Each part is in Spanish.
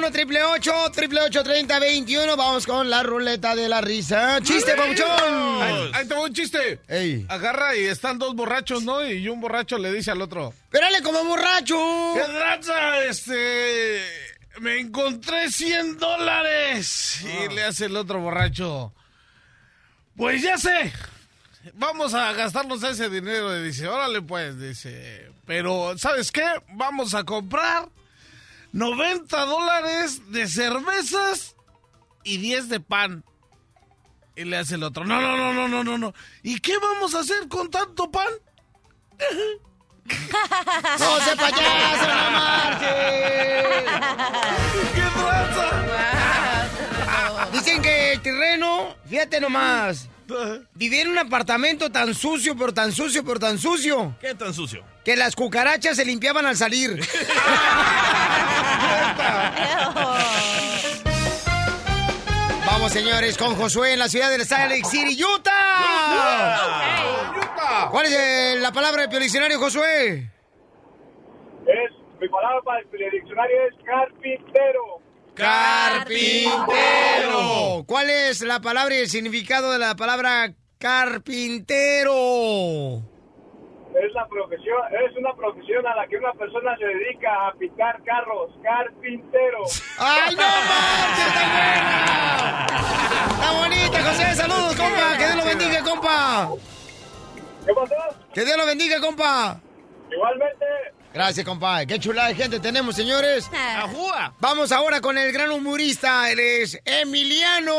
1 triple 8 triple 8 30 21 vamos con la ruleta de la risa. ¡Chiste, Pauchón! Ahí, ahí te va un chiste. Ey. Agarra y están dos borrachos, ¿no? Y un borracho le dice al otro. ¡Espérale como borracho! ¿Qué raza? Este... Me encontré 100 dólares. Y le hace el otro borracho. Pues ya sé. Vamos a gastarnos ese dinero. Y dice, órale pues, dice. Pero, ¿sabes qué? Vamos a comprar 90 dólares de cervezas y 10 de pan. Y le hace el otro, no, no, no, no, no, no, no. ¿Y qué vamos a hacer con tanto pan? ¡No se payaso, no marches! ¿Qué raza? Dicen que el terreno, fíjate nomás, vivía en un apartamento tan sucio, pero tan sucio, pero tan sucio, ¿Qué tan sucio? que las cucarachas se limpiaban al salir. Vamos, señores, con Josué en la ciudad de Salt Lake City, Utah. ¿Cuál es eh, la palabra del diccionario, Josué? Es, mi palabra para el diccionario es carpintero. Carpintero. ¿Cuál es la palabra y el significado de la palabra carpintero? Es la profesión, es una profesión a la que una persona se dedica a pintar carros, carpintero. ¡Ay, no está buena! ¡Está bonita, José! ¡Saludos, compa! ¡Que Dios lo bendiga, compa! ¿Qué pasó? ¡Que Dios lo bendiga, compa! Igualmente. Gracias, compa. Qué chulada de gente tenemos, señores. ¡Ajúa! Vamos ahora con el gran humorista. Él es Emiliano.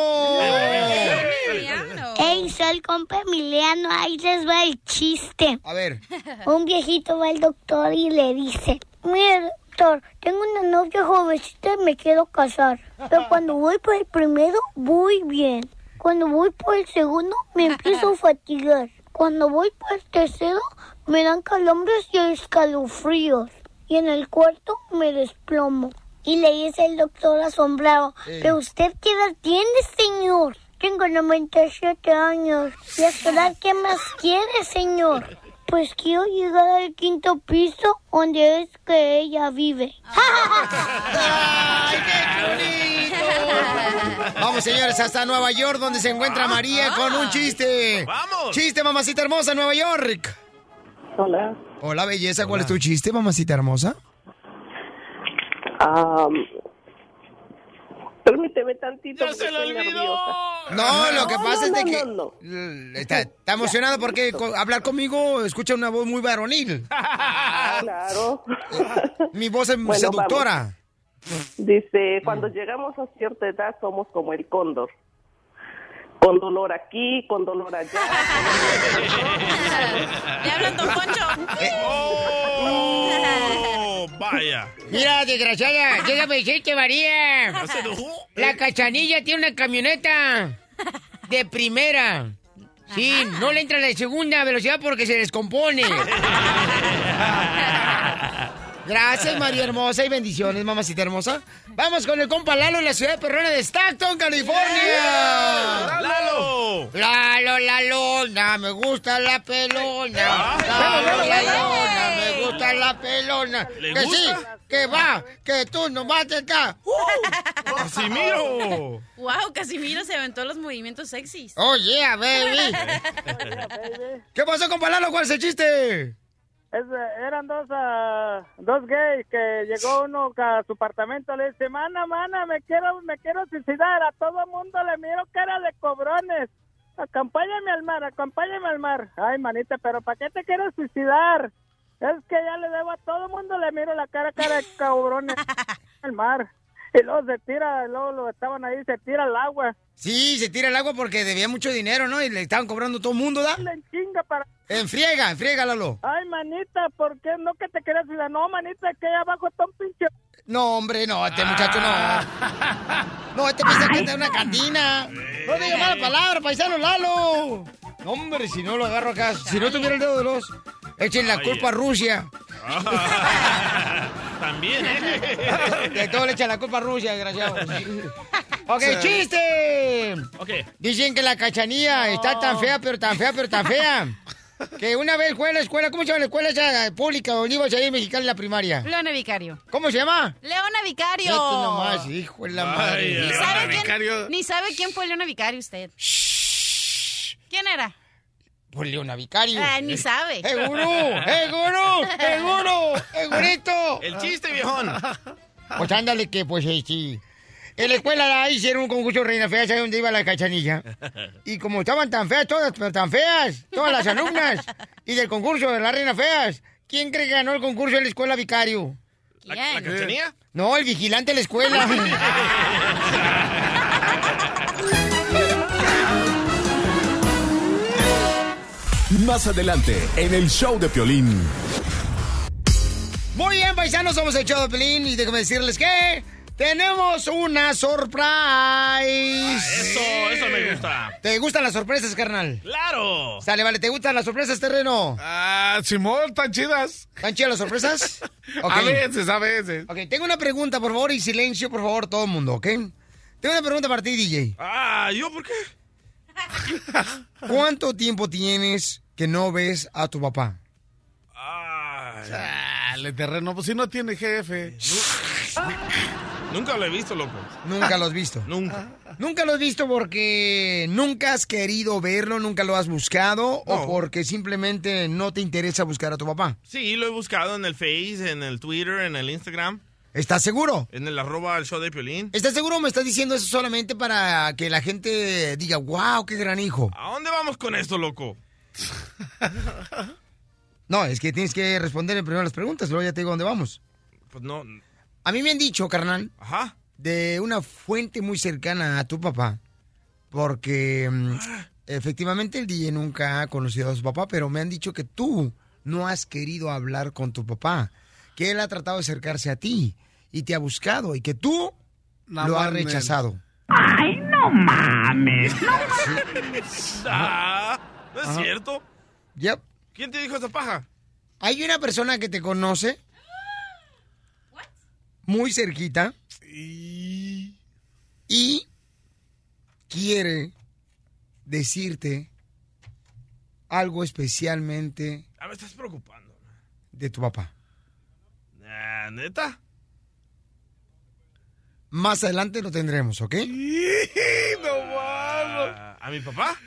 Ey, soy el compa Emiliano, ahí les va el chiste. A ver. Un viejito va al doctor y le dice, mire doctor, tengo una novia jovencita y me quiero casar. Pero cuando voy por el primero, voy bien. Cuando voy por el segundo, me empiezo a fatigar. Cuando voy por el tercero, me dan calambres y escalofríos. Y en el cuarto, me desplomo. Y le dice el doctor asombrado, Eh. ¿pero usted qué edad tiene, señor? Tengo 97 años. ¿Y a su edad qué más quiere, señor? Pues quiero llegar al quinto piso donde es que ella vive. Vamos, señores, hasta Nueva York, donde se encuentra María con un chiste. ¡Vamos! Chiste, mamacita hermosa, Nueva York. Hola. Hola, belleza. ¿Cuál es tu chiste, mamacita hermosa? Am, permíteme tantito. ¡Ya se lo olvidó! No, lo que No, pasa no, es de no, que no, Está, está emocionado porque hablar conmigo escucha una voz muy varonil. Claro. Mi voz es Bueno, seductora. Dice, cuando llegamos a cierta edad somos como el cóndor. Con dolor aquí, con dolor allá. ¿Le hablan, don Poncho? ¡Oh! ¡Vaya! Mira, desgraciada, déjame decirte, María. ¿Ya se enojó? La cachanilla tiene una camioneta de primera. Sí, no le entra la de segunda velocidad porque se descompone. Gracias, María Hermosa, y bendiciones, mamacita hermosa. Vamos con el compa Lalo en la ciudad perrona de Stockton, California. ¡Lalo! Lalo, la lona, me gusta la pelona. Lalo, la lona, me gusta la pelona. ¿Le que sí, que va, que tú nomás te estás. ¡Casimiro! Wow, Casimiro se aventó los movimientos sexys. Oh, yeah, baby. ¿Qué pasó, compa Lalo? ¿Cuál es el chiste? Es, eh, eran dos, ah, dos gays que llegó uno a su apartamento le dice, mana, mana, me quiero, me quiero suicidar, a todo mundo le miro cara de cobrones, acompáñame al mar, acompáñame al mar. Ay, manita, pero ¿para qué te quieres suicidar? Es que ya le debo a todo mundo, le miro la cara, cara de cabrones al mar. Y luego se tira, luego lo estaban ahí, se tira al agua. Sí, se tira el agua porque debía mucho dinero, ¿no? Y le estaban cobrando todo el mundo, ¿da? Le chinga para... En friega, en friega, Lalo. Ay, manita, ¿por qué no que te quieres suicidar? No, manita, que ahí abajo está un pinche... No, hombre, no, este muchacho no. No, este piensa que está en una cantina. No diga mala palabra, paisano Lalo. No, hombre, si no lo agarro acá, si no tuviera el dedo de los, echen la Ay, culpa a. Rusia. También, ¿eh? De todo le echan la culpa a Rusia, desgraciado. Ok, Sí. chiste. Ok. Dicen que la cachanilla está tan fea, pero tan fea, pero tan fea. Que una vez fue a la escuela, ¿cómo se llama la escuela esa pública donde ibas ahí en la primaria? Leona Vicario. ¿Cómo se llama? Leona Vicario. Fíjate nomás, hijo de la madre. Ni Leona sabe, quién, Vicario. ni sabe quién fue Leona Vicario usted. ¿Quién era? Pues Leona Vicario. Ah, ni sabe. ¡Eh, gurú! ¡Eh, gurú! ¡Eh, gurú! ¡Eh, gurito! El chiste, viejón. Pues ándale que, pues, eh, sí. En la escuela ahí hicieron un concurso de reina fea, ¿sabes dónde iba la cachanilla? Y como estaban tan feas todas, pero tan feas, todas las alumnas, y del concurso de las reinas feas, ¿quién cree que ganó el concurso en la escuela Vicario? ¿La, la cachanilla? No, el vigilante de la escuela. Más adelante, en el show de Piolín. Muy bien, paisanos, somos el show de Pelín y déjame decirles que tenemos una surprise. Eso, eso me gusta. ¿Te gustan las sorpresas, carnal? ¡Claro! Sale, vale, ¿te gustan las sorpresas, terreno? Ah, Simón, tan chidas. ¿Están chidas las sorpresas? Ok. A veces, a veces. Ok, tengo una pregunta, por favor, y silencio, por favor, todo el mundo, ¿ok? Tengo una pregunta para ti, DJ. Ah, ¿yo por qué? ¿Cuánto tiempo tienes que no ves a tu papá? Chale, terreno, pues si no tiene jefe. Nunca lo he visto, loco. Nunca lo has visto. Nunca. Nunca lo has visto porque nunca has querido verlo, nunca lo has buscado o porque simplemente no te interesa buscar a tu papá. Sí, lo he buscado en el Face, en el Twitter, en el Instagram, ¿Estás seguro? en el arroba el show de Piolín. ¿Estás seguro o me estás diciendo eso solamente para que la gente diga, wow, qué gran hijo? ¿A dónde vamos con esto, loco? No, es que tienes que responder en primero las preguntas, luego ya te digo dónde vamos. Pues no. A mí me han dicho, carnal, Ajá. de una fuente muy cercana a tu papá, porque mm, efectivamente el DJ nunca ha conocido a su papá, pero me han dicho que tú no has querido hablar con tu papá, que él ha tratado de acercarse a ti y te ha buscado y que tú No lo has mames. rechazado. Ay, no mames. Ah, ¿No es Ajá. cierto? Yep. ¿Quién te dijo esa paja? Hay una persona que te conoce muy cerquita Y... y quiere decirte algo especialmente Ah, me estás preocupando. de tu papá. ¿Neta? Más adelante lo tendremos, ¿ok? no malo. Ah, ¿A mi papá?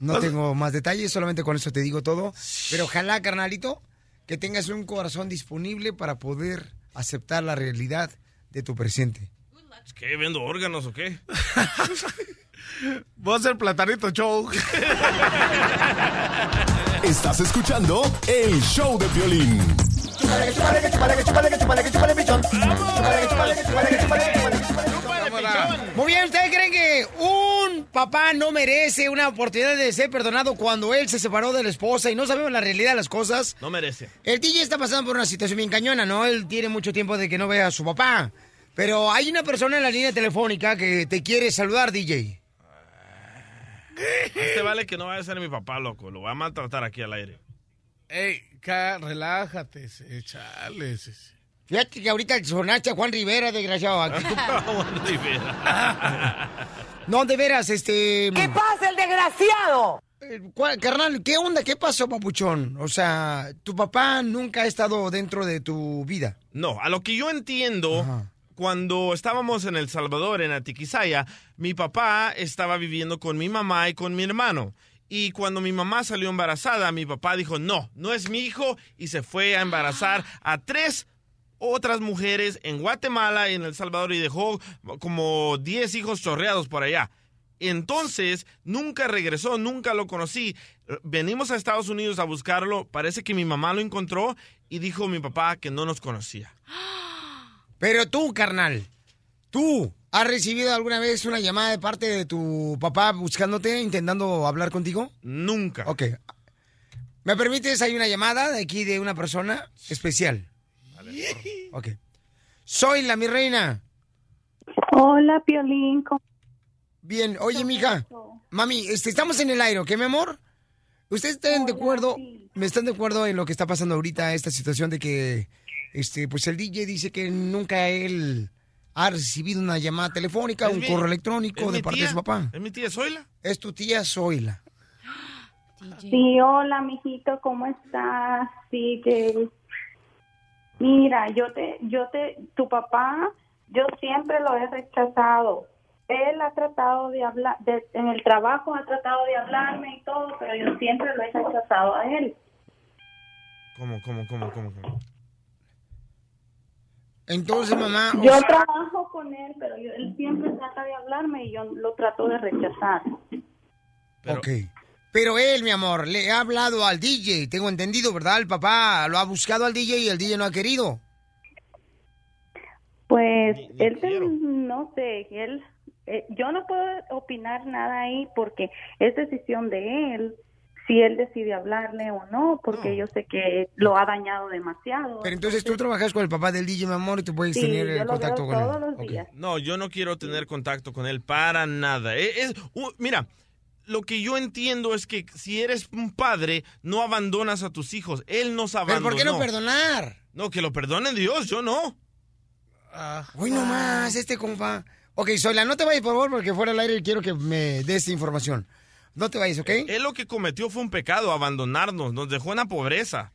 No tengo más detalles, solamente con eso te digo todo. Pero ojalá, carnalito, que tengas un corazón disponible para poder aceptar la realidad de tu presente. ¿Es que vendo órganos o qué? Voy a hacer platanito show. Estás escuchando el show de Muy bien, ¿ustedes creen que un papá no merece una oportunidad de ser perdonado cuando él se separó de la esposa y no sabemos la realidad de las cosas? No merece. El DJ está pasando por una situación bien cañona, ¿no? Él tiene mucho tiempo de que no vea a su papá. Pero hay una persona en la línea telefónica que te quiere saludar, DJ. Este vale que no vaya a ser mi papá, loco. Lo voy a maltratar aquí al aire. Ey, ca- relájate, sí, chale. sí, sí. Fíjate que ahorita sonaste a Juan Rivera, desgraciado. Aquí tú- Juan Rivera. No, de veras, este... ¿Qué pasa, el desgraciado? Eh, ¿cuál- Carnal, ¿qué onda? ¿Qué pasó, papuchón? O sea, tu papá nunca ha estado dentro de tu vida. No, a lo que yo entiendo, Ajá. cuando estábamos en El Salvador, en Atiquizaya, mi papá estaba viviendo con mi mamá y con mi hermano. Y cuando mi mamá salió embarazada, mi papá dijo, no, no es mi hijo, y se fue a embarazar a tres otras mujeres en Guatemala y en El Salvador y dejó como 10 hijos chorreados por allá. Entonces, nunca regresó, nunca lo conocí. Venimos a Estados Unidos a buscarlo. Parece que mi mamá lo encontró y dijo mi papá que no nos conocía. Pero tú, carnal, ¿tú has recibido alguna vez una llamada de parte de tu papá buscándote, intentando hablar contigo? Nunca. Ok. ¿Me permites? Hay una llamada de aquí de una persona especial. Ok. Soy la mi reina. Hola, Piolín. ¿cómo Bien, oye, mija. Mami, este, estamos en el aire, ¿ok, mi amor? ¿Ustedes están de acuerdo? ¿Me están de acuerdo en lo que está pasando ahorita, esta situación de que, este, pues el DJ dice que nunca él ha recibido una llamada telefónica, Es un mi- correo electrónico de parte de su papá? ¿Es mi tía Zoila? Es tu tía Zoila. Sí, hola, mijito, ¿cómo estás? Sí, que mira, yo te, yo te, tu papá, yo siempre lo he rechazado. Él ha tratado de hablar, de- en el trabajo ha tratado de hablarme y todo, pero yo siempre lo he rechazado a él. ¿Cómo, cómo, cómo, cómo? cómo? Entonces, mamá... Yo sea- trabajo con él, pero yo- él siempre trata de hablarme y yo lo trato de rechazar. Ok. Pero él, mi amor, le ha hablado al DJ, tengo entendido, ¿verdad? El papá lo ha buscado al DJ y el DJ no ha querido. Pues él, no sé, él, eh, yo no puedo opinar nada ahí porque es decisión de él si él decide hablarle o no, porque yo sé que lo ha dañado demasiado. Pero entonces tú trabajas con el papá del DJ, mi amor, y tú puedes Sí, tener yo el lo contacto veo con todos él. los días. No, yo no quiero tener contacto con él para nada. E- Es, mira, lo que yo entiendo es que si eres un padre, no abandonas a tus hijos. Él nos ¿Pero abandonó. por qué no perdonar? No, que lo perdone Dios, yo no. Hoy nomás, este compa. Ok, Zoila, no te vayas, por favor, porque fuera del aire quiero que me des información. No te vayas, ¿ok? Él lo que cometió fue un pecado, abandonarnos, nos dejó en la pobreza.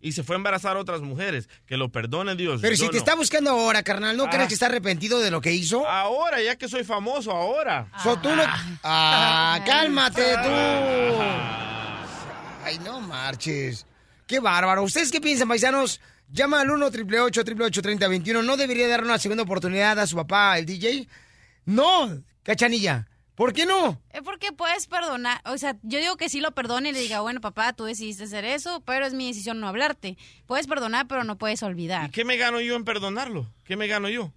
Y se fue a embarazar a otras mujeres. Que lo perdone Dios. Pero si te no. está buscando ahora, carnal, ¿no Ah. crees que está arrepentido de lo que hizo? Ahora, ya que soy famoso, ahora. So, tú no... Ah, cálmate tú. Ay, no marches. Qué bárbaro. ¿Ustedes qué piensan, paisanos? Llama al 1 888 3021 ¿No debería dar una segunda oportunidad a su papá, el DJ? No, cachanilla. ¿Por qué no? Es porque puedes perdonar, o sea, yo digo que sí lo perdone y le diga, bueno, papá, tú decidiste hacer eso, pero es mi decisión no hablarte. Puedes perdonar, pero no puedes olvidar. ¿Qué me gano yo en perdonarlo? ¿Qué me gano yo?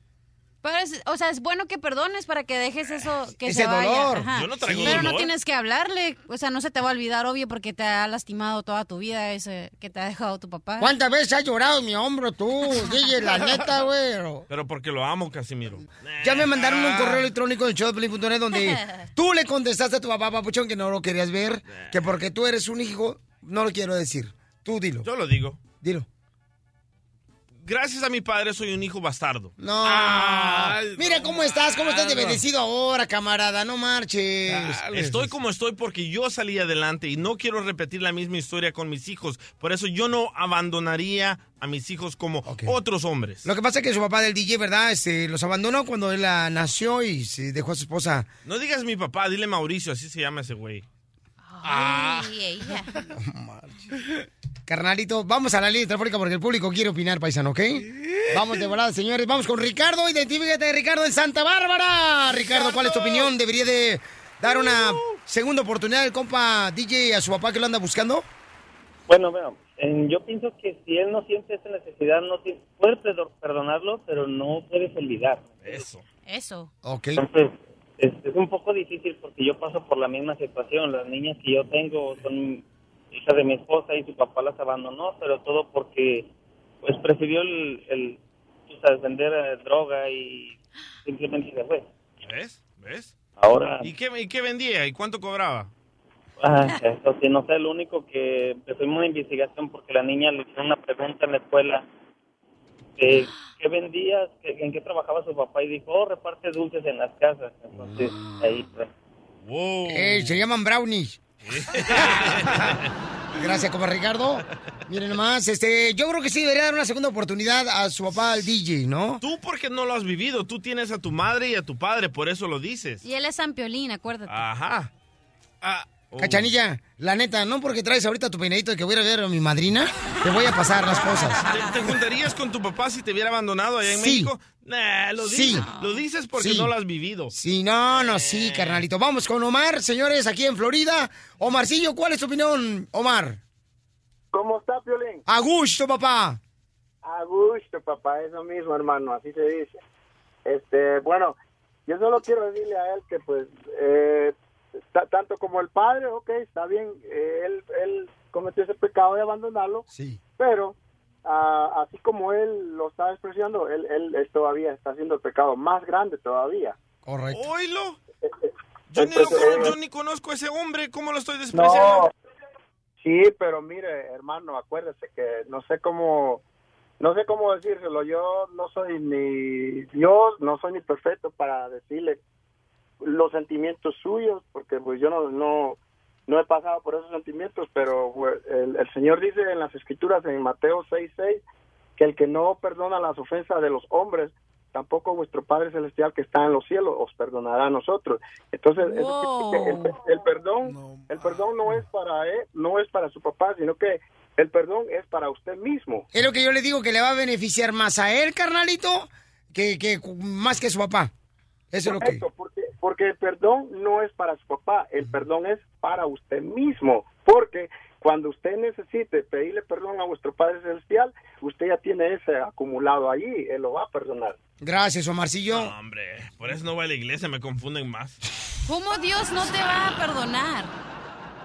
Pero es- o sea, es bueno que perdones para que dejes eso, que Ese se vaya. dolor. Ajá. Yo no traigo Pero no tienes que hablarle, o sea, no se te va a olvidar, obvio, porque te ha lastimado toda tu vida ese que te ha dejado tu papá. ¿Cuántas veces has llorado en mi hombro tú, DJ? La neta, güey. Pero porque lo amo, Casimiro. Ya me mandaron un correo electrónico de showdeplay.net donde tú le contestaste a tu papá, papuchón, que no lo querías ver, que porque tú eres un hijo, no lo quiero decir. Tú dilo. Yo lo digo. Dilo. Gracias a mi padre soy un hijo bastardo. No. Mira cómo estás, cómo estás de bendecido ahora, camarada, no marches. Estoy como estoy porque yo salí adelante y no quiero repetir la misma historia con mis hijos. Por eso yo no abandonaría a mis hijos como otros hombres. Lo que pasa es que su papá del DJ, ¿verdad? Este, los abandonó cuando él ah, nació y se dejó a su esposa. No digas mi papá, dile Mauricio, así se llama ese güey. Ay, ella. Carnalito, vamos a la línea telefónica porque el público quiere opinar, paisano, ¿ok? Vamos de volada, señores. Vamos con Ricardo. Identifícate, Ricardo, en Santa Bárbara. Ricardo, ¿cuál es tu opinión? ¿Debería de dar una segunda oportunidad al compa DJ a su papá que lo anda buscando? Bueno, bueno, eh, yo pienso que si él no siente esa necesidad, no tiene, puede perdo- perdonarlo, pero no puedes olvidar. Eso. Eso. Ok. Entonces, es, es un poco difícil porque yo paso por la misma situación. Las niñas que yo tengo son hijas de mi esposa y su papá las abandonó, pero todo porque pues prefirió el, el vender eh, droga y simplemente se fue. ¿Ves? ¿Ves? Ahora, ¿Y qué, ¿Y qué vendía? ¿Y cuánto cobraba? ah, eso sí, no sé, lo único que empezó una investigación porque la niña le hizo una pregunta en la escuela eh, ¿qué vendías? ¿Qué- ¿En qué trabajaba su papá? Y dijo, oh, reparte dulces en las casas. Entonces, ahí pues. Eh, se llaman brownies. Gracias, compa Ricardo. Miren nomás, este, yo creo que sí debería dar una segunda oportunidad a su papá, al DJ, ¿no? Tú porque no lo has vivido, tú tienes a tu madre y a tu padre, por eso lo dices. Y él es San Piolín, acuérdate. Ajá. Ah, oh. Cachanilla, la neta, no porque traes ahorita tu peinadito de que voy a ir a ver a mi madrina, te voy a pasar las cosas. ¿Te, te juntarías con tu papá si te hubiera abandonado allá en Sí. México? Nah, lo Sí. dices, lo dices porque Sí. no lo has vivido. Sí, no, no, sí, carnalito. Vamos con Omar, señores, aquí en Florida. Omarcillo, ¿cuál es tu opinión, Omar? ¿Cómo está, Piolín? A gusto, papá. A gusto, papá, eso mismo, hermano, así se dice. Este, bueno, yo solo quiero decirle a él que, pues, eh, tanto como el padre, ok, está bien, eh, él, él cometió ese pecado de abandonarlo, sí. pero ah, así como él lo está expresando, él, él, él todavía está haciendo el pecado más grande todavía. Correcto. Oílo. Yo, ni lo eh, yo ni conozco a ese hombre, ¿cómo lo estoy despreciando? No, Sí, pero mire, hermano, acuérdese que no sé cómo, no sé cómo decírselo. Yo no soy ni Dios, no soy ni perfecto para decirle los sentimientos suyos, porque pues yo no, no, no he pasado por esos sentimientos, pero pues, el, el Señor dice en las Escrituras, en Mateo 6:6, que el que no perdona las ofensas de los hombres, tampoco vuestro Padre Celestial que está en los cielos os perdonará a nosotros. Entonces, el, el perdón, el perdón no es para él, no es para su papá, sino que el perdón es para usted mismo. Es lo que yo le digo que le va a beneficiar más a él, carnalito, que, que más que su papá. Eso es lo que... Porque, porque el perdón no es para su papá, el perdón es para usted mismo, porque cuando usted necesite pedirle perdón a vuestro Padre Celestial, usted ya tiene ese acumulado ahí, Él lo va a perdonar. Gracias, Omarcillo. No, hombre, por eso no voy a la iglesia, me confunden más. ¿Cómo Dios no te va a perdonar?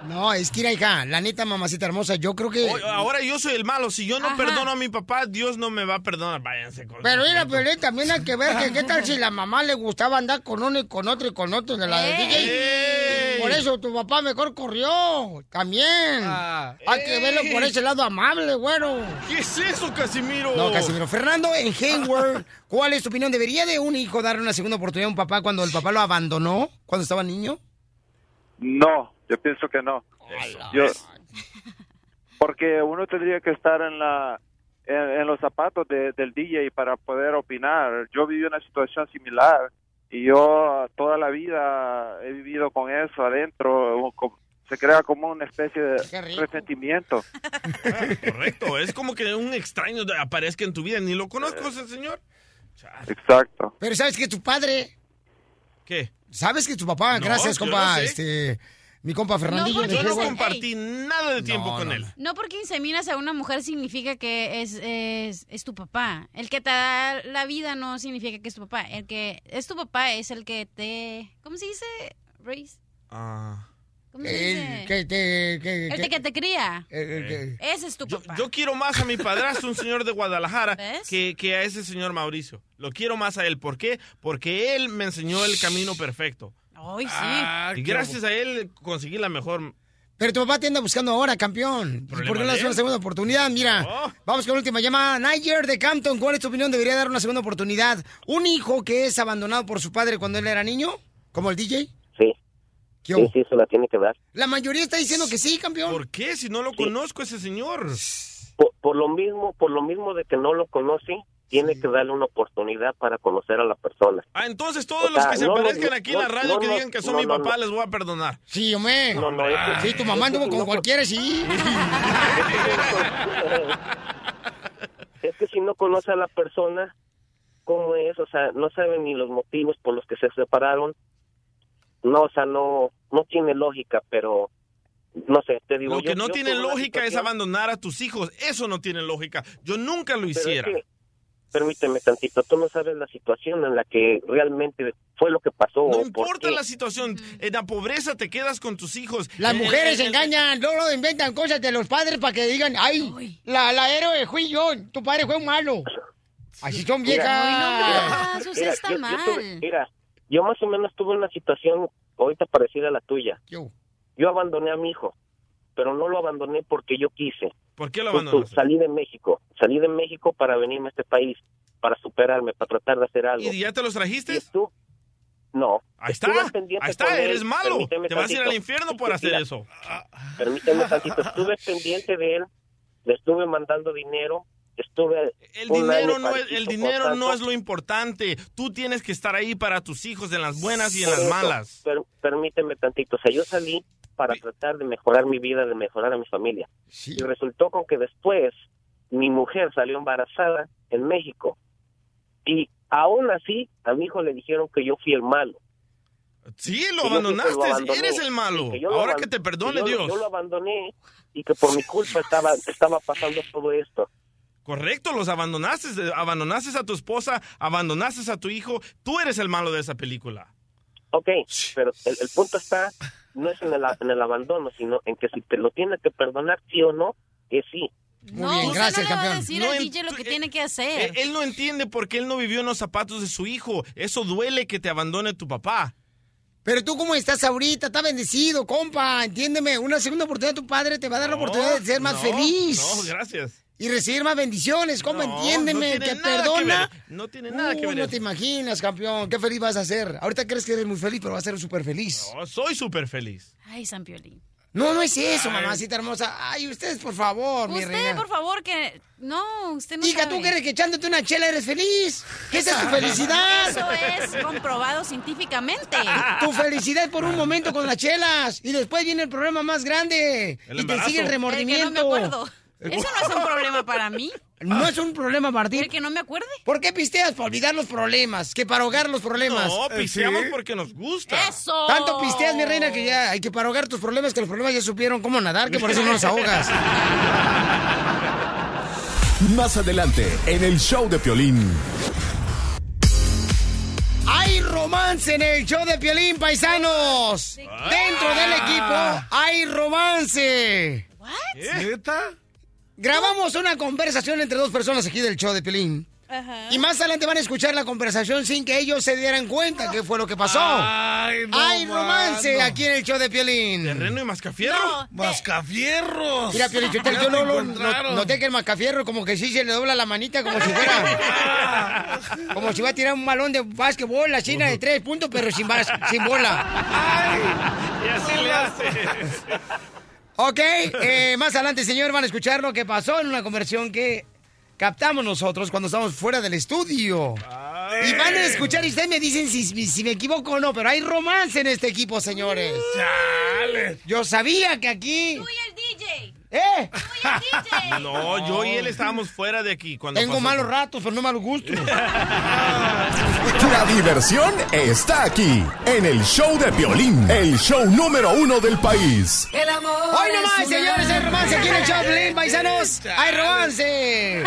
No, es que, hija, la neta, mamacita hermosa, yo creo que... Ahora yo soy el malo. Si yo no perdono a mi papá, Dios no me va a perdonar. Váyanse con Pero mira, pero también hay que ver que qué tal si la mamá le gustaba andar con uno y con otro y con otro de la de DJ. Por eso tu papá mejor corrió. También. hay que verlo por ese lado amable, güero. ¿Qué es eso, Casimiro? No, Casimiro. Fernando, en Hayward, ¿cuál es tu opinión? ¿Debería de un hijo darle una segunda oportunidad a un papá cuando el papá lo abandonó cuando estaba niño? No, yo pienso que no. Yo, porque uno tendría que estar en la en, en los zapatos de- del DJ para poder opinar. Yo viví una situación similar y yo toda la vida he vivido con eso adentro. co- Se crea como una especie de resentimiento. Correcto, es como que un extraño aparezca en tu vida. Ni lo conozco ese señor. Exacto. Pero sabes que tu padre... ¿Qué? ¿Sabes que tu papá? No, Gracias, compa, no sé. este... Mi compa Fernandillo. porque de Yo no compartí nada de tiempo con él. No porque inseminas a una mujer significa que es, es, es tu papá. El que te da la vida no significa que es tu papá. El que es tu papá es el que te... ¿Cómo se dice? Race. Ah. ¿Cómo se dice? El que te... que- El que- que te cría. el que- Ese es tu papá. Yo quiero más a mi padrastro, un señor de Guadalajara, que, que a ese señor Mauricio. Lo quiero más a él. ¿Por qué? Porque él me enseñó el camino perfecto. Ay, sí. Ah, y gracias a él conseguí la mejor. Pero tu papá te anda buscando ahora, campeón. ¿Y ¿Por qué no le das una segunda oportunidad? Mira, vamos con la última llamada. Niger de Campton, ¿cuál es tu opinión? ¿Debería dar una segunda oportunidad? ¿Un hijo que es abandonado por su padre cuando él era niño? ¿Como el DJ? Sí. ¿Qué Sí, sí, se la tiene que dar. La mayoría está diciendo que sí, campeón. ¿Por qué? Si no lo conozco ese señor. Por, por lo mismo, por lo mismo de que no lo conoce, tiene que darle una oportunidad para conocer a la persona. Ah, entonces todos O los sea, que se no, aparezcan no, aquí en la radio no, que digan que son no, mi papá, no. les voy a perdonar. Sí, hombre. No, no, eso- Sí, tu mamá anduvo con cualquiera, sí. Es que si no conoce a la persona, ¿cómo es? O sea, no sabe ni los motivos por los que se separaron. No, o sea, no, no tiene lógica, pero no sé, te digo. Lo que yo- no yo tiene lógica es abandonar a tus hijos. Eso no tiene lógica. Yo nunca lo Pero es hiciera. que, permíteme tantito, tú no sabes la situación en la que realmente fue lo que pasó. No importa la situación. En la pobreza te quedas con tus hijos. Las Eh, mujeres eh, eh, engañan, luego inventan cosas de los padres para que digan, ay, la, la héroe fui yo, tu padre fue un malo. Así son Mira, viejas. Mira, yo- yo tuve- mira, yo más o menos tuve una situación ahorita parecida a la tuya. Yo. abandoné a mi hijo, pero no lo abandoné porque yo quise. ¿Por qué lo abandonaste? Salí de México, salí de México para venirme a este país, para superarme, para tratar de hacer algo. ¿Y ya te los trajiste? No. Ahí está, ahí está, él, eres malo. permíteme Te vas a ir al infierno por hacer Mira, eso. Permíteme tantito, estuve pendiente de él, le estuve mandando dinero, estuve... El dinero, no es, el dinero no es lo importante. Tú tienes que estar ahí para tus hijos en las buenas y en las malas. per- permíteme tantito. O sea, yo salí para tratar de mejorar mi vida, de mejorar a mi familia. Y resultó con que después mi mujer salió embarazada en México. Y aún así, a mi hijo le dijeron que yo fui el malo. Sí, lo abandonaste. abandoné. Eres el malo. Que lo Ahora que te perdone que yo, Dios. Yo lo abandoné y que por mi culpa estaba, estaba pasando todo esto. Correcto, los abandonaste. Abandonaste a tu esposa, abandonaste a tu hijo. Tú eres el malo de esa película. Ok, pero el, el punto está, no es en el, en el abandono, sino en que si te lo tiene que perdonar, sí o no, es sí. no, usted no le va a decir al DJ lo que tiene que hacer. Él, él no entiende porque él no vivió en los zapatos de su hijo. Eso duele que te abandone tu papá. Pero tú, ¿cómo estás ahorita? Está bendecido, compa. Entiéndeme. Una segunda oportunidad tu padre te va a dar la oportunidad de ser más no, feliz. No, gracias. Y recibir más bendiciones. No, Entiéndeme. no que perdona. No tiene nada que Uh, ver No eso. te imaginas, campeón. Qué feliz vas a ser. Ahorita crees que eres muy feliz, pero vas a ser súper feliz. No, soy súper feliz. Ay, San Piolín. No, no es eso, Ay. mamacita hermosa. Ay, ustedes, por favor, mi Usted, reina. por favor, que... No, usted no Hija, sabe. tú crees que echándote una chela eres feliz. ¿Qué esa es tu felicidad? Eso es comprobado científicamente. Tu felicidad por un momento con las chelas y después viene el problema más grande El y te sigue el El que remordimiento. no me acuerdo. Eso no es un problema para mí. No es un problema para ti. ¿El que no me acuerde? ¿Por qué pisteas? Para olvidar los problemas, que para ahogar los problemas. No, pisteamos porque nos gusta. ¡Eso! Tanto pisteas, mi reina, que ya hay que para ahogar tus problemas, que los problemas ya supieron cómo nadar, que por eso no los ahogas. Más adelante, en el show de Piolín. Hay romance en el show de Piolín, paisanos. Dentro del equipo hay romance. ¿Neta? Grabamos una conversación entre dos personas aquí del show de Piolín. Y más adelante van a escuchar la conversación sin que ellos se dieran cuenta qué fue lo que pasó. Ay, no, Hay romance aquí en el show de Piolín. ¿Terreno y mascafierro? ¡Mascafierros! Mira, Piolín, yo, yo no, no- noté que el mascafierro como que sí se le dobla la manita como si fuera... como si va a tirar un balón de básquetbol, la china de tres puntos, pero sin, bas- sin bola. Y así le hace. Ok, eh, más adelante, señor, van a escuchar lo que pasó en una conversión que captamos nosotros cuando estamos fuera del estudio. Y van a escuchar y ustedes me dicen si, si me equivoco o no, pero hay romance en este equipo, señores. Yo sabía que aquí... Tú y el DJ. ¡Eh! No, yo y él estábamos fuera de aquí cuando Tengo pasó. malos ratos, pero no malos gustos. La diversión está aquí, en el show de Piolín, el show número uno del país. El amor. Hoy nomás, señores, hay romance aquí en el show de Piolín, paisanos. Hay romance.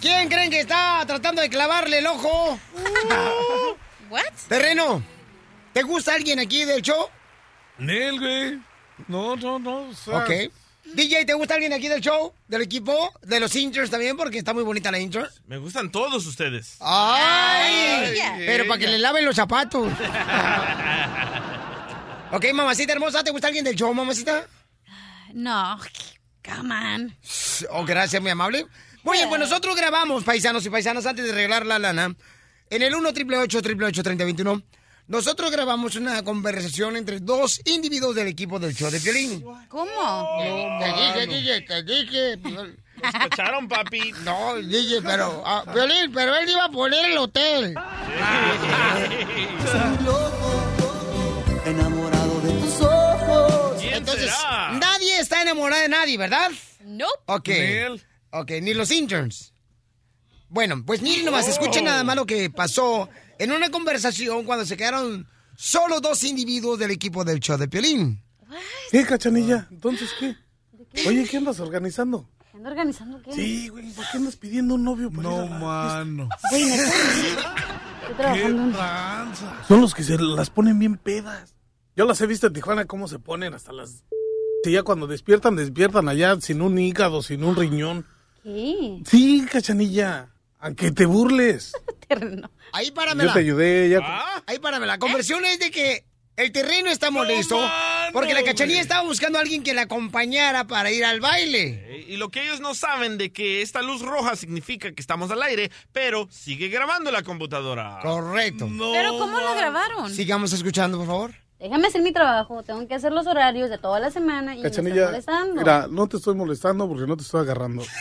¿Quién creen que está tratando de clavarle el ojo? ¿What? Terreno, ¿te gusta alguien aquí del show? Nel, güey. No, no, no. o sea, Ok. DJ, ¿te gusta alguien aquí del show? ¿Del equipo? ¿De los intros también? Porque está muy bonita la intro. Me gustan todos ustedes. ¡Ay! Ay, pero para que le laven los zapatos. ok, mamacita hermosa, ¿te gusta alguien del show, mamacita? No, come on. Oh, gracias, muy amable. Muy bien, pues nosotros grabamos, paisanos y paisanas, antes de regalar la lana, en el 1 888 3021 nosotros grabamos una conversación entre dos individuos del equipo del show de Piolín. ¿Cómo? Te dije, DJ, te dije. Nos cacharon, papi. No, DJ, pero... ah, Piolín, pero él iba a poner el hotel. Enamorado de tus ojos. ¿Quién Entonces, será? nadie está enamorado de nadie, ¿verdad? Nope. Ok. Ok, ni los interns. Bueno, pues miren nomás, escuchen nada más lo que pasó en una conversación cuando se quedaron solo dos individuos del equipo del show de Piolín. ¿Qué, cachanilla? ¿Entonces qué? Oye, ¿qué andas organizando? ¿Ando organizando qué? Sí, güey, ¿por qué andas pidiendo un novio para No, ir a la mano. Güey, ¡Qué tranza! Son los que se las ponen bien pedas. Yo las he visto en Tijuana cómo se ponen hasta las... Sí, ya cuando despiertan, despiertan allá sin un hígado, sin un riñón. ¿Qué? Sí, cachanilla. Aunque te burles. Terreno. Ahí Yo páramela. te ayudé. Ya... ¿Ah? Ahí páramela. La conversión es de que el terreno está molesto mano, porque la cachanilla estaba buscando a alguien que la acompañara para ir al baile. Y lo que ellos no saben de que esta luz roja significa que estamos al aire, pero sigue grabando la computadora. Correcto. No, ¿Pero cómo lo mano. grabaron? Sigamos escuchando, por favor. Déjame hacer mi trabajo. Tengo que hacer los horarios de toda la semana y me Cachanilla, están molestando. mira, no te estoy molestando porque no te estoy agarrando.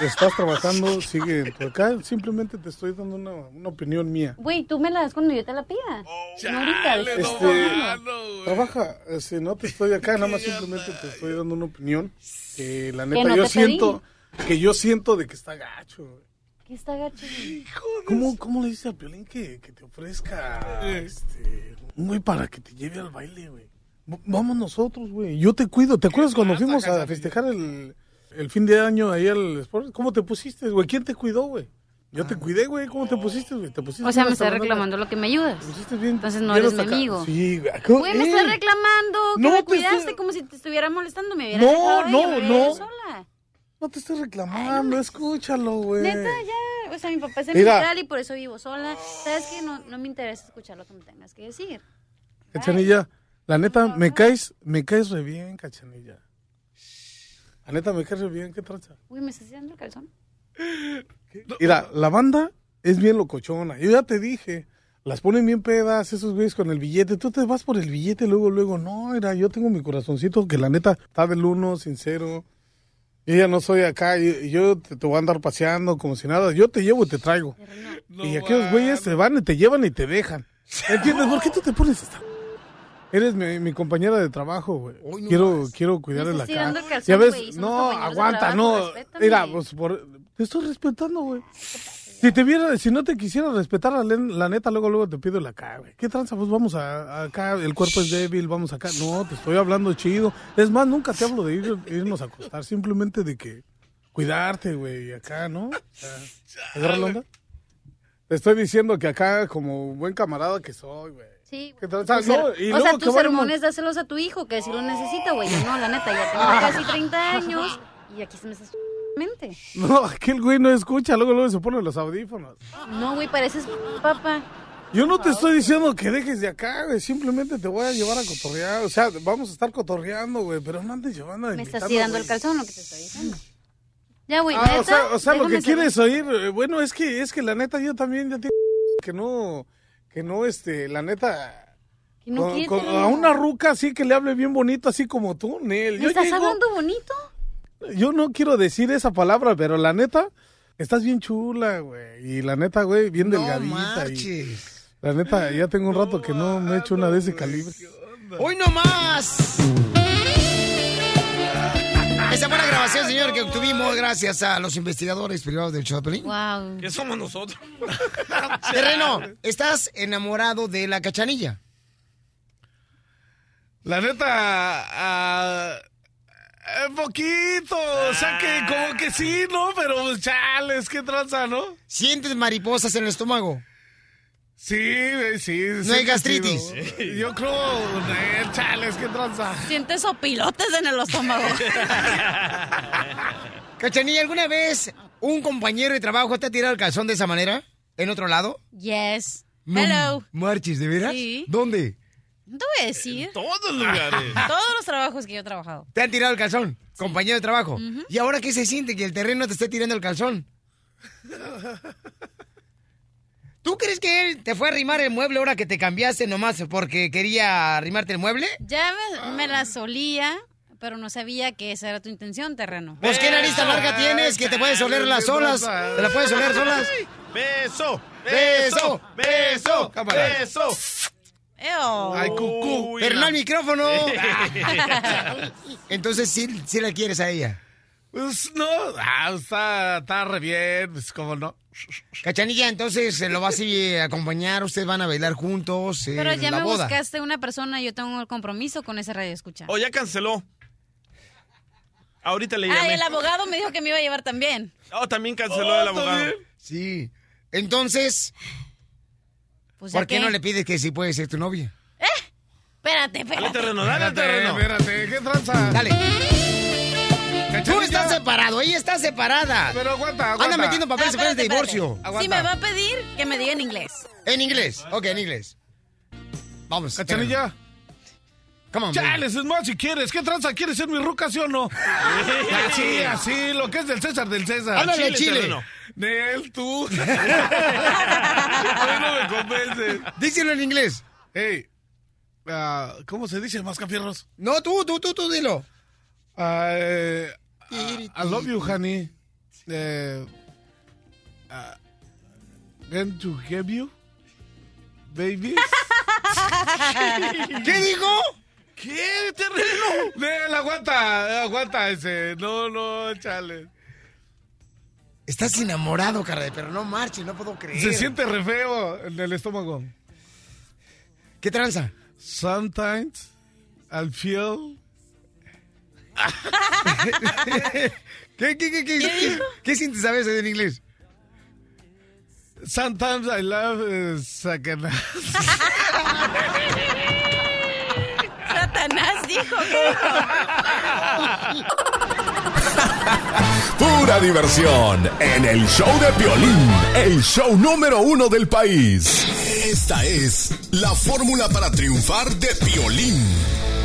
Estás trabajando, sigue acá. Simplemente te estoy dando una, una opinión mía. Güey, tú me la das cuando yo te la pida. no ahorita. Chale, no, Este-. Trabaja, eh, si no te estoy acá, nada más simplemente te estoy dando una opinión que la Que neta no yo siento, que yo siento de que está gacho. güey. ¿Qué está gacho? güey? ¿Cómo, ¿Cómo le dices al Piolín que, que te ofrezca este, un güey para que te lleve al baile, güey? Vamos nosotros, güey. Yo te cuido. ¿Te acuerdas cuando fuimos a festejar el, el fin de año ahí al Sport? ¿Cómo te pusiste, güey? ¿Quién te cuidó, güey? Yo te cuidé, güey. ¿Cómo te pusiste, güey? ¿Te pusiste O sea, me estás reclamando lo que me ayudas. ¿Te pusiste bien? Entonces no eres mi acá? amigo. Sí, güey. ¿Cómo- Güey, me estás reclamando que No me te cuidaste estoy- como si te estuviera molestando. Me hubieras No, no, no. sola. No te estoy reclamando, escúchalo, güey. Neta, ya. O sea, mi papá es militar y por eso vivo sola. ¿Sabes qué? No, no me interesa escuchar lo que me tengas que decir. Cachanilla, la neta, me caes, me caes re bien, cachanilla. La neta, me caes re bien, ¿qué tranza? Uy, ¿me estás tirando el calzón? Mira, la banda es bien locochona. Yo ya te dije, las ponen bien pedas, esos güeyes con el billete. Tú te vas por el billete, luego, luego. No, mira, yo tengo mi corazoncito que la neta está del uno, sincero. Yo ya no soy acá, yo, yo te, te voy a andar paseando como si nada. Yo te llevo y te traigo. y aquellos güeyes te van y te llevan y te dejan. ¿Entiendes? ¿Por qué tú te pones esta? Eres mi, mi compañera de trabajo, güey. quiero, quiero cuidar de Me la cara. Ya ves, no, aguanta, trabajo, no. respétame. Mira, pues por, te estoy respetando, güey. Si te viera, si no te quisiera respetar la, len- la neta, luego, luego te pido la cara, güey. ¿Qué tranza? Pues vamos a, a acá, el cuerpo es débil, vamos acá. No, te estoy hablando chido. Es más, nunca te hablo de ir- irnos a acostar, simplemente de que cuidarte, güey, y acá, ¿no? O sea, ¿agarra la onda? Te estoy diciendo que acá, como buen camarada que soy, güey. Sí, ¿Qué güey. No, y o luego sea, tus sermones dáselos a tu hijo, que si lo necesita, güey. Yo no, la neta, ya tengo casi 30 años y aquí se me está mente. No, aquel güey no escucha, luego, luego se pone los audífonos. No, güey, pareces papá. Yo no te estoy diciendo que dejes de acá, güey. Simplemente te voy a llevar a cotorrear. O sea, vamos a estar cotorreando, güey. Pero no andes llevando a Me estás tirando el calzón, lo que te estoy diciendo. Ya, güey, Ah, neta. o sea, o sea lo que quieres oír, eh, bueno, es que, es que la neta yo también ya tengo que no, que no, este, la neta, Que no con- quieres, con- pero- a una ruca así que le hable bien bonito, así como tú, Nel. ¿Me Yo, estás llego- hablando bonito? yo no quiero decir esa palabra, pero la neta, estás bien chula, güey. Y la neta, güey, bien No delgadita. y- la neta, ya tengo un rato que no me he hecho una de ese calibre. ¡Hoy no más! Esa fue la grabación, señor, que obtuvimos gracias a los investigadores privados del Choplin. Wow. ¿Qué somos nosotros? Terreno, ¿estás enamorado de la cachanilla? La neta, ah, eh, poquito, o sea que como que sí, ¿no? Pero pues, chales, qué tranza, ¿no? ¿Sientes mariposas en el estómago? Sí, sí. ¿No hay gastritis? sí, Yo creo, eh, chales, qué tranza. Sientes opilotes en el estómago. Cachanilla, ¿alguna vez un compañero de trabajo te ha tirado el calzón de esa manera? ¿En otro lado? Yes. No Hello. Marches, ¿de veras? Sí. ¿Dónde? No te voy a decir. todos lugares. Todos los trabajos que yo he trabajado. Te han tirado el calzón, compañero de trabajo. ¿Y ahora qué se siente que el terreno te esté tirando el calzón? ¿Tú crees que él te fue a arrimar el mueble ahora que te cambiaste nomás porque quería arrimarte el mueble? Ya me, me la solía, pero no sabía que esa era tu intención, terreno. Pues qué nariz tan larga tienes que te puedes oler las olas. ¿Te la puedes oler solas? Beso, Beso, beso, beso. Eo. Ay, cucú. Pero no al micrófono. Entonces sí, sí la quieres a ella. Pues no, ah, está, está re bien, pues cómo no. Cachanilla, entonces eh, lo vas a ir a acompañar, ustedes van a bailar juntos en Pero ya la me boda. buscaste una persona, yo tengo el compromiso con ese radio escucha. Oh, ya canceló. Ahorita le Ah, y llamé. el abogado me dijo que me iba a llevar también. Oh, también canceló el abogado. Sí. Entonces, Pues ¿por qué que- no le pides que sí puede ser tu novia? Espérate, Dale espérate. terreno, dale terreno. Espérate, ¿qué tranza? Dale. Tú estás separado, ella está separada. Pero aguanta, aguanta. Anda metiendo papeles Ah, de divorcio. Si me va a pedir, que me diga en inglés. En inglés. Ok, en inglés. Vamos. Cachanilla. Come on, baby. Chales, es más, si quieres. ¿Qué tranza? ¿Quieres ser mi ruca, sí o no? Así, así, lo que es del César, del César. Háblale, Chile. terreno. Nel, tú. A mí no me convences. Díselo en inglés. Hey, ah, ¿cómo se dice, mascafierros? No, tú, tú, tú, tú, dilo. Ah, eh, I love you, honey. Eh, ah, going to give you, baby. ¿Qué dijo? ¿Qué terreno? Nel, aguanta, aguanta ese. No, no, chale. Estás enamorado, cara, pero no marches, no puedo creer. Se siente re feo en el estómago. ¿Qué tranza? Sometimes I feel. ¿Qué, qué, qué, qué, qué, qué sientes a veces en inglés? Sometimes I love uh, Satanás. Satanás dijo que Pura diversión en el show de Piolín, el show número uno del país. Esta es la fórmula para triunfar de violín.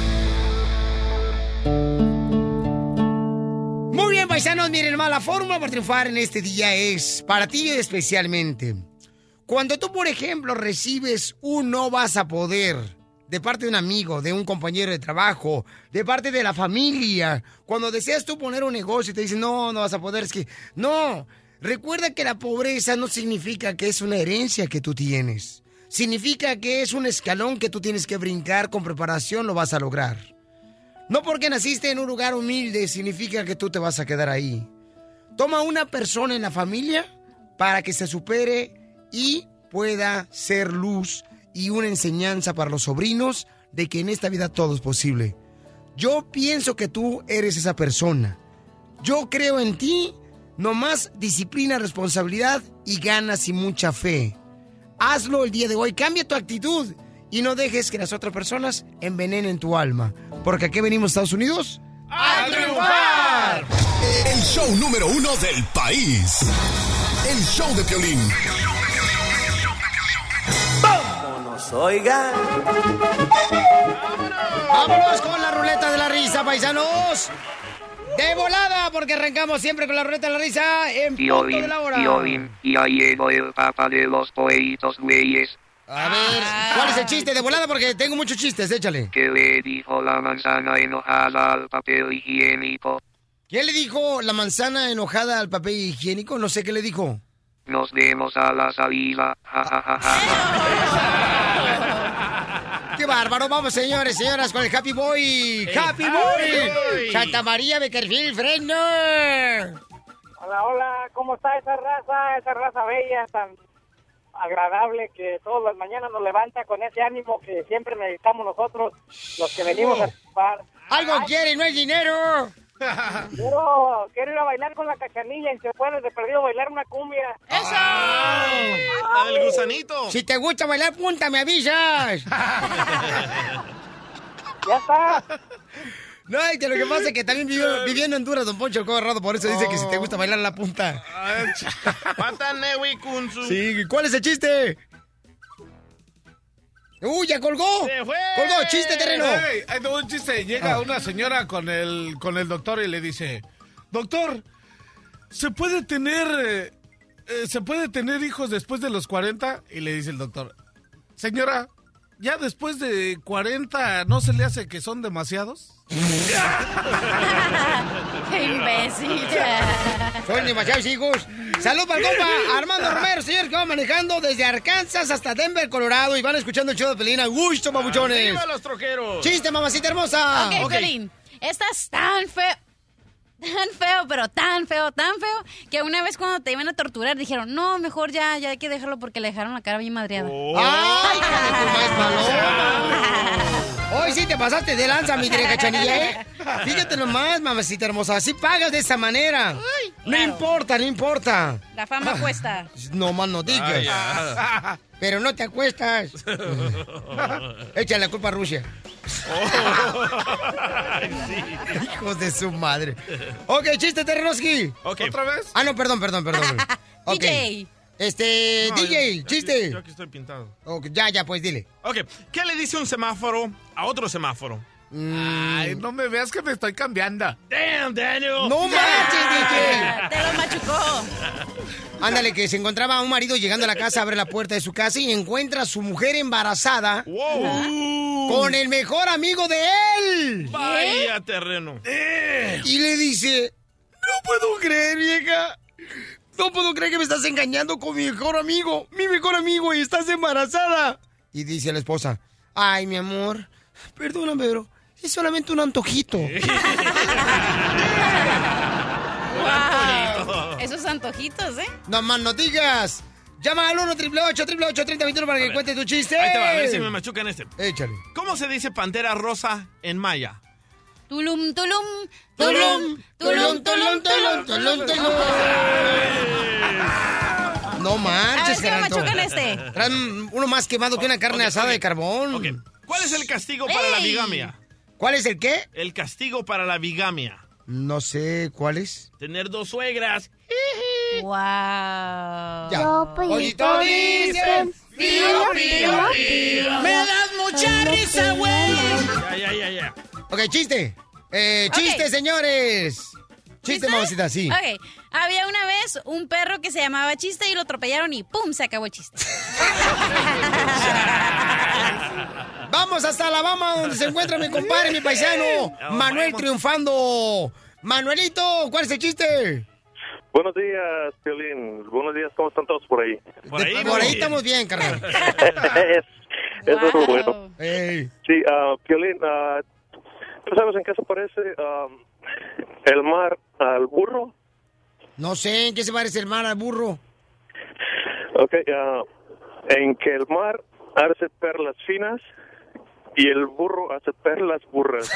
Paisanos, miren más, la fórmula para triunfar en este día es para ti especialmente. Cuando tú, por ejemplo, recibes un no vas a poder de parte de un amigo, de un compañero de trabajo, de parte de la familia, cuando deseas tú poner un negocio y te dicen, no, no vas a poder, es que, no, recuerda que la pobreza no significa que es una herencia que tú tienes. Significa que es un escalón que tú tienes que brincar con preparación, lo vas a lograr. No porque naciste en un lugar humilde significa que tú te vas a quedar ahí. Toma una persona en la familia para que se supere y pueda ser luz y una enseñanza para los sobrinos de que en esta vida todo es posible. Yo pienso que tú eres esa persona. Yo creo en ti, nomás disciplina, responsabilidad y ganas y mucha fe. Hazlo el día de hoy, cambia tu actitud y no dejes que las otras personas envenenen tu alma. Porque aquí venimos, Estados Unidos. ¡A triunfar! El show número uno del país. El show de Piolín. Oigan. Vámonos con la ruleta de la risa, paisanos. De volada, porque arrancamos siempre con la ruleta de la risa en punto de la hora. ya llegó el papa de los poetos güeyes. A ver, ¿cuál es el chiste de volada? Porque tengo muchos chistes, échale. ¿Qué le dijo la manzana enojada al papel higiénico? ¿Qué le dijo la manzana enojada al papel higiénico? No sé qué le dijo. Nos vemos a la salida. Ja, ja, ja, ja. ¡Qué bárbaro! Vamos, señores, señoras, con el Happy Boy. ¡Happy Boy! Santa María Beckerfield, Fresno. Hola, hola, ¿cómo está esa raza? Esa raza bella, tan agradable que todas las mañanas nos levanta con ese ánimo que siempre necesitamos nosotros, los que venimos a participar. Algo quiere, no hay dinero. Quiero, quiero ir a bailar con la cachanilla y se puede de perdido bailar una cumbia. ¡Eso! el gusanito. Si te gusta bailar punta, me avisas. ya está. No, es que lo que pasa es que también vivió, viviendo en Honduras, don Poncho el Cobarrado, por eso dice que si te gusta bailar la punta. Sí, ¿cuál es el chiste? ¡Uy, ya colgó! ¡Se fue! ¡Colgó! ¡Chiste, terreno! Ey, ahí tengo un chiste. Llega Ah. una señora con el, con el doctor y le dice, doctor, ¿se puede tener, eh, eh, ¿se puede tener hijos después de los 40? Y le dice el doctor, señora, ¿ya después de 40 no se le hace que son demasiados? ¡Qué imbécil! Son demasiados hijos. Salud para el compa Armando Romero, señor, que va manejando desde Arkansas hasta Denver, Colorado. Y van escuchando el show de Pelina. ¡Gusto, babuchones! ¡Arriba los troqueros! ¡Chiste, mamacita hermosa! Ok, Piolín, estás tan feo, tan feo, pero tan feo, tan feo, que una vez cuando te iban a torturar dijeron, no, mejor ya, ya hay que dejarlo porque le dejaron la cara bien madreada. ¡Ay, hija de tu maíz paloma! Hoy sí te pasaste de lanza, mi querida cachanilla, ¿eh? Fíjate nomás, mamacita hermosa. Así pagas de esa manera. No importa, no importa. La fama cuesta. No más no digas. Vaya. Pero no te acuestas. Échale la culpa a Rusia. Hijos de su madre. Ok, chiste, Terrenoski. ¿Otra vez? Ah, no, perdón, perdón, perdón. Ok. DJ. Este, No, DJ, yo- chiste. Yo aquí estoy pintado. Ya, ya, pues dile. Ok, ¿qué le dice un semáforo a otro semáforo? Ay, no me veas que me estoy cambiando. Damn, Daniel. ¡No manches, DJ! Te lo machucó. Ándale, que se encontraba un marido llegando a la casa, abre la puerta de su casa y encuentra a su mujer embarazada con el mejor amigo de él. Vaya terreno. Y le dice, no puedo creer, vieja. No puedo creer que me estás engañando con mi mejor amigo. Mi mejor amigo y estás embarazada. Y dice la esposa, ay, mi amor, perdóname, pero es solamente un antojito. Wow. Esos antojitos, ¿eh? no más no digas. Llama al 1 888 3021 para que cuente tu chiste. Ahí te va, a ver si me machucan este. Échale. ¿Cómo se dice pantera rosa en maya? Tulum, tulum, Tulum, tulum, tulum, tulum, tulum, tulum. No A manches, ver si me machucan este. Traen uno más quemado que una carne Ok, asada ok. de carbón. ¿Cuál es el castigo para la ¡Ey! bigamia? ¿Cuál es el qué? El castigo para la bigamia. No sé cuál es. Tener dos suegras. Wow. Ya. Los pollitos dicen, Pío, pío, pío. Me das mucha risa, güey. Ya, ya, ya, ya. Ok, chiste. Eh, chiste, señores. Chiste, mamacita, sí. Ok, había una vez un perro que se llamaba Chiste y lo atropellaron y ¡pum! se acabó el chiste. Vamos hasta Alabama, donde se encuentra mi compadre, mi paisano, Manuel triunfando. Manuelito, ¿cuál es el chiste? Buenos días, Piolín. Buenos días, ¿cómo están todos por ahí? Por ahí, por ahí estamos bien, carnal. Es- Eso es lo bueno. Sí, ah, Piolín, ah, ¿tú sabes en qué se parece ah, el mar al burro? No sé en qué se parece el mar al burro. Ok, en que el mar hace perlas finas y el burro hace perlas burras.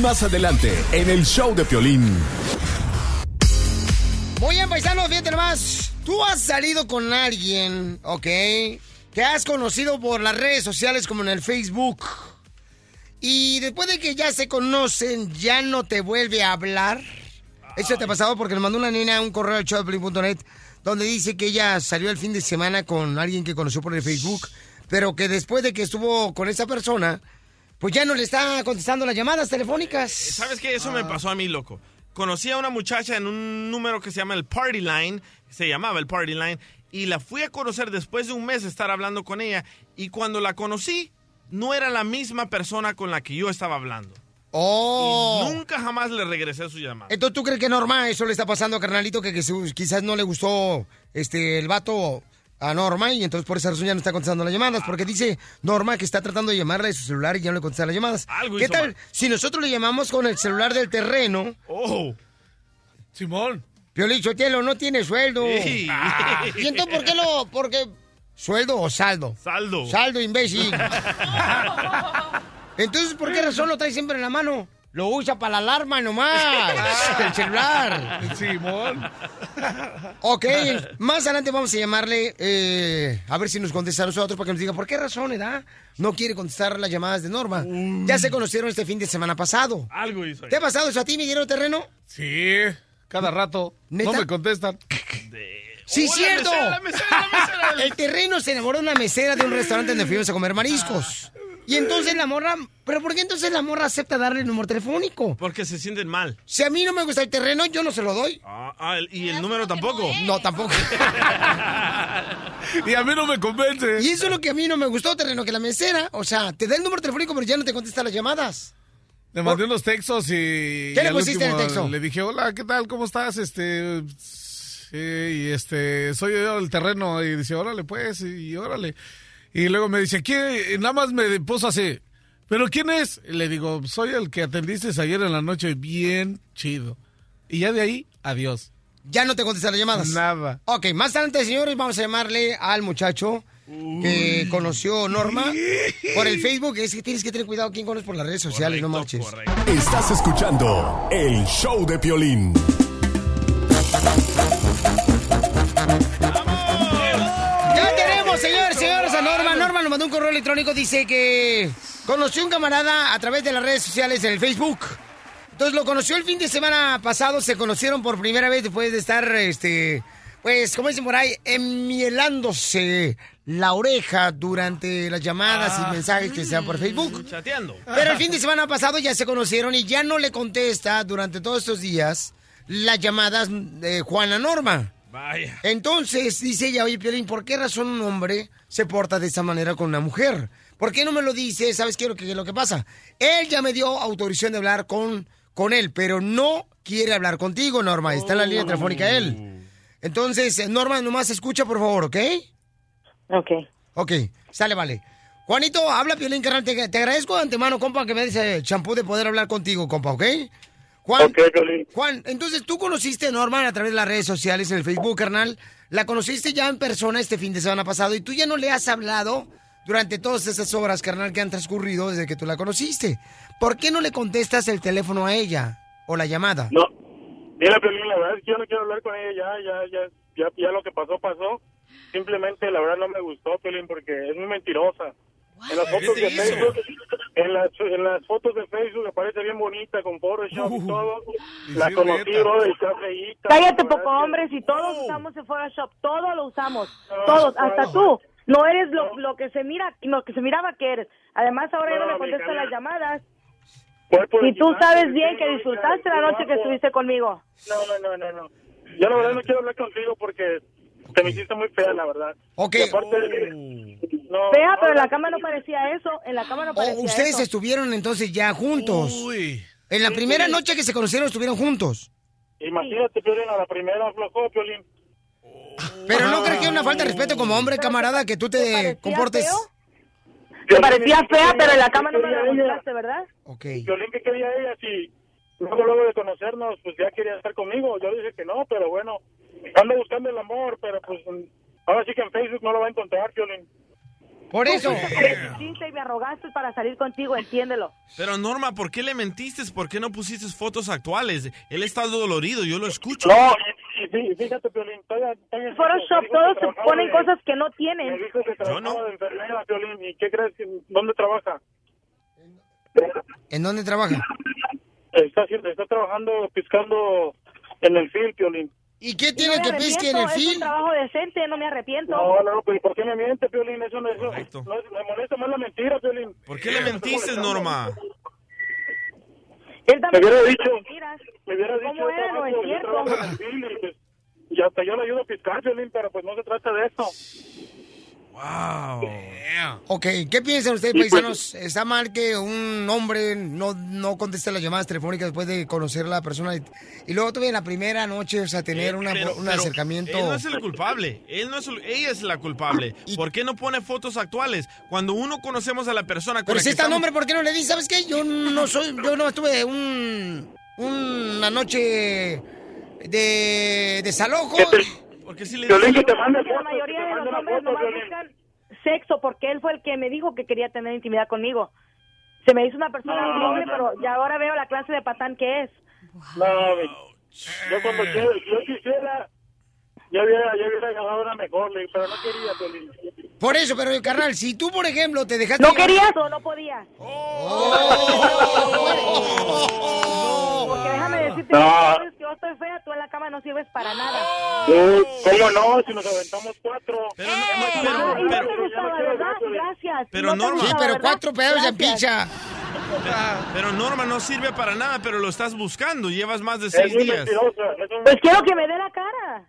Más adelante, en el show de Piolín. Muy bien, paisanos, fíjate nomás. Tú has salido con alguien, ¿ok? Que has conocido por las redes sociales como en el Facebook. Y después de que ya se conocen, ya no te vuelve a hablar. Eso te ha pasado porque le mandó una nena un correo al showdepiolín.net donde dice que ella salió el fin de semana con alguien que conoció por el Facebook, pero que después de que estuvo con esa persona, pues ya no le está contestando las llamadas telefónicas. ¿Sabes qué? Eso me pasó a mí, loco. Conocí a una muchacha en un número que se llama el Party Line, se llamaba el Party Line, y la fui a conocer después de un mes de estar hablando con ella, y cuando la conocí, no era la misma persona con la que yo estaba hablando. Oh. Y nunca jamás le regresé su llamada. Entonces, ¿tú crees que Norma eso le está pasando a carnalito? Que, que su- quizás no le gustó este el vato a Norma y entonces por esa razón ya no está contestando las llamadas. Porque dice Norma que está tratando de llamarle de su celular y ya no le contesta las llamadas. Algo ¿Qué tal mal. si nosotros le llamamos con el celular del terreno? Oh. Simón. Piolín Sotelo no tiene sueldo. Sí. Ah, ¿Y entonces por qué lo...? Porque... ¿Sueldo o saldo? Saldo. Saldo, imbécil. Entonces, ¿por qué razón lo trae siempre en la mano? Lo usa para la alarma nomás. el celular. Simón. Ok, más adelante vamos a llamarle eh, a ver si nos contesta a nosotros para que nos diga por qué razón, ¿edad? No quiere contestar las llamadas de Norma. Ya se conocieron este fin de semana pasado. Algo hizo. ¿Te ha pasado eso a ti, mi dinero terreno? Sí, cada rato. ¿Neta? No me contestan. Sí, Oh, la cierto. mesera, la mesera, la mesera. El terreno se enamoró de una mesera de un restaurante donde fuimos a comer mariscos. Y entonces la morra, ¿pero por qué entonces la morra acepta darle el número telefónico? Porque se sienten mal. Si a mí no me gusta el terreno, yo no se lo doy. Ah, ah, el- ¿Y el número tampoco? No, tampoco. Y a mí no me convence. Y eso es lo que a mí no me gustó, terreno, que la mesera, o sea, te da el número telefónico, pero ya no te contesta las llamadas. Le mandé unos textos y. ¿Qué le y pusiste en el texto? Le dije, hola, ¿qué tal? ¿Cómo estás? Este. sí, y este. Soy yo el terreno. Y dice, órale, pues, y órale. Y luego me dice, ¿quién? Y nada más me puso así. ¿Pero quién es? Y le digo, soy el que atendiste ayer en la noche. Bien chido. Y ya de ahí, adiós. Ya no te contesta las llamadas. Nada. Ok, más adelante, señores, vamos a llamarle al muchacho que conoció Norma por el Facebook. Es que tienes que tener cuidado quién conoces por las redes sociales, no marches. Estás escuchando el show de Piolín. Mandó un correo electrónico, dice que conoció un camarada a través de las redes sociales en el Facebook. Entonces lo conoció el fin de semana pasado, se conocieron por primera vez después de estar, este, pues, como dicen por ahí, enmielándose la oreja durante las llamadas y mensajes que se dan por Facebook. Chateando. Pero el fin de semana pasado ya se conocieron y ya no le contesta durante todos estos días las llamadas de Juana Norma. Vaya. Entonces, dice ella, oye, Piolín, ¿por qué razón un hombre se porta de esa manera con una mujer? ¿Por qué no me lo dice? ¿Sabes qué es lo que, lo que pasa? Él ya me dio autorización de hablar con, con él, pero no quiere hablar contigo, Norma. Está en la línea telefónica él. Entonces, Norma, nomás escucha, por favor, ¿ok? Ok. Ok, sale, vale. Juanito, habla Piolín, carnal. Te, te agradezco de antemano, compa, que me el champú de poder hablar contigo, compa, ¿ok? Juan, Juan, entonces tú conociste a Norma a través de las redes sociales, en el Facebook, carnal. La conociste ya en persona este fin de semana pasado y tú ya no le has hablado durante todas esas horas, carnal, que han transcurrido desde que tú la conociste. ¿Por qué no le contestas el teléfono a ella o la llamada? No, mira, Piolín, la verdad es que yo no quiero hablar con ella, ya, ya, ya, ya, ya lo que pasó, pasó. Simplemente, la verdad, no me gustó, Piolín, porque es muy mentirosa. En las ¿Qué fotos de? Facebook, En las, en las fotos de Facebook aparece bien bonita con Photoshop y todo. Y La sí, conocí, bro, y está feíta. Cállate, poco que- hombre, si todos usamos el Photoshop, todos lo usamos, todos, hasta tú. No eres lo, lo que se mira, lo que se miraba que eres. Además, ahora ya no me contestan las llamadas. Y tú sabes bien que disfrutaste la noche que estuviste conmigo. No, no, no, no, no. Yo la verdad no quiero hablar contigo porque te me hiciste muy fea, la verdad. Ok. Aparte, no, Fea, no, pero en la cama no parecía eso. En la cama no parecía ustedes eso. estuvieron entonces ya juntos. En la primera noche que se conocieron estuvieron juntos. Imagínate, Piolín, a la primera aflojó, Piolín. Pero no crees que es una falta de respeto como hombre, camarada, que tú te comportes. Te parecía fea, pero en la cama no me la mostraste, ¿verdad? Ok. Piolín, ¿qué quería ella? Si luego, luego de conocernos, pues ya quería estar conmigo. Yo dije que no, pero bueno, ando buscando el amor, pero pues ahora sí que en Facebook no lo va a encontrar, Piolín. Por hiciste y me arrogaste para salir contigo, entiéndelo. Pero Norma, ¿por qué le mentiste? ¿Por qué no pusiste fotos actuales? Él está dolorido, yo lo escucho. No, fíjate, Piolín, todavía, todavía Photoshop, me dijo todos se ponen de- cosas que no tienen. Me dijo que trabajaba de enfermera, Piolín, ¿y qué crees? ¿Dónde trabaja? ¿En dónde trabaja? Está, haciendo- está trabajando piscando en el film, Piolín. ¿Y qué No me arrepiento, Es un trabajo decente, no me arrepiento. No, no, pues ¿por qué me miente, Piolín? Eso no, eso, no, me molesta más la mentira, Piolín. ¿Por qué le mentiste, Norma? Él Me también hubiera dice dicho, mentiras. me hubiera dicho, ¿Cómo era? No es yo cierto. trabajo en el film y, pues, y hasta yo le ayudo a piscar, Piolín, pero pues no se trata de eso. Wow. Ok, ¿qué piensan ustedes, pues- paisanos? ¿Está mal que un hombre no, no conteste las llamadas telefónicas después de conocer a la persona y, y luego tuve en la primera noche, o sea, tener una- Pero- un pero acercamiento? Él no es el culpable. Él no es el- ella es la culpable. ¿Por qué no pone fotos actuales? Cuando uno conocemos a la persona con Pero la si que está estamos- nombre, ¿por qué no le dices? ¿Sabes qué? Yo no soy, yo no estuve un, una noche de desalojo. Porque si le Piolín, que te mande la mayoría de los hombres nomás buscan sexo porque él fue el que me dijo que quería tener intimidad conmigo. Se me hizo una persona No, horrible, no. pero ya ahora veo la clase de patán que es. No, yo cuando quiero, yo quisiera, ya hubiera, ya hubiera agarrado una mejor, pero no quería, Piolín. Por eso, pero carnal, si tú, por ejemplo, te dejaste... ¿No llevar- querías o no podías? Porque déjame decirte No. que yo estoy fea, tú en la cama no sirves para nada. ¿Cómo no? Si nos aventamos cuatro. Pero, Ah, no te gustaba, ¿verdad? Gracias. Pero No Sí, pero cuatro pedazos en pizza. Pero Norma no sirve para nada, pero lo estás buscando. Llevas más de Es seis días. Pues quiero que me dé la cara.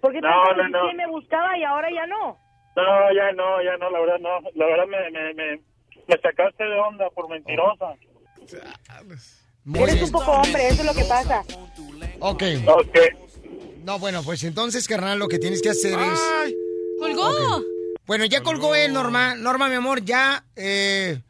Porque tú No, no, no. me buscaba y ahora ya no. No, ya no, ya no, la verdad no. La verdad me, me, me, me sacaste de onda por mentirosa. Eres un poco hombre, eso es lo que pasa. Ok. Ok. No, bueno, pues entonces, carnal, lo que tienes que hacer es... ¡Colgó! Bueno, ya colgó él, Norma. Norma, mi amor, ya... eh,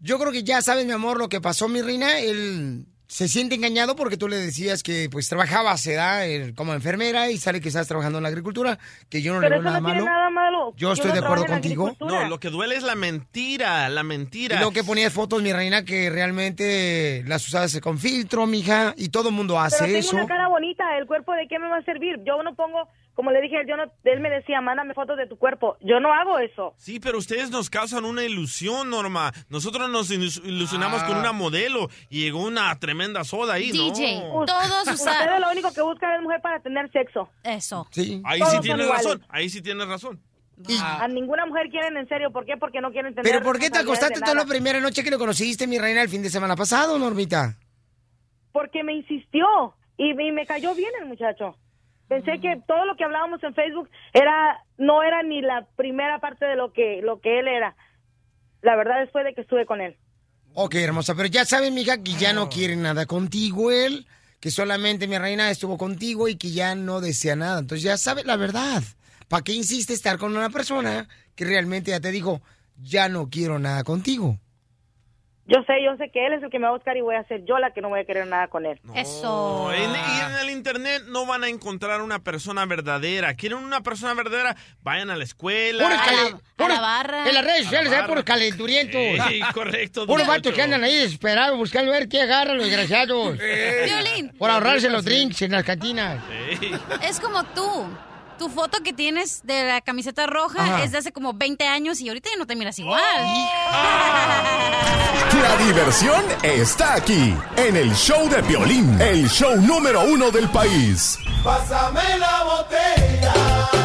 yo creo que ya sabes, mi amor, lo que pasó, mi reina. Él se siente engañado porque tú le decías que pues trabajaba, se da eh, como enfermera y sale que estás trabajando en la agricultura, que yo no Pero le eso veo nada no tiene malo. nada malo. Yo estoy no de acuerdo contigo. No, lo que duele es la mentira, la mentira. Y lo que ponías fotos, mi reina, que realmente las usabas con filtro, mija, y todo el mundo hace Pero tengo eso. una cara bonita, ¿el cuerpo de qué me va a servir? Yo no pongo, como le dije, yo no, él me decía, mándame fotos de tu cuerpo. Yo no hago eso. Sí, pero ustedes nos causan una ilusión, Norma. Nosotros nos ilus- ilusionamos Ah. con una modelo y llegó una tremenda soda ahí, ¿no? todos Ustedes lo único que buscan es mujer para tener sexo. Eso. Sí. Ahí Todos sí tienes razón, ahí sí tienes razón. A ninguna mujer quieren en serio. ¿Por qué? Porque no quieren tener Pero ¿por qué te acostaste toda la primera noche que lo conociste, mi reina, el fin de semana pasado, Normita? Porque me insistió y, y me cayó bien el muchacho. Pensé que todo lo que hablábamos en Facebook era no era ni la primera parte de lo que lo que él era. La verdad después de que estuve con él. Ok, hermosa, pero ya sabes, mija, que ya no quiere nada contigo él, que solamente mi reina estuvo contigo y que ya no desea nada. Entonces ya sabes la verdad. ¿Para qué insiste estar con una persona que realmente ya te dijo, ya no quiero nada contigo? Yo sé, yo sé que él es el que me va a buscar y voy a ser yo la que no voy a querer nada con él. No, en, y en el internet no van a encontrar una persona verdadera. ¿Quieren una persona verdadera? Vayan a la escuela. Puros calen- puros- barra. En las redes A la sociales hay puros calenturientos. Sí, correcto. Puros vatos que andan ahí desesperados buscando ver qué agarran los desgraciados. Violín. Por ahorrarse los drinks en las cantinas. Es como tú. Tu foto que tienes de la camiseta roja Ajá. es de hace como 20 años y ahorita ya no te miras igual. La diversión está aquí, en el show de Piolín, el show número uno del país. Pásame la botella.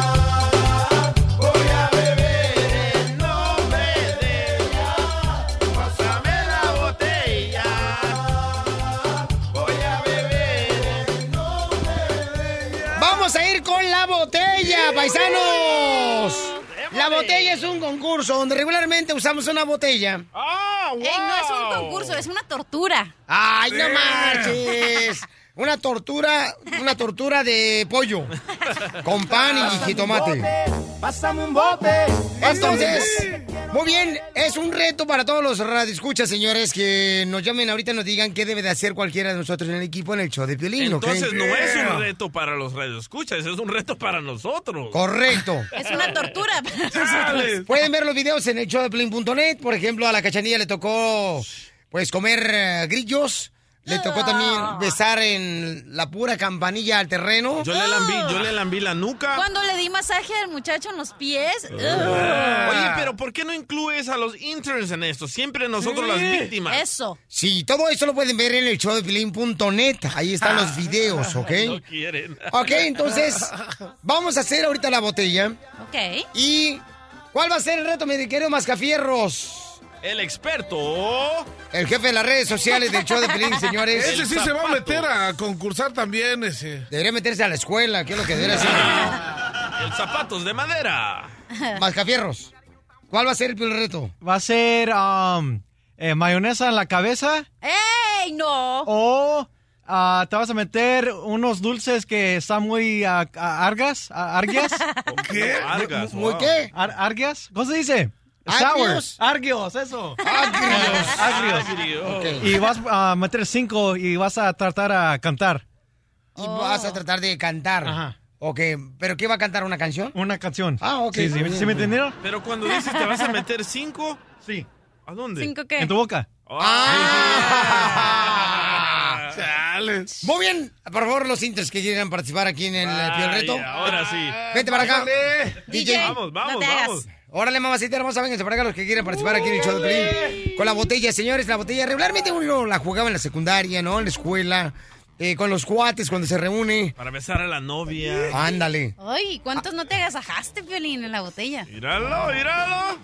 Con la botella, paisanos. La botella es un concurso donde regularmente usamos una botella. ¡Ah, Ey, no es un concurso, es una tortura. ¡Ay, no marches! Una tortura, una tortura de pollo. Con pan y jitomate. Pásame un bote. Entonces, muy bien, es un reto para todos los radioescuchas, señores, que nos llamen ahorita y nos digan qué debe de hacer cualquiera de nosotros en el equipo en el show de Piolín. Entonces no es un reto para los radioescuchas, es un reto para nosotros. Correcto. Es una tortura. Pueden ver los videos en el showdeplin.net. Por ejemplo, a la cachanilla le tocó, pues, comer eh, grillos. Le tocó también besar en la pura campanilla al terreno. Yo le lambí, yo le lambí la nuca. Cuando le di masaje al muchacho en los pies. Oye, pero ¿por qué no incluyes a los interns en esto? Siempre nosotros las víctimas. Eso. Sí, todo eso lo pueden ver en el showdeplin.net. Ahí están los videos, ¿ok? No quieren. Ok, entonces, vamos a hacer ahorita la botella. Ok. ¿Y cuál va a ser el reto, mi querido Mascafierros? El experto. El jefe de las redes sociales del show de Pelín, señores. Ese sí se va a meter a concursar también, ese. Debería meterse a la escuela, que es lo que debería hacer. El zapatos de madera. Mascafierros, ¿cuál va a ser el primer reto? Va a ser um, eh, mayonesa en la cabeza ¡Ey, no! o ah, te vas a meter unos dulces que están muy ah, argas, argias. ¿Qué? Algas, ¿Muy wow. qué? Ar- ¿Argias? ¿Cómo se dice? Agrios. Sour. Argios, eso. Agrios. Agrios. Agrio. Y vas a meter cinco y vas a tratar a cantar Y vas a tratar de cantar. Ajá. Ok, ¿pero qué va a cantar? ¿Una canción? una canción. Ah, ok. Sí, sí, ¿sí me entendieron? Pero cuando dices te vas a meter cinco, Sí. ¿a dónde? ¿Cinco qué? En tu boca. Ah. Chale. Muy bien, por favor, los intros que quieran participar aquí en el Piol Reto. Ay, ahora sí. Vente para acá. Bájale. DJ. Vamos, vamos, no vamos. Órale, mamacita hermosa, vénganse para acá los que quieren participar aquí en el show de Pelín. Con la botella, señores, la botella. Regularmente uno la jugaba en la secundaria, ¿no? En la escuela, eh, con los cuates cuando se reúne. Para besar a la novia. Ándale. Ay, ¿cuántos no te agasajaste, Piolín, en la botella? Míralo, míralo.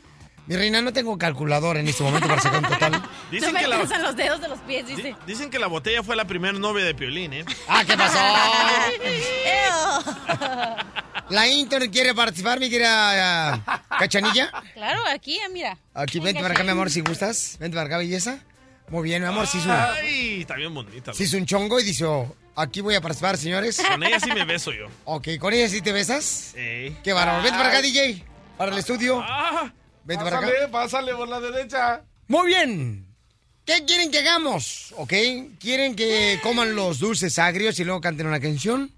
Mi reina, no tengo calculador en este momento para sacar un total. Dicen no me que, la, los dedos de los pies, di- dice. dicen que la botella fue la primera novia de Piolín, ¿eh? Ah, ¿qué pasó? La intern quiere participar, mi querida ah, Cachanilla. Claro, aquí, ah, mira. Aquí, vente para acá, mi amor, si gustas. Vente para acá, belleza. Muy bien, mi amor, sí es un, Ay, está bien bonita. sí es un chongo y dice, oh, aquí voy a participar, señores. Con ella sí me beso yo. Ok, ¿con ella sí te besas? Ey. Qué bárbaro. Vente para acá, DJ. Para el estudio. Ah, Vente para acá. Pásale, pásale por la derecha. Muy bien. ¿Qué quieren que hagamos? ¿Ok? ¿Quieren que coman los dulces agrios y luego canten una canción?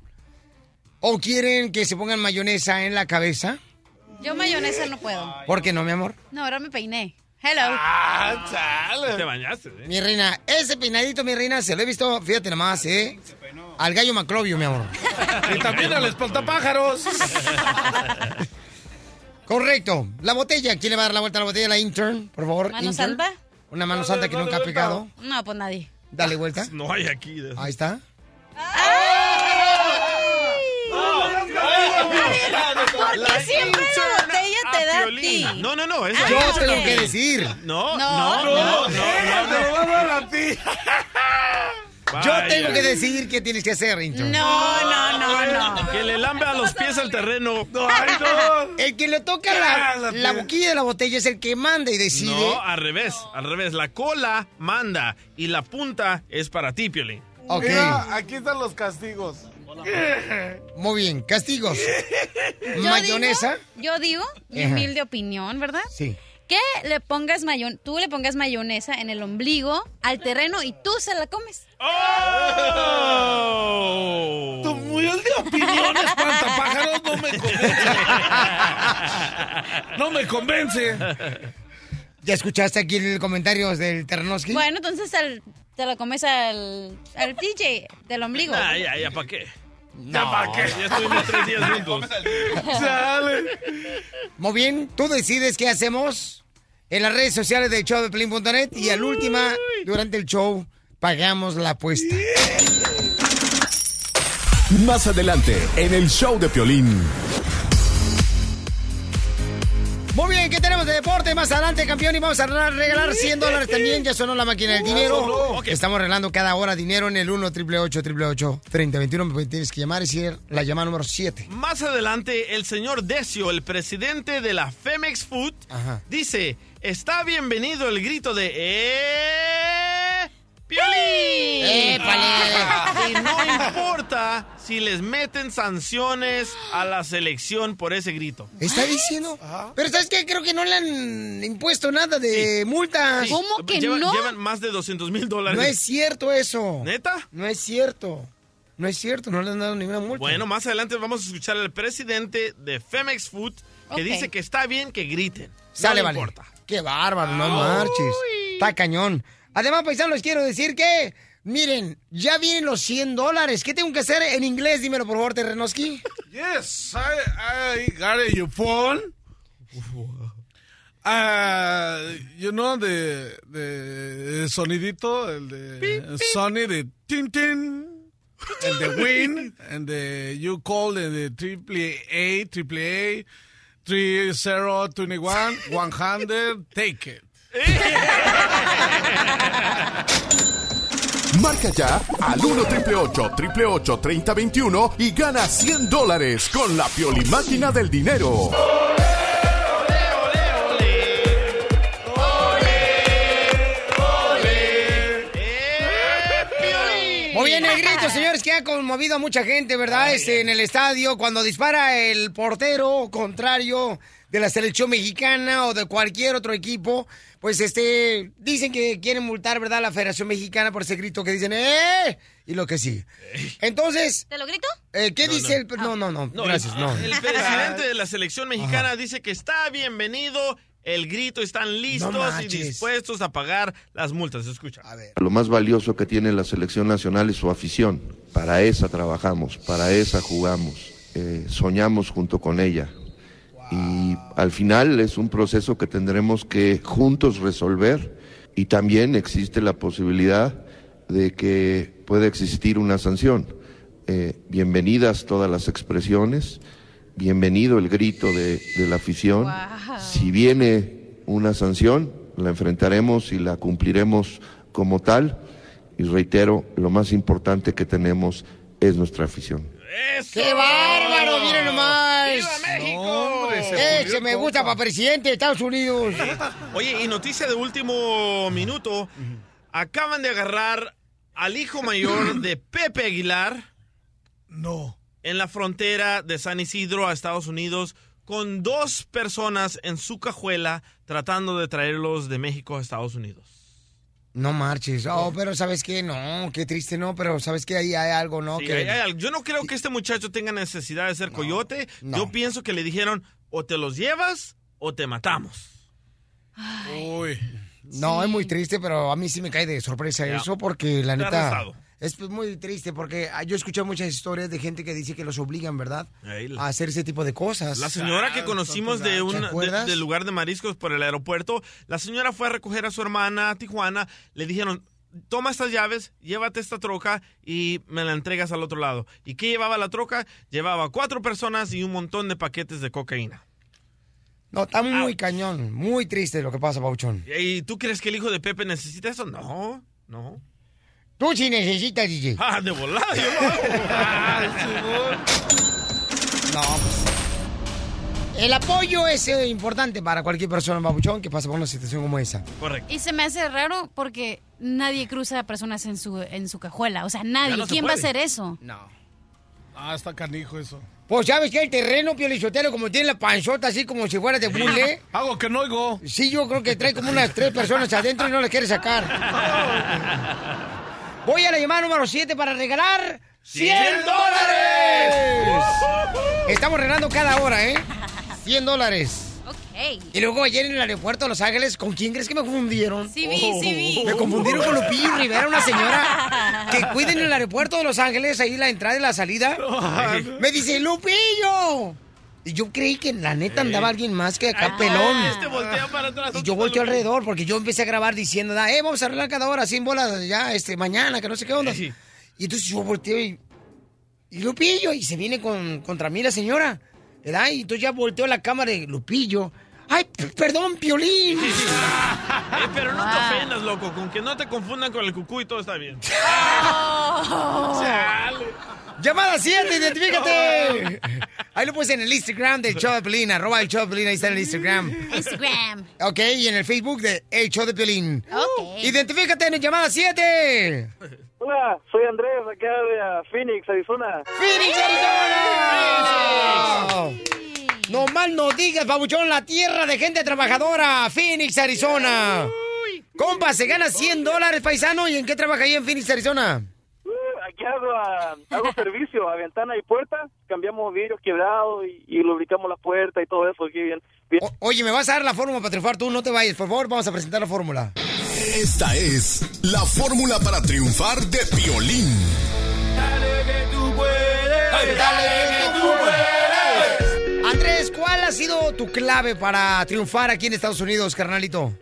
¿O quieren que se pongan mayonesa en la cabeza? Yo mayonesa no puedo. ¿Por qué no, mi amor? No, ahora me peiné. Hello. Ah, chale. te bañaste, ¿eh? Mi reina, ese peinadito, mi reina, se lo he visto, fíjate nomás, ¿eh? Al gallo maclovio, mi amor. Y también al espantapájaros. Correcto. La botella. ¿Quién le va a dar la vuelta a la botella? La intern, por favor. ¿Mano intern. santa? Una mano santa que nunca ha pegado. No, pues nadie. Dale vuelta. No hay aquí. Ahí está. ¿Por qué siempre la botella te da a ti? No, no, no. Es Ah, Yo ok. tengo que decir. No, No, no, no, no, Te lo va a dar a ti. Yo tengo que decir qué tienes que hacer, intern. No, no, no, no. Que le lambe a los pies al terreno. Ay, no. El que le toca la, la boquilla de la botella es el que manda y decide. No, al revés, al revés. La cola manda y la punta es para ti, Piolín. Ok, Mira, aquí están los castigos. Muy bien. Castigos. Yo Mayonesa. digo- yo digo, mi humilde opinión, ¿verdad? Sí. Que le pongas mayon, tú le pongas mayonesa en el ombligo al terreno y tú se la comes. ¡Oh! Tu muy de opinión, espantapájaros, no me convence. No me convence. ¿Ya escuchaste aquí el comentario del Ternoski? Bueno, entonces al- te la comes al, al DJ del ombligo. Nah, ya, ya, ¿para qué? Ya para qué. Ya estuvimos tres días juntos. Muy bien, tú decides qué hacemos en las redes sociales del show de Pelín.net y al última, durante el show, pagamos la apuesta. Más adelante, en el show de Piolín. Muy bien, ¿qué tenemos de deporte? Más adelante, campeón, y vamos a regalar 100 dólares también. Ya sonó la máquina del dinero. Estamos regalando cada hora dinero en el 1 888 3021 Me tienes que llamar y decir la llamada número 7. Más adelante, el señor Decio, el presidente de la Femex Food, dice, está bienvenido el grito de... ¡Eh! ¡Piolín! ¡Épale! Y no importa si les meten sanciones a la selección por ese grito. ¿Está diciendo? Pero ¿sabes qué? Creo que no le han impuesto nada de multas. Sí. Llevan- Llevan más de 200 mil dólares. No es cierto eso. ¿Neta? No es cierto. No es cierto, no le han dado ninguna multa. Bueno, más adelante vamos a escuchar al presidente de Femex Food que dice que está bien que griten. Sale, no le vale. importa. Qué bárbaro, no marches. Está cañón. Además, paisanos, les quiero decir que, miren, ya vienen los 100 dólares. ¿Qué tengo que hacer en inglés? Dímelo, por favor, Terrenoski. Yes, I, I got it, your phone. Ah, you know the, the sonidito, el de Sony de tin tin, el de Win, and the you call the, the triple A, triple A, 3021, 100, take it. Marca ya al 1 888 3021 y gana 100 dólares con la Piolimáquina del dinero. Señores, que ha conmovido a mucha gente, ¿verdad? Este, en el estadio, cuando dispara el portero contrario de la selección mexicana o de cualquier otro equipo, pues este, dicen que quieren multar, ¿verdad? a La Federación Mexicana por ese grito que dicen, ¡eh! Y lo que sí. Entonces, ¿Te lo grito? eh, ¿qué No, dice no. el... No, no, no, No, gracias, el, no. el presidente de la selección mexicana dice que está bienvenido el grito, están listos y dispuestos a pagar las multas. Escucha. Lo más valioso que tiene la selección nacional es su afición. Para esa trabajamos, para esa jugamos, eh, soñamos junto con ella. Y al final es un proceso que tendremos que juntos resolver y también existe la posibilidad de que pueda existir una sanción. Eh, bienvenidas todas las expresiones, bienvenido el grito de, de la afición. Si viene una sanción, la enfrentaremos y la cumpliremos como tal. Y reitero, lo más importante que tenemos es nuestra afición. ¡Qué bárbaro! ¡Miren nomás! Hombre, se ¡Eh, pulió se me el gusta para presidente de Estados Unidos! Oye, y noticia de último minuto. Acaban de agarrar al hijo mayor de Pepe Aguilar. No. En la frontera de San Isidro a Estados Unidos con dos personas en su cajuela tratando de traerlos de México a Estados Unidos. No marches. Oh, pero ¿sabes qué? No, qué triste, no, pero ¿sabes qué? Ahí hay algo, ¿no? Sí, que... hay- algo. Yo no creo que este muchacho tenga necesidad de ser coyote. Yo pienso que le dijeron o te los llevas o te matamos. Uy. No, es muy triste, pero a mí sí me cae de sorpresa Ya. eso porque la Está neta arrestado. Es pues, muy triste porque ah, yo he escuchado muchas historias de gente que dice que los obligan, ¿verdad? A hacer ese tipo de cosas. La señora que conocimos de un del lugar de mariscos por el aeropuerto, la señora fue a recoger a su hermana a Tijuana, le dijeron, toma estas llaves, llévate esta troca y me la entregas al otro lado. ¿Y qué llevaba la troca? Llevaba cuatro personas y un montón de paquetes de cocaína. No, está muy cañón, muy triste lo que pasa, Pauchón. ¿Y tú crees que el hijo de Pepe necesita eso? No, no. Tú sí necesitas, DJ. Ah, de volada, yo lo hago. No, pues. El apoyo es eh, importante para cualquier persona, babuchón, que pasa por una situación como esa. Correcto. Y se me hace raro porque nadie cruza a personas en su, en su cajuela. O sea, nadie. no se ¿Quién va a hacer eso? No. Ah, está canijo eso. Pues sabes que el terreno, Piolichotelo, como tiene la panzota así como si fuera de bule. Algo que no oigo. Sí, yo creo que trae como unas tres personas adentro y no las quiere sacar. Voy a la llamada número 7 para regalar 100 dólares. Estamos regalando cada hora, ¿eh? 100 dólares. Ey. Y luego ayer en el aeropuerto de Los Ángeles, ¿con quién crees que me confundieron? Sí vi, sí vi. Me confundieron con Lupillo Rivera, una señora que cuida en el aeropuerto de Los Ángeles, ahí la entrada y la salida. Me dice, ¡Lupillo! Y yo creí que la neta andaba alguien más que acá pelón. Este voltea para atrás. Y yo volteo alrededor porque yo empecé a grabar diciendo, eh, vamos a arreglar cada hora, 100 bolas ya, este, mañana, que no sé qué onda. Y entonces yo volteo y, y Lupillo, y se viene con, contra mí la señora, ¿verdad? Y entonces ya volteo la cámara de Lupillo. Ay, perdón, Piolín. Eh, pero no te ofendas, loco. Con que no te confundan con el cucú y todo está bien. Llamada 7, identifícate. Ahí lo puse en el Instagram del show de Pelín, arroba el show de Pelín, ahí está en el Instagram. Instagram. Ok, y en el Facebook de El Show de Pelín. Ok. Identifícate en el llamada 7. Hola, soy Andrés, acá de ah, Phoenix, Arizona. ¡Phoenix, Arizona! No mal no digas, babuchón, la tierra de gente trabajadora, Phoenix, Arizona. Compa, se gana 100 dólares, paisano, ¿y en qué trabaja ahí en Phoenix, Arizona? Uh, Aquí hago, ah, hago servicio a ventana y puerta, cambiamos vidrios quebrados y, y lubricamos las puertas y todo eso. Aquí bien, bien. Oye, ¿me vas a dar la fórmula para triunfar tú? No te vayas, por favor, vamos a presentar la fórmula. Esta es la fórmula para triunfar de Piolín. Andrés, ¿cuál ha sido tu clave para triunfar aquí en Estados Unidos, carnalito?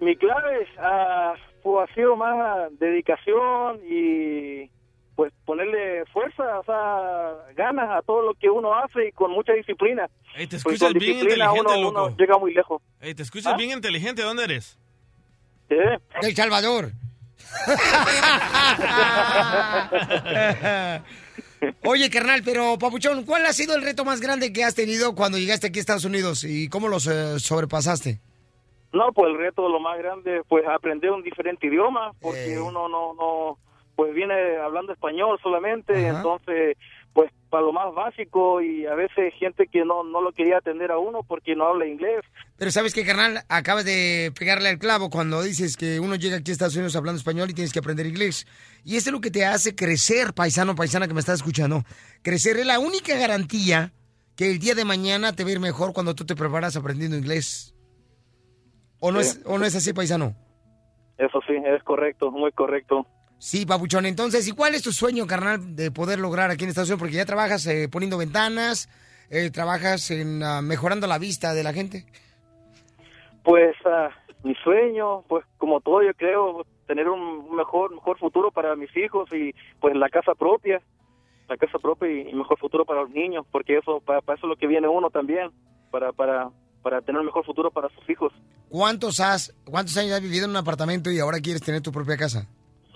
Mi clave ah, pues, ha sido más dedicación y pues ponerle fuerza, o sea, ganas a todo lo que uno hace y con mucha disciplina. Ey, te Pues escuchas bien inteligente, uno, loco. uno llega muy lejos. Ey, te escuchas bien inteligente. ¿Dónde eres? Del Salvador. Oye, carnal, pero Papuchón, ¿cuál ha sido el reto más grande que has tenido cuando llegaste aquí a Estados Unidos y cómo los eh, sobrepasaste? No, pues el reto lo más grande, pues aprender un diferente idioma, porque uno no, no, pues viene hablando español solamente, entonces, pues para lo más básico y a veces gente que no, no lo quería atender a uno porque no habla inglés. Pero sabes que, carnal, acabas de pegarle al clavo cuando dices que uno llega aquí a Estados Unidos hablando español y tienes que aprender inglés. Y eso es lo que te hace crecer, paisano, paisana que me estás escuchando. Crecer es la única garantía que el día de mañana te va a ir mejor cuando tú te preparas aprendiendo inglés. ¿O no, Sí. es, o no es así, paisano? Eso sí, es correcto, muy correcto. Sí, papuchón. Entonces, ¿y cuál es tu sueño, carnal, de poder lograr aquí en Estados Unidos? Porque ya trabajas eh, poniendo ventanas, eh, trabajas en ah, mejorando la vista de la gente. Pues ah, mi sueño, pues como todo yo creo, tener un mejor mejor futuro para mis hijos y pues la casa propia, la casa propia y, y mejor futuro para los niños, porque eso para, para eso es lo que viene uno también, para para para tener un mejor futuro para sus hijos. ¿Cuántos, has, ¿Cuántos años has vivido en un apartamento y ahora quieres tener tu propia casa?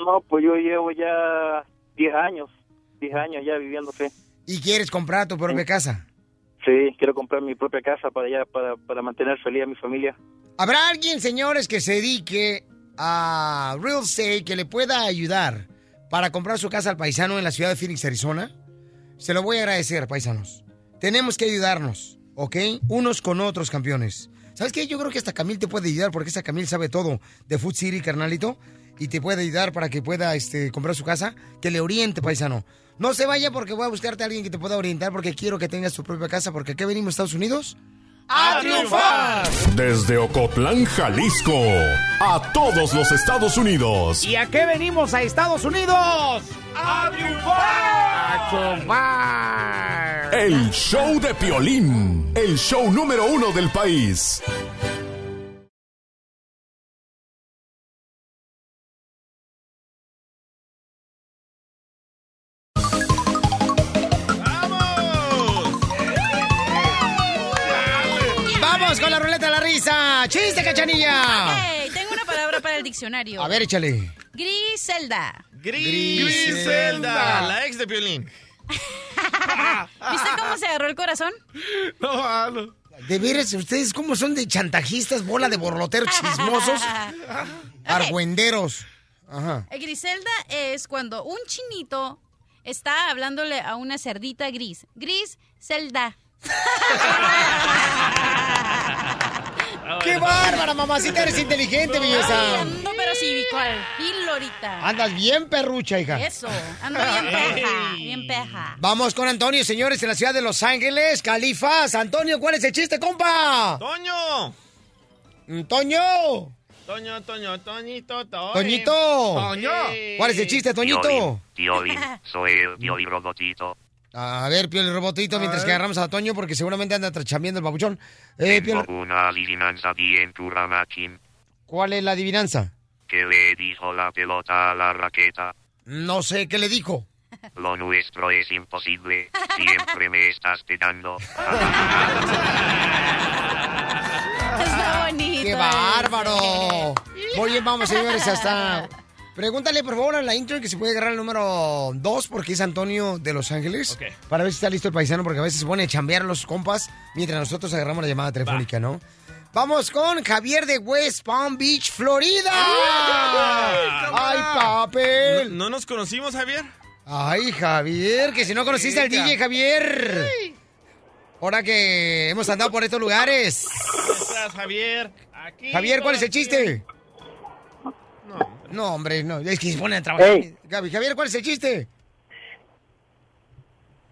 No, pues yo llevo ya 10 años, 10 años ya viviéndose. ¿Y quieres comprar tu propia casa? Sí, quiero comprar mi propia casa para allá, para, para mantener feliz a mi familia. ¿Habrá alguien, señores, que se dedique a real estate que le pueda ayudar para comprar su casa al paisano en la ciudad de Phoenix, Arizona? Se lo voy a agradecer, paisanos. Tenemos que ayudarnos, ¿ok? Unos con otros, campeones. ¿Sabes qué? Yo creo que hasta Camil te puede ayudar porque esta Camil sabe todo de Food City, carnalito. Y te puede ayudar para que pueda este, comprar su casa. Que le oriente, paisano. No se vaya porque voy a buscarte a alguien que te pueda orientar porque quiero que tengas tu propia casa. Porque aquí venimos, Estados Unidos. ¡A triunfar! Desde Ocotlán, Jalisco, a todos los Estados Unidos. ¿Y a qué venimos a Estados Unidos? ¡A triunfar! ¡A triunfar! El show de Piolín, el show número uno del país. Cachanilla! Ey, tengo una palabra para el diccionario. A ver, échale. Griselda. Griselda, la ex de Piolín. ¿Viste cómo se agarró el corazón? No, malo. De veras, ustedes cómo son de chantajistas, bola de borloteros chismosos, argüenderos. Ajá. Eh, Griselda es cuando un chinito está hablándole a una cerdita gris. Gris, celda. ¡Qué bárbara, mamacita! Eres inteligente, belleza. Ando pero cívico al filo ahorita. Andas bien perrucha, hija. Eso, ando bien peja, bien peja. Vamos con Antonio, señores, en la ciudad de Los Ángeles, Califas. Antonio, ¿cuál es el chiste, compa? ¡Toño! Mm, Toño. Toño, Toño, Toñito, Toño. Toñito. Toño. ¿Cuál es el chiste, Toñito? Piolín, soy el Pioli Robotito. A ver, Pioli Robotito, mientras que agarramos a Toño, porque seguramente anda trachambiendo el babuchón. Eh, Tengo una adivinanza bien Turamachin. ¿Cuál es la adivinanza? ¿Qué le dijo la pelota a la raqueta? No sé, ¿qué le dijo? Lo nuestro es imposible. Siempre me estás pegando. Está bonito. ¡Qué bárbaro! Muy bien, vamos, señores, hasta... Pregúntale, por favor, a la intro que se puede agarrar el número 2, porque es Antonio de Los Ángeles. Para ver si está listo el paisano, porque a veces se pone a chambear los compas mientras nosotros agarramos la llamada telefónica, ¿no? Vamos con Javier de West Palm Beach, Florida. ¡Ay, papel! ¿No, no nos conocimos, Javier? Ay, Javier, que si no conociste al DJ, Javier. Ahora que hemos andado por estos lugares. ¿Cómo estás, Javier? Aquí Javier, ¿cuál es el chiste? No, hombre, no, es que se pone a trabajar. Gaby, Javier, ¿cuál es el chiste?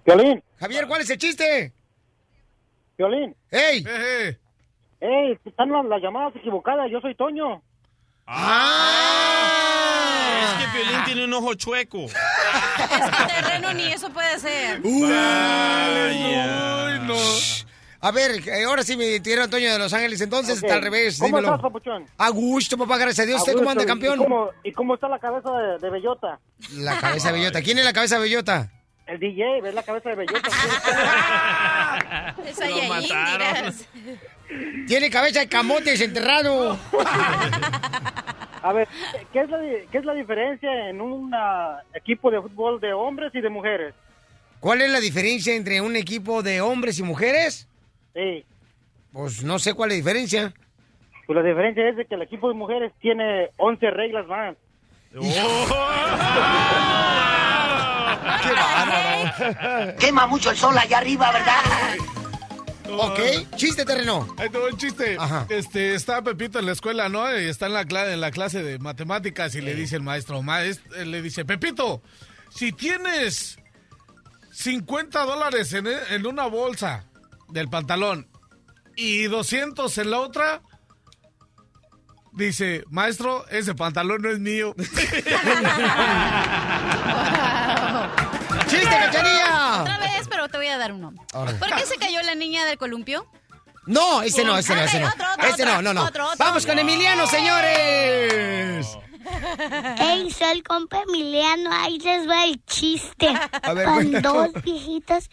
Violín. Javier, ¿cuál es el chiste? Violín. ¡Ey! ¡Ey! Están las, las llamadas equivocadas. Yo soy Toño. ¡Ah! Es que Piolín tiene un ojo chueco. Este terreno ni eso puede ser. Vaya. A ver, eh, ahora sí me tiraron Antonio de Los Ángeles, entonces Ok. está al revés. ¿Cómo dímelo. estás, papuchón? A gusto, papá, gracias a Dios. ¿Usted cómo anda, campeón? ¿Y cómo, y cómo está la cabeza de, de Bellota? La cabeza de bellota. ¿Quién es la cabeza de bellota? El DJ, ¿ves la cabeza de Bellota? Es Lo mataron. Tiene cabeza de camote desenterrado. A ver, ¿qué es, la, ¿qué es la diferencia en un ah, equipo de fútbol de hombres y de mujeres? ¿Cuál es la diferencia entre un equipo de hombres y mujeres? Sí. Pues no sé cuál es la diferencia. Pues la diferencia es de que el equipo de mujeres tiene 11 reglas más. ¡Qué bárbaro! Quema mucho el sol allá arriba, ¿verdad? Ok, chiste terreno. Ahí te va un chiste. Este, está Pepito en la escuela, ¿no? Y está en la, cla- en la clase de matemáticas y le dice el maestro, maest- eh, le dice, Pepito, si tienes 50 dólares en, en una bolsa del pantalón y 200 en la otra, dice, maestro, ese pantalón no es mío. ¡Chiste, cachanilla! Otra vez, pero te voy a dar uno. Ahora. ¿Por qué se cayó la niña del columpio? No, ese no, ese no, ese no. Ese no, no, no. Vamos con Emiliano, señores. Ey, soy el compa Emiliano, ahí les va el chiste. A ver, Van dos viejitas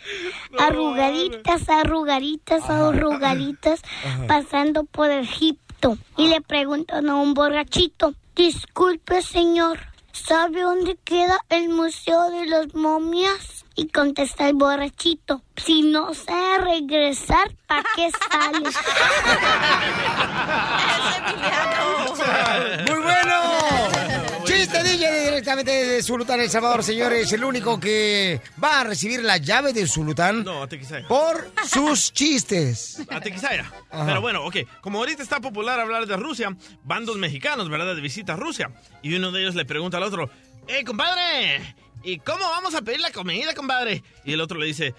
arrugaditas, arrugaditas, arrugaditas, pasando por Egipto. Y le preguntan a un borrachito, disculpe señor, ¿sabe dónde queda el Museo de las Momias? Y contesta el borrachito, si no sabe regresar, ¿para qué sales? ¡Muy bueno! Chiste DJ directamente de Zulután, El Salvador, señores. El único que va a recibir la llave de Zulután No, por sus chistes. A Tequisaya. Ajá. Pero bueno, ok. Como ahorita está popular hablar de Rusia, van dos mexicanos, ¿verdad? De visita a Rusia. Y uno de ellos le pregunta al otro, ¡Eh, compadre! ¿Y cómo vamos a pedir la comida, compadre? Y el otro le dice,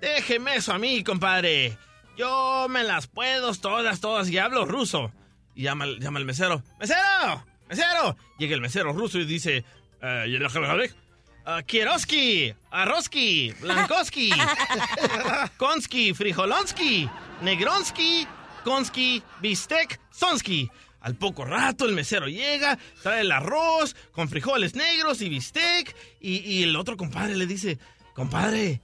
déjeme eso a mí, compadre. Yo me las puedo todas, todas y hablo ruso. Y llama, llama al mesero, ¡Mesero! ¡Mesero! Llega el mesero ruso y dice, "Eh, ¿y el Ah, Kieroski, Arroski, Blankoski, Konski, Frijolonski, Negronski, Konski, Bistec, Sonski. Al poco rato el mesero llega, trae el arroz con frijoles negros y bistec y, y el otro compadre le dice, compadre,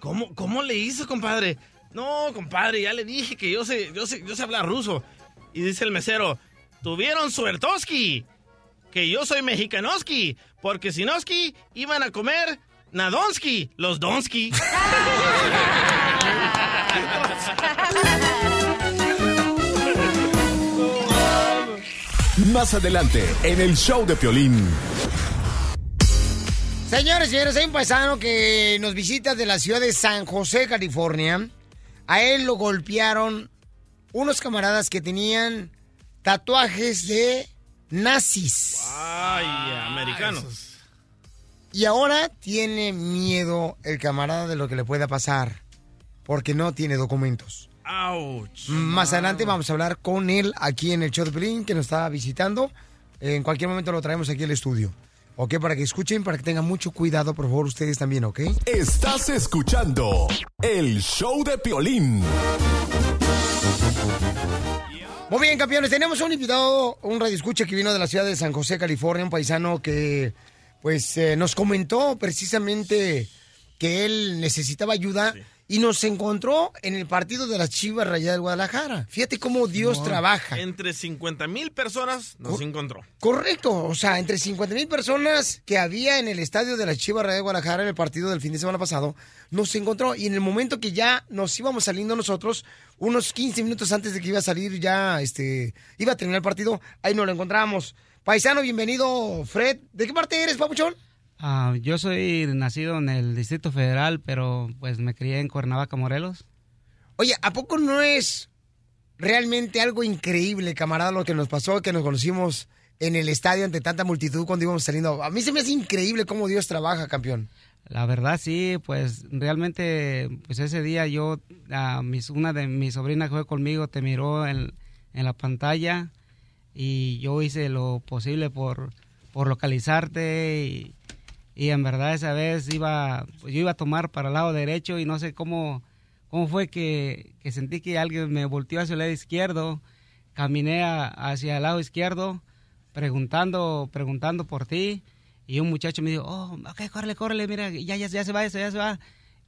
¿cómo, ¿cómo le hizo, compadre? No, compadre, ya le dije que yo sé, yo sé, yo sé hablar ruso. Y dice el mesero, tuvieron suertoski, que yo soy mexicanoski, porque si noski iban a comer nadonski, los donski. Más adelante, en el show de Piolín. Señores, señores, hay un paisano que nos visita de la ciudad de San José, California. A él lo golpearon unos camaradas que tenían tatuajes de nazis. Ay, americanos. Y ahora tiene miedo el camarada de lo que le pueda pasar, porque no tiene documentos. Ouch. Más adelante vamos a hablar con él aquí en el show de Pelín, que nos está visitando. En cualquier momento lo traemos aquí al estudio. ¿Ok? Para que escuchen, para que tengan mucho cuidado, por favor, ustedes también, ¿ok? Estás escuchando el show de Piolín. Muy bien, campeones. Tenemos un invitado, un radio escucha que vino de la ciudad de San José, California, un paisano que, pues, eh, nos comentó precisamente que él necesitaba ayuda y nos encontró en el partido de las Chivas Rayadas del Guadalajara. Fíjate cómo Dios trabaja. Entre 50 mil personas nos encontró. Correcto, o sea, entre 50 mil personas que había en el estadio de la Chivas Rayadas de Guadalajara en el partido del fin de semana pasado, nos encontró y en el momento que ya nos íbamos saliendo nosotros, unos 15 minutos antes de que iba a salir ya, este, iba a terminar el partido, ahí nos lo encontramos. Paisano, bienvenido, Fred. ¿De qué parte eres, papuchón? Ah, yo soy nacido en el Distrito Federal, pero pues me crié en Cuernavaca, Morelos. Oye, ¿a poco no es realmente algo increíble, camarada, lo que nos pasó, que nos conocimos en el estadio ante tanta multitud cuando íbamos saliendo? A mí se me hace increíble cómo Dios trabaja, campeón. La verdad sí, pues realmente, pues ese día yo, a mis, una de mis sobrinas que fue conmigo te miró en, en la pantalla y yo hice lo posible por, por localizarte y, y en verdad esa vez iba, pues yo iba a tomar para el lado derecho y no sé cómo, cómo fue que, que sentí que alguien me volteó hacia el lado izquierdo, caminé a- hacia el lado izquierdo preguntando, preguntando por ti y un muchacho me dijo, oh, ok, córrele, córrele, mira, ya, ya, ya se va, ya se va.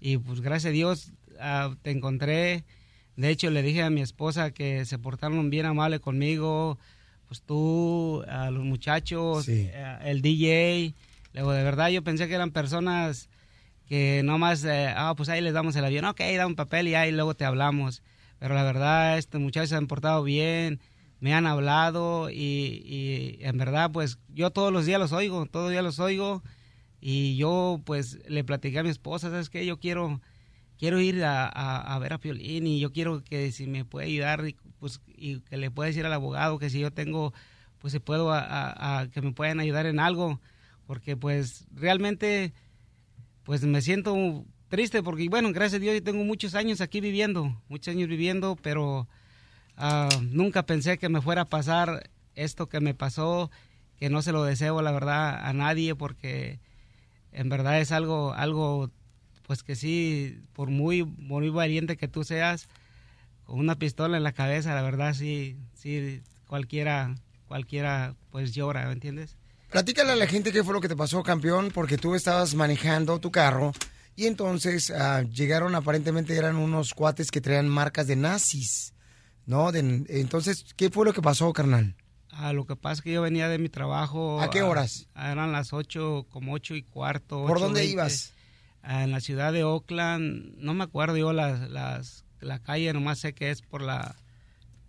Y pues gracias a Dios ah, te encontré. De hecho, le dije a mi esposa que se portaron bien amable conmigo, pues tú, a los muchachos, eh, el DJ. Luego, de verdad, yo pensé que eran personas que nomás, eh, ah, pues ahí les damos el avión, ok, da un papel y ahí luego te hablamos. Pero la verdad, estos muchachos se han portado bien, me han hablado y, y en verdad, pues yo todos los días los oigo, todos los días los oigo. Y yo, pues, le platiqué a mi esposa, ¿sabes qué? Yo quiero, quiero ir a, a- a ver a Piolín y yo quiero que si me puede ayudar, pues, y que le pueda decir al abogado que si yo tengo, pues, si puedo, a que me puedan ayudar en algo. Porque, pues, realmente, pues, me siento triste porque, bueno, gracias a Dios yo tengo muchos años aquí viviendo, muchos años viviendo, pero ah, nunca pensé que me fuera a pasar esto que me pasó, que no se lo deseo, la verdad, a nadie porque en verdad es algo, algo, pues que sí, por muy, muy valiente que tú seas, con una pistola en la cabeza, la verdad sí, sí, cualquiera, cualquiera, pues llora, ¿me entiendes? Platícale a la gente qué fue lo que te pasó, campeón, porque tú estabas manejando tu carro y entonces ah, llegaron, aparentemente eran unos cuates que traían marcas de nazis, ¿no? De- entonces, ¿qué fue lo que pasó, carnal? Ah, lo que pasa es que yo venía de mi trabajo. ¿A qué horas? eran las ocho, como ocho y cuarto. ¿Por dónde 8:20. ibas? Ah, en la ciudad de Oakland, no me acuerdo yo las, las, la calle, nomás sé que es por la...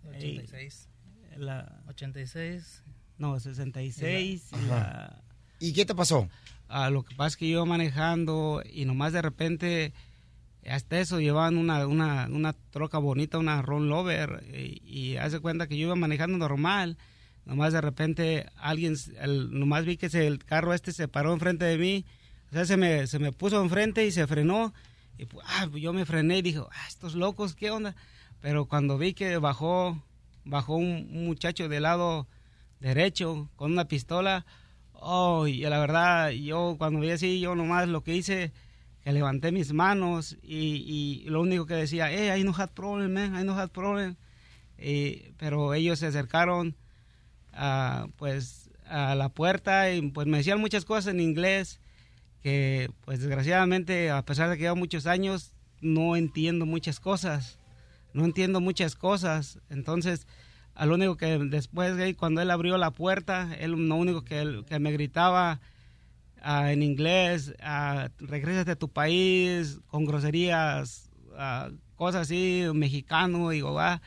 86. La, 86. No, 66. y la- ¿Y qué te pasó? Ah, lo que pasa es que yo iba manejando y nomás de repente, hasta eso, llevaban una, una, una troca bonita, una Ron Lover, y, y hace cuenta que yo iba manejando normal. Nomás de repente alguien, el- nomás vi que se- el carro este se paró enfrente de mí, o sea, se me, se me puso enfrente y se frenó. Y pues, ah, yo me frené y dije, ah, estos locos, ¿qué onda? Pero cuando vi que bajó, bajó un, un muchacho del lado derecho con una pistola, oh, y la verdad, yo cuando vi así, yo nomás lo que hice, que levanté mis manos y, y lo único que decía, hey, I no had problem, man, I no had problem. Y- pero ellos se acercaron a, pues a la puerta y pues me decían muchas cosas en inglés que pues desgraciadamente a pesar de que llevo muchos años no entiendo muchas cosas no entiendo muchas cosas entonces a lo único que después de cuando él abrió la puerta él lo único que, él- que me gritaba ah, en inglés ah, regrésate a tu país con groserías ah, cosas así mexicano digo va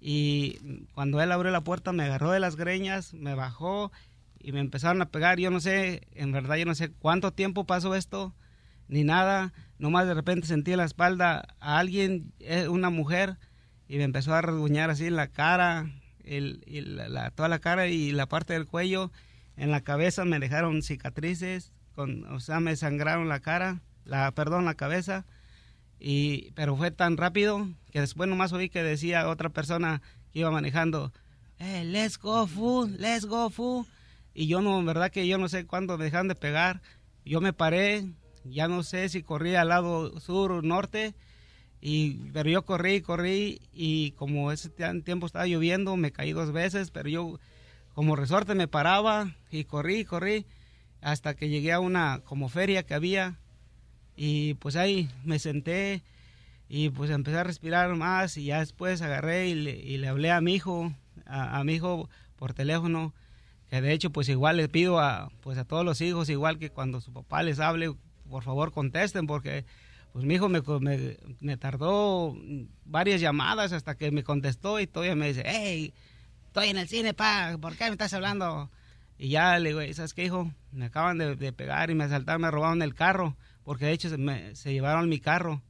y cuando él abrió la puerta me agarró de las greñas, me bajó y me empezaron a pegar. Yo no sé, en verdad yo no sé cuánto tiempo pasó esto, ni nada. Nomás de repente sentí en la espalda a alguien, eh, una mujer, y me empezó a rasguñar así en la cara. El, y la- toda la cara y la parte del cuello. En la cabeza me dejaron cicatrices, con, o sea, me sangraron la cara, la, perdón, la cabeza. Y, pero fue tan rápido que después nomás oí que decía otra persona que iba manejando, eh, let's go, fool, let's go, fool. Y yo no, verdad que yo no sé cuándo me dejaron de pegar. Yo me paré, ya no sé si corrí al lado sur o norte, y, pero yo corrí, corrí, y como ese ti- tiempo estaba lloviendo, me caí dos veces, pero yo como resorte me paraba y corrí, corrí, hasta que llegué a una como feria que había, y pues ahí me senté y pues empecé a respirar más y ya después agarré y le, y le hablé a mi hijo, a, a mi hijo por teléfono, que de hecho pues igual le pido a pues a todos los hijos igual que cuando su papá les hable, por favor contesten porque pues mi hijo me, me, me tardó varias llamadas hasta que me contestó y todavía me dice, hey, estoy en el cine, pa, ¿por qué me estás hablando? Y ya le digo, ¿sabes qué, hijo? Me acaban de, pegar y me asaltaron, me robaron el carro, porque de hecho se, me- llevaron mi carro.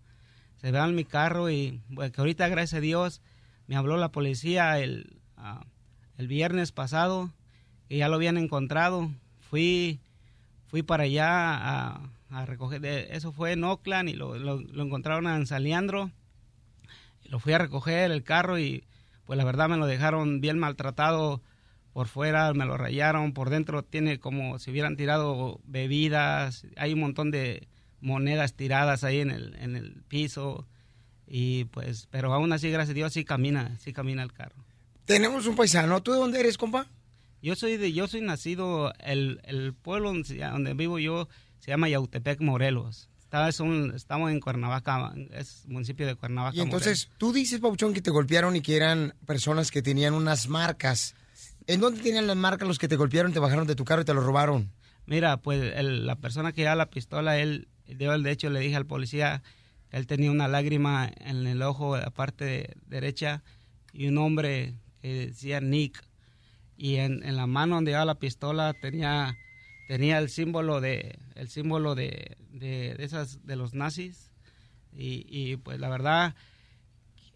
Se llevaron mi carro y, bueno, que ahorita, gracias a Dios, me habló la policía el, ah, el viernes pasado, que ya lo habían encontrado. Fui, fui para allá a, a recoger, de- eso fue en Oakland y lo, lo- lo encontraron en San Leandro. Lo fui a recoger el carro y pues la verdad me lo dejaron bien maltratado por fuera, me lo rayaron, por dentro tiene como si hubieran tirado bebidas, hay un montón de monedas tiradas ahí en el, en el piso y pues, pero aún así, gracias a Dios, sí camina, sí camina el carro. Tenemos un paisano. ¿Tú de dónde eres, compa? Yo soy de, yo soy nacido, el, el pueblo donde vivo yo se llama Yautepec, Morelos. Es un- estamos en Cuernavaca, es municipio de Cuernavaca. Y entonces, tú dices, Pauchón, que te golpearon y que eran personas que tenían unas marcas. ¿En dónde tenían las marcas los que te golpearon, te bajaron de tu carro y te lo robaron? Mira, pues el- la persona que llevaba la pistola, él, yo de hecho le dije al policía que él tenía una lágrima en el ojo, la parte de- derecha, y un hombre que decía Nick. Y en, en la mano donde llevaba la pistola tenía, tenía el símbolo de, el símbolo de, de, de esas, de los nazis. Y, y pues la verdad,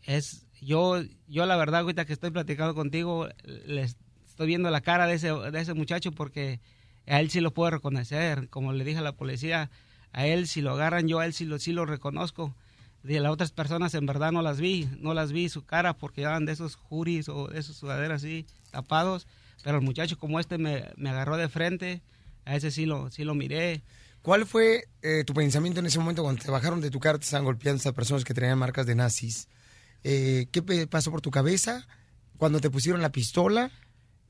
es yo yo la verdad ahorita que estoy platicando contigo les estoy viendo la cara de ese de ese muchacho porque a él sí lo puedo reconocer. Como le dije a la policía a él si lo agarran yo a él sí lo sí lo reconozco. De las otras personas en verdad no las vi no las vi su cara porque llevaban de esos juris o de esos sudaderas así tapados. Pero el muchacho como este me, me agarró de frente a ese sí lo sí lo miré ¿Cuál fue eh, tu pensamiento en ese momento cuando te bajaron de tu carro, te estaban golpeando estas personas que tenían marcas de nazis? Eh, ¿Qué pasó por tu cabeza cuando te pusieron la pistola?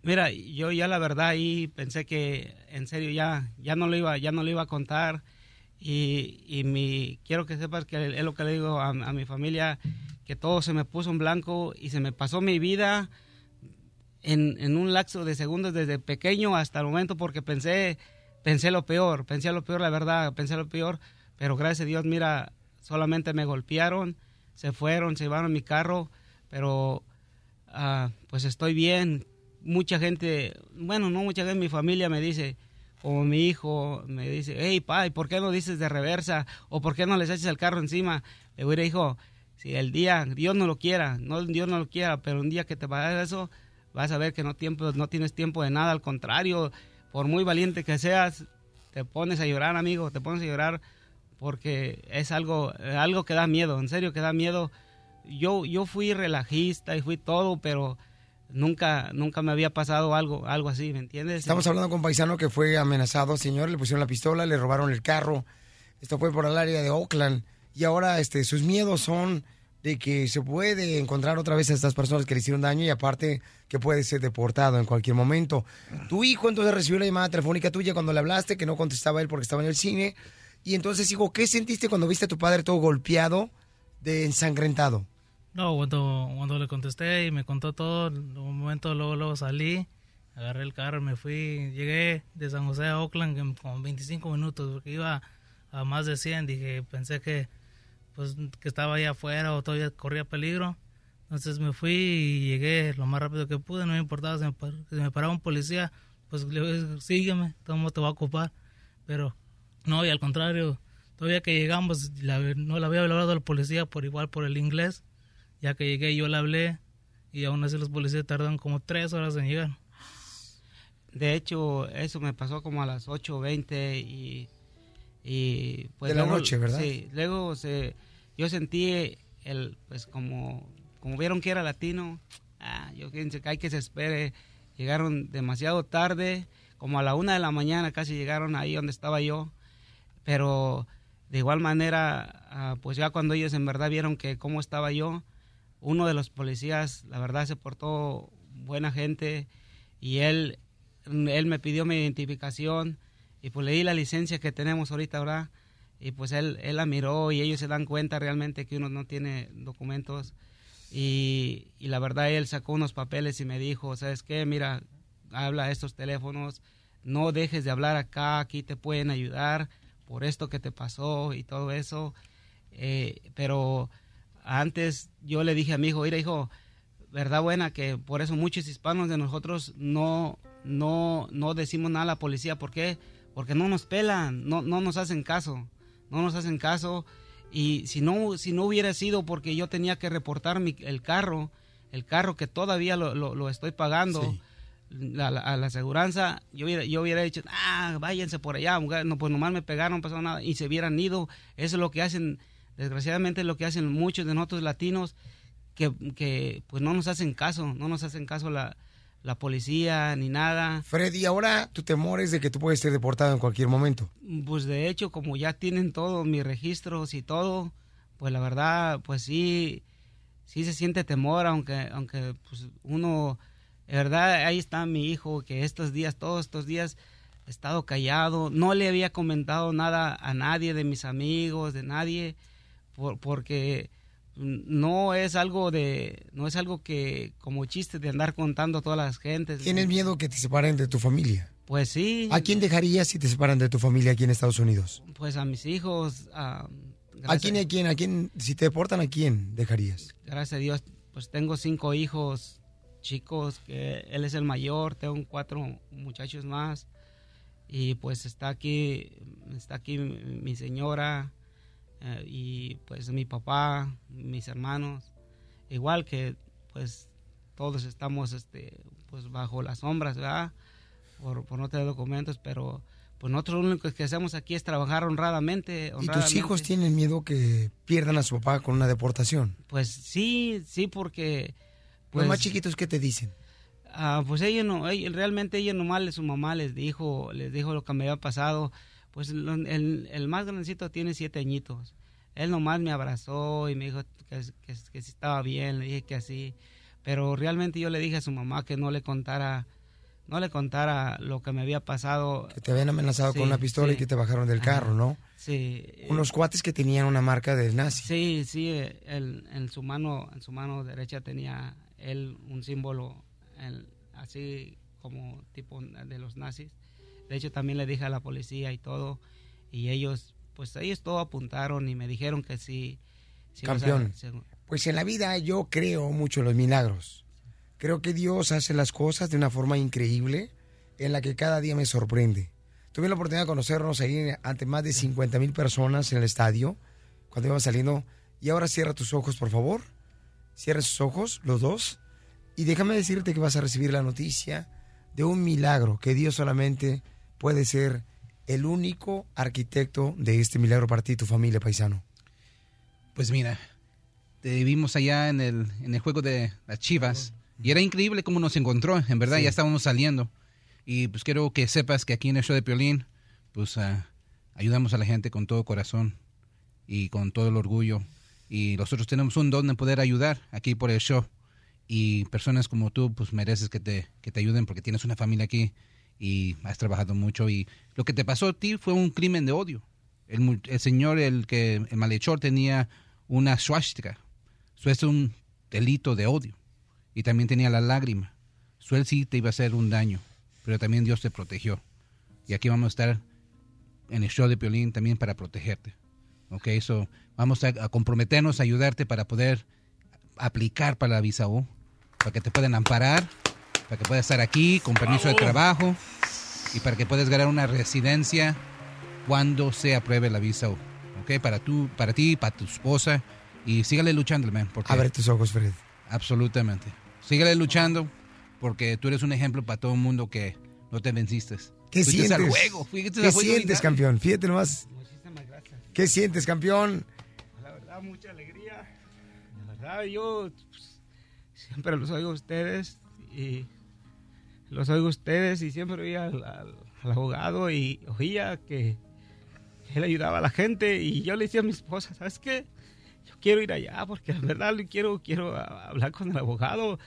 Mira, yo ya la verdad ahí pensé que en serio ya ya no lo iba ya no lo iba a contar y, y mi quiero que sepas que es lo que le digo a, a mi familia que todo se me puso en blanco y se me pasó mi vida en, en un lapso de segundos desde pequeño hasta el momento porque pensé pensé lo peor pensé lo peor la verdad pensé lo peor pero gracias a Dios mira solamente me golpearon se fueron se llevaron mi carro pero ah, pues estoy bien. Mucha gente, bueno, no mucha gente, mi familia me dice, como mi hijo me dice, hey, pa, ¿y ¿por qué no dices de reversa? ¿O por qué no les echas el carro encima? Le digo, hijo, si el día, Dios no lo quiera, no, Dios no lo quiera, pero un día que te vaya eso, vas a ver que no, tiempo, no tienes tiempo de nada, al contrario, por muy valiente que seas, te pones a llorar, amigo, te pones a llorar porque es algo, algo que da miedo, en serio que da miedo. Yo, yo fui relajista y fui todo, pero nunca, nunca me había pasado algo, algo así, ¿me entiendes? Estamos hablando con un paisano que fue amenazado, señor, le pusieron la pistola, le robaron el carro. Esto fue por el área de Oakland. Y ahora este, sus miedos son de que se puede encontrar otra vez a estas personas que le hicieron daño y aparte que puede ser deportado en cualquier momento. Tu hijo entonces recibió la llamada telefónica tuya cuando le hablaste, que no contestaba él porque estaba en el cine. Y entonces, hijo, ¿qué sentiste cuando viste a tu padre todo golpeado, de ensangrentado? No, cuando, cuando le contesté y me contó todo, en un momento luego, luego salí, agarré el carro, me fui, llegué de San José a Oakland como 25 minutos, porque iba a más de 100, dije, pensé que pues que estaba ahí afuera o todavía corría peligro. Entonces me fui y llegué lo más rápido que pude, no me importaba si me, paraba un policía, pues le dije, sígueme, todo te va a ocupar. Pero no, y al contrario, todavía que llegamos, no le había hablado al policía por igual por el inglés, ya que llegué yo le hablé y aún así los policías tardan como tres horas en llegar. De hecho, eso me pasó como a las 8.20 y, y pues De la luego- noche, ¿verdad? Sí, luego se, yo sentí el, pues como, como vieron que era latino, ah, yo pienso que hay que se espere, llegaron demasiado tarde, como a la una de la mañana casi llegaron ahí donde estaba yo, pero de igual manera, ah, pues ya cuando ellos en verdad vieron que cómo estaba yo, uno de los policías, la verdad, se portó buena gente y él, él me pidió mi identificación y pues le di la licencia que tenemos ahorita, ¿verdad? Y pues él, él la miró y ellos se dan cuenta realmente que uno no tiene documentos y, y la verdad él sacó unos papeles y me dijo, ¿sabes qué? Mira, habla a estos teléfonos, no dejes de hablar acá, aquí te pueden ayudar por esto que te pasó y todo eso. Eh, pero antes yo le dije a mi hijo, mira hijo, verdad buena que por eso muchos hispanos de nosotros no, no, no decimos nada a la policía. ¿Por qué? Porque no nos pelan, no, no nos hacen caso, no nos hacen caso. Y si no, si no hubiera sido porque yo tenía que reportar mi, el carro, el carro que todavía lo, lo- lo estoy pagando, la- la- a la aseguranza, yo hubiera, yo hubiera dicho, ah, váyanse por allá, mujer". no, pues nomás me pegaron, no pasó nada, y se hubieran ido. Eso es lo que hacen, desgraciadamente es lo que hacen muchos de nosotros latinos, que, que pues no nos hacen caso, no nos hacen caso la, la policía ni nada. Freddy, ahora tu temor es de que tú puedes ser deportado en cualquier momento. Pues de hecho, como ya tienen todos mis registros y todo, pues la verdad, pues sí, sí se siente temor, aunque, aunque pues uno, de verdad, ahí está mi hijo, que estos días, todos estos días, he estado callado, no le había comentado nada a nadie de mis amigos, de nadie, por- porque no es algo de, no es algo que como chiste de andar contando a todas las gentes. ¿Tienes miedo que te separen de tu familia? Pues sí. ¿A quién dejarías si te separan de tu familia aquí en Estados Unidos? Pues a mis hijos, a, ¿A gracias- quién a quién? ¿A quién? Si te deportan, ¿a quién dejarías? gracias a Dios, pues tengo cinco hijos chicos, que él es el mayor, tengo cuatro muchachos más y pues está aquí, está aquí mi señora eh, y pues mi papá, mis hermanos, igual que pues todos estamos este pues bajo las sombras, ¿verdad? Por, por no tener documentos, pero pues nosotros lo único que hacemos aquí es trabajar honradamente. ¿Y tus honradamente. hijos tienen miedo que pierdan a su papá con una deportación? Pues sí, sí, porque... Pues, Los más chiquitos, ¿qué te dicen? Ah, pues ella no, ella- realmente ella nomás, su mamá les dijo, les dijo lo que me había pasado. Pues el, el más grandecito tiene siete añitos. Él nomás me abrazó y me dijo que, que, que sí estaba bien, le dije que así. Pero realmente yo le dije a su mamá que no le contara, no le contara lo que me había pasado. Que te habían amenazado Sí, con una pistola sí. y que te bajaron del carro, ¿no? Sí. Unos cuates que tenían una marca del nazi. Sí, sí, él, en su mano, en su mano derecha tenía él un símbolo así como tipo de los nazis. De hecho también le dije a la policía y todo y ellos, pues ellos todo apuntaron y me dijeron que sí. Campeón. Pues en la vida yo creo mucho en los milagros. Creo que Dios hace las cosas de una forma increíble en la que cada día me sorprende. Tuve la oportunidad de conocernos ahí ante más de 50 mil personas en el estadio cuando iba saliendo. Y ahora cierra tus ojos, por favor. Cierra sus ojos, los dos. Y déjame decirte que vas a recibir la noticia de un milagro, que Dios solamente puede ser el único arquitecto de este milagro para ti tu familia, paisano. Pues mira, te vimos allá en el, en el juego de las Chivas y era increíble cómo nos encontró, en verdad, Sí. ya estábamos saliendo. Y pues quiero que sepas que aquí en el show de Piolín, pues ah, ayudamos a la gente con todo corazón y con todo el orgullo. Y nosotros tenemos un don de poder ayudar aquí por el show. Y personas como tú, pues mereces que te, que te ayuden porque tienes una familia aquí y has trabajado mucho. Y lo que te pasó a ti fue un crimen de odio. El, el señor, el que el malhechor tenía una swastika. Eso es un delito de odio. Y también tenía la lágrima. Eso él sí te iba a hacer un daño. Pero también Dios te protegió. Y aquí vamos a estar en el show de Piolín también para protegerte. Ok, eso vamos a, a comprometernos a ayudarte para poder aplicar para la visa U, para que te puedan amparar, para que puedas estar aquí con permiso de trabajo y para que puedas ganar una residencia cuando se apruebe la visa. Ok, para, tú, para ti, para tu esposa y sígale luchando, man. Porque Abre tus ojos, Fred. Absolutamente. síguele luchando porque tú eres un ejemplo para todo el mundo que no te venciste. ¿Qué Fuiste sientes? al juego, fuiste ¿Qué al juego y sientes, campeón? Fíjate nomás. ¿Qué sientes, campeón? La verdad, mucha alegría. La verdad, yo pues, siempre los oigo a ustedes y los oigo a ustedes y siempre oía al, al- al abogado y oía que él ayudaba a la gente y yo le decía a mi esposa, ¿sabes qué? Yo quiero ir allá porque la verdad quiero, quiero hablar con el abogado.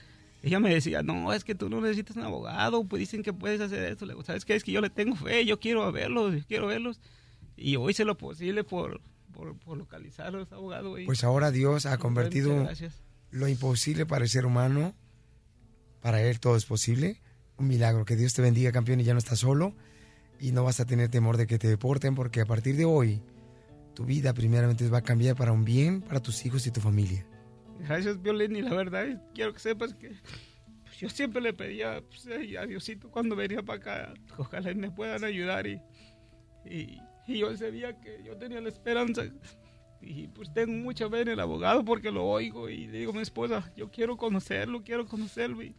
Ella me decía, no, es que tú no necesitas un abogado, pues dicen que puedes hacer esto. Le digo, ¿sabes qué? Es que yo le tengo fe, yo quiero verlos, yo quiero verlos. Y hoy hice lo posible por, por, por localizar a los abogados. y- Pues ahora Dios ha convertido lo imposible para el ser humano. Para Él todo es posible. Un milagro. Que Dios te bendiga, campeón, y ya no estás solo. Y no vas a tener temor de que te deporten, porque a partir de hoy, tu vida primeramente va a cambiar para un bien para tus hijos y tu familia. Gracias, Violín, y la verdad quiero que sepas que pues, yo siempre le pedía pues, a Diosito cuando venía para acá, ojalá me puedan ayudar y, y, y yo sabía que yo tenía la esperanza y pues tengo mucha fe en el abogado porque lo oigo y le digo a mi esposa, yo quiero conocerlo, quiero conocerlo y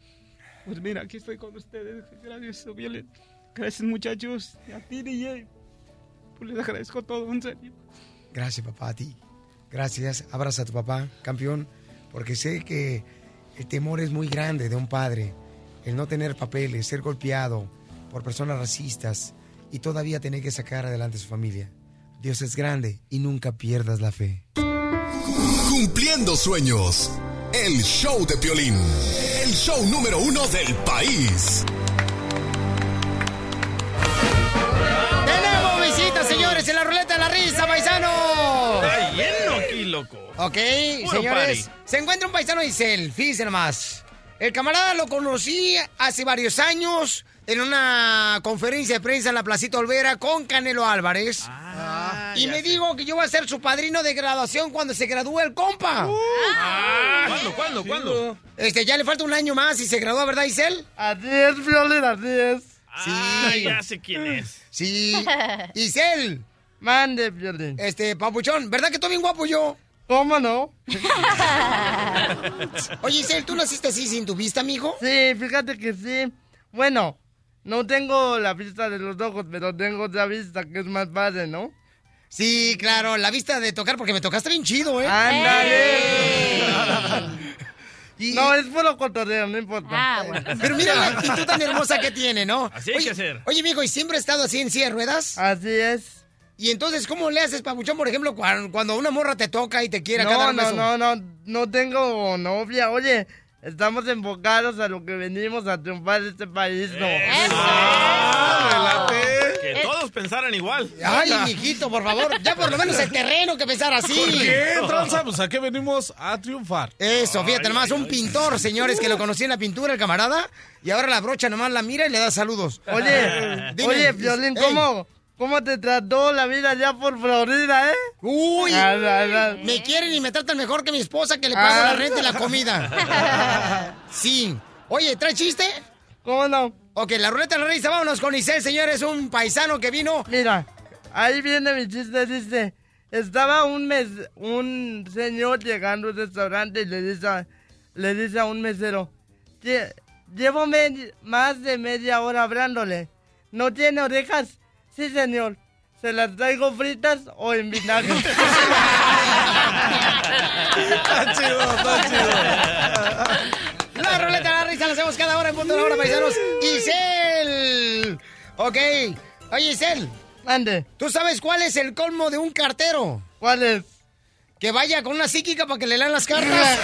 pues mira, aquí estoy con ustedes, gracias, Violín, gracias muchachos, y a ti DJ, pues les agradezco todo, en serio. Gracias, papá, a ti. Gracias. Abraza a tu papá, campeón, porque sé que el temor es muy grande de un padre. El no tener papeles, ser golpeado por personas racistas y todavía tener que sacar adelante a su familia. Dios es grande y nunca pierdas la fe. Cumpliendo sueños. El show de Piolín. El show número uno del país. ¡Tenemos visitas, señores, en la ruleta de la risa, paisano! Está lleno aquí, loco. Ok, Puro señores, party. se encuentra un paisano de Isel, fíjense nomás. El camarada lo conocí hace varios años en una conferencia de prensa en la Placita Olvera con Canelo Álvarez. Ah, y me dijo que yo voy a ser su padrino de graduación cuando se gradúe el compa. Ah, ¿Cuándo, cuándo, cuándo? Este, ya le falta un año más y se gradúa, ¿verdad, Isel? Así es, Violín, así es. Sí. Ah, ya sé quién es. Sí. Isel. Mande, Violín. Este, papuchón, ¿verdad que estoy bien guapo yo? ¿Cómo no? Oye, Isel, ¿tú naciste así sin tu vista, mijo? Sí, fíjate que sí. Bueno, no tengo la vista de los ojos, pero tengo otra vista que es más padre, ¿no? Sí, claro, la vista de tocar, porque me tocaste bien chido, ¿eh? ¡Ándale! No, es puro cotorreo, no importa. Ah, Pero mira la actitud tan hermosa que tiene, ¿no? Así hay oye, que hacer. Oye, mijo, ¿y siempre has estado así en silla de ruedas? Así es. Y entonces, ¿cómo le haces, papuchón, por ejemplo, cuando, una morra te toca y te quiere acá No, un no, no, no, no tengo novia. Oye, estamos enfocados a lo que venimos a triunfar en este país, ¿no? Ah, Que todos pensaran igual. Ay, mijito, por favor, ya por lo menos el terreno que pensar así. ¿Por qué, tranza? Pues a qué venimos a triunfar. Eso, fíjate nomás, un pintor, señores, que lo conocí en la pintura, el camarada, y ahora la brocha nomás la mira y le da saludos. Oye, Dime, oye, Violín, ey. ¿cómo, ¿cómo te trató la vida allá por Florida, eh? Uy, Ah, ah, ah. me quieren y me tratan mejor que mi esposa que le pago Ah. la renta y la comida. Sí. Oye, ¿trae chiste? ¿Cómo no? Ok, la ruleta de la risa, vámonos con Isel, señores, un paisano que vino. Mira, ahí viene mi chiste, dice, estaba un mes, un señor llegando al restaurante y le dice, a- le dice a un mesero, "Lle- llevo más de media hora hablándole, ¿no tiene orejas? Sí, señor, ¿se las traigo fritas o en vinagre? Está chido, está chido. La ruleta cada hora en punto de la hora, paisanos. Isel. Ok. Oye, Isel. Ande. ¿Tú sabes cuál es el colmo de un cartero? ¿Cuál es? Que vaya con una psíquica para que le lean las cartas.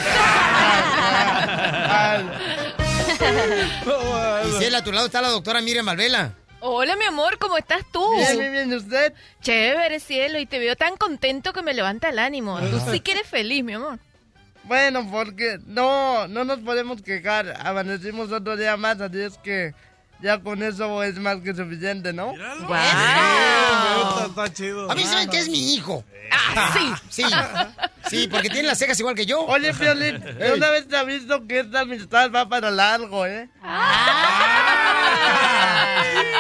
Isel, a tu lado está la doctora Miriam Malvela. Hola, mi amor, ¿cómo estás tú? Bien, bien, bien, ¿usted? Chévere, cielo, y te veo tan contento que me levanta el ánimo. Tú sí que eres feliz, mi amor. Bueno, porque no, no nos podemos quejar. Amanecimos otro día más, así es que ya con eso es más que suficiente, ¿no? Está, está chido. A mí saben que es mi hijo. Ah, sí. Sí. Sí, porque tiene las cejas igual que yo. Oye, Piolín, una vez te he visto que esta amistad va para largo, ¿eh?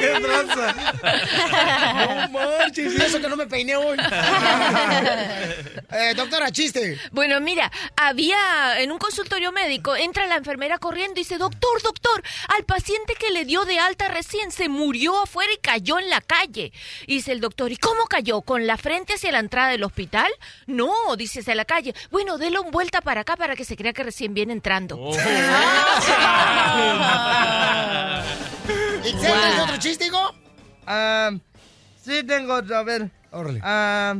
¡Qué tranza! No marches, eso que no me peiné hoy. Eh, doctora, chiste. Bueno, mira, había en un consultorio médico, entra la enfermera corriendo y dice, doctor, doctor, al paciente que le dio de alta recién se murió afuera y cayó en la calle. Y dice el doctor, ¿y cómo cayó? ¿Con la frente hacia la entrada del hospital? No, dice hacia la calle. Bueno, déle un vuelta para acá para que se crea que recién viene entrando. ¿Y tienes otro chiste, hijo? Ah, sí, tengo otro, a ver. Órale. Ah,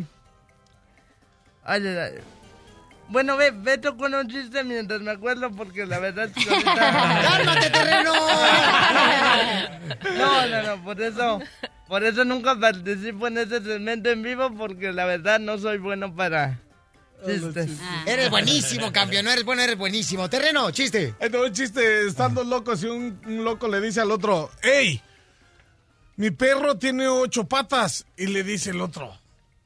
ay, ay, ay. Bueno, ve, vete con un chiste mientras me acuerdo porque la verdad es que ahorita... ¡Cálmate, terreno! No, no, no, por eso... Por eso nunca participo en ese segmento en vivo porque la verdad no soy bueno para chistes. Eres buenísimo, campeón. No eres bueno, eres buenísimo. Terreno, chiste. Va un chiste, están dos locos y un, un loco le dice al otro, ¡Ey! Mi perro tiene ocho patas. Y le dice el otro,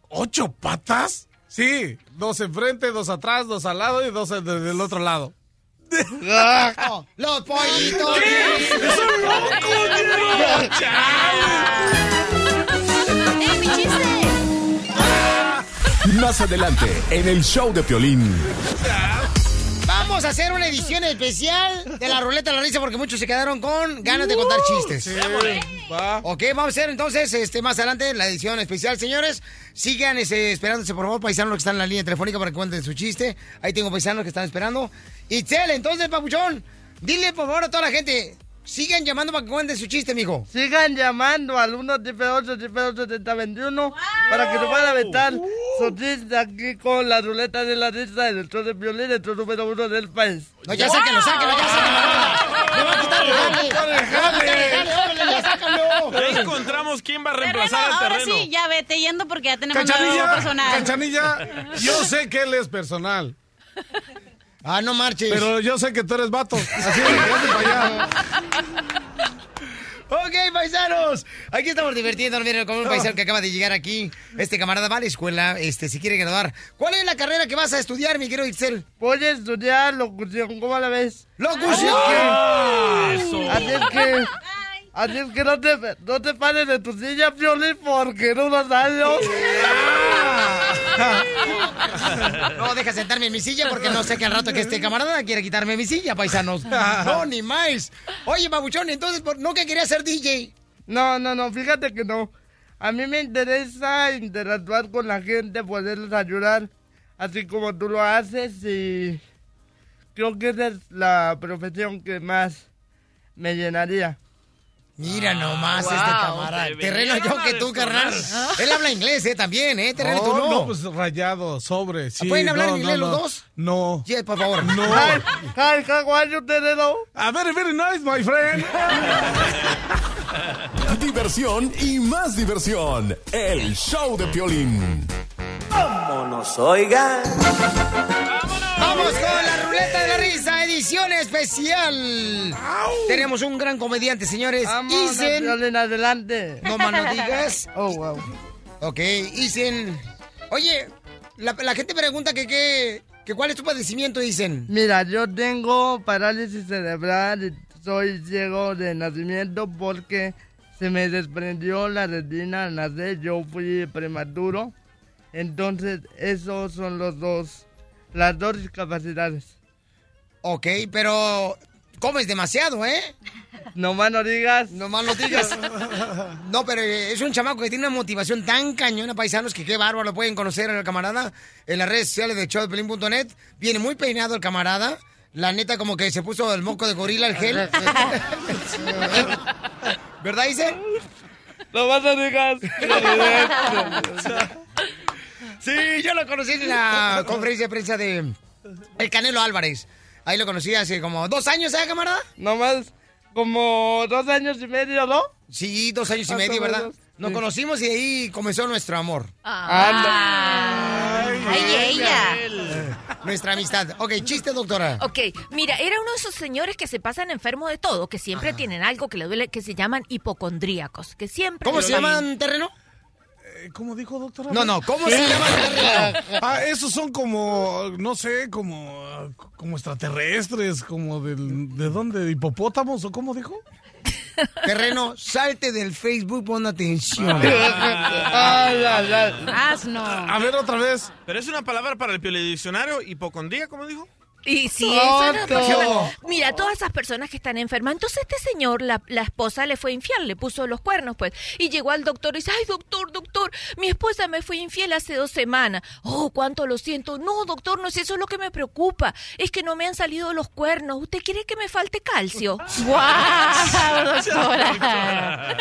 ¿ocho patas? Sí, dos enfrente, dos atrás, dos al lado y dos de- del otro lado. ¡Los pollitos! ¿Qué? ¡Son locos! ¡Ey, mi chiste! Más adelante, en el show de Piolín. Vamos a hacer una edición especial de la ruleta de la risa porque muchos se quedaron con ganas de contar chistes. Ok, vamos a hacer entonces este más adelante la edición especial, señores. Sigan este, esperándose, por favor, paisanos que están en la línea telefónica para que cuenten su chiste. Ahí tengo paisanos que están esperando. Itzel, entonces, papuchón, dile por favor a toda la gente. Sigan llamando para que cuenten su chiste, mijo. Sigan llamando al 1 8 7021 para que nos puedan aventar su chiste aquí con la ruleta de la risa en el show de violín, el show número uno del país. No, ya sáquenlo, sáquenlo, ya sáquenlo. Me va a quitar el jale. Jale, órale, ya sácalo. Ya encontramos quién va a Terreno, reemplazar al ahora terreno. sí, ya vete yendo porque ya tenemos nuevo Cachanilla, personal. Cachanilla, yo sé que él es personal. Ah, no marches. Pero yo sé que tú eres vato. Así que para allá. Ok, paisanos. Aquí estamos divirtiéndonos. Miren, con un paisano que acaba de llegar aquí. Este camarada va a la escuela, este, si quiere graduar. ¿Cuál es la carrera que vas a estudiar, mi querido Itzel? Voy a estudiar locución, ¿cómo la ves? ¡Locución! Así es que... Así es que no te, no te pares de tu silla, Piolín, porque en unos años... No, deja sentarme en mi silla porque no sé que al rato que este camarada quiere quitarme mi silla, paisanos. No, ni más. Oye, babuchón, entonces, ¿por- ¿no que quería ser DJ? No, no, no, fíjate que no. A mí me interesa interactuar con la gente, poderles ayudar, así como tú lo haces y creo que esa es la profesión que más me llenaría. Mira nomás Wow. este camarada. Terreno yo que tú, carnal. Él habla inglés, ¿eh? También, ¿eh? Terreno, tú Oh, no. no, pues rayado, sobre. Sí, ¿Pueden hablar no, en inglés no, los no. dos? No. Sí, por favor. No. Hi, hi, how are you, Terreno? Ah, very, very nice, my friend. Diversión y más diversión. El show de Piolín. Vámonos, oigan. Vamos con la ruleta de la risa, edición especial. Tenemos un gran comediante, señores. Vámonos, Isen. Adelante. No más no digas. Oh, wow. Ok, Isen. Oye, la, la gente pregunta que, qué que cuál es tu padecimiento, Isen. Mira, yo tengo parálisis cerebral y soy ciego de nacimiento porque se me desprendió la retina al nacer. Yo fui prematuro. Entonces, esos son los dos, las dos discapacidades. Ok, pero comes demasiado, ¿eh? No más no digas. No más no digas. No, pero es un chamaco que tiene una motivación tan cañona, paisanos, que qué bárbaro. Lo pueden conocer en el camarada en las redes sociales de showdepelín.net. Viene muy peinado el camarada. La neta, como que se puso el moco de gorila, el gel. ¿Verdad, Isen? No más no digas. Sí, yo lo conocí en la conferencia de prensa de El Canelo Álvarez. Ahí lo conocí hace como dos años, ¿eh, camarada? No más, como dos años y medio, ¿no? Sí, dos años y medio, ¿verdad? menos, Nos sí. conocimos y ahí comenzó nuestro amor. Ah. Ay, ella. Nuestra amistad. Ok, chiste, doctora. Ok, mira, era uno de esos señores que se pasan enfermos de todo, que siempre tienen algo que le duele, que se llaman hipocondríacos, que siempre... ¿Cómo se llaman, terreno? ¿Cómo dijo, doctora? No, no, ¿cómo se terreno? Ah, esos son como, no sé, como, como extraterrestres, como del, ¿de dónde? ¿De hipopótamos o cómo dijo? Terreno, salte del Facebook, pon atención. Asno. A ver otra vez. Pero es una palabra para el diccionario, hipocondría, ¿cómo dijo? Y sí, eso persona- Mira, todas esas personas que están enfermas. Entonces este señor, la, la esposa le fue infiel, le puso los cuernos, pues. Y llegó al doctor y dice, ay, doctor, doctor, mi esposa me fue infiel hace dos semanas. Oh, cuánto lo siento. No, doctor, no es eso es lo que me preocupa. Es que no me han salido los cuernos. ¿Usted quiere que me falte calcio? ¡Guau, doctora!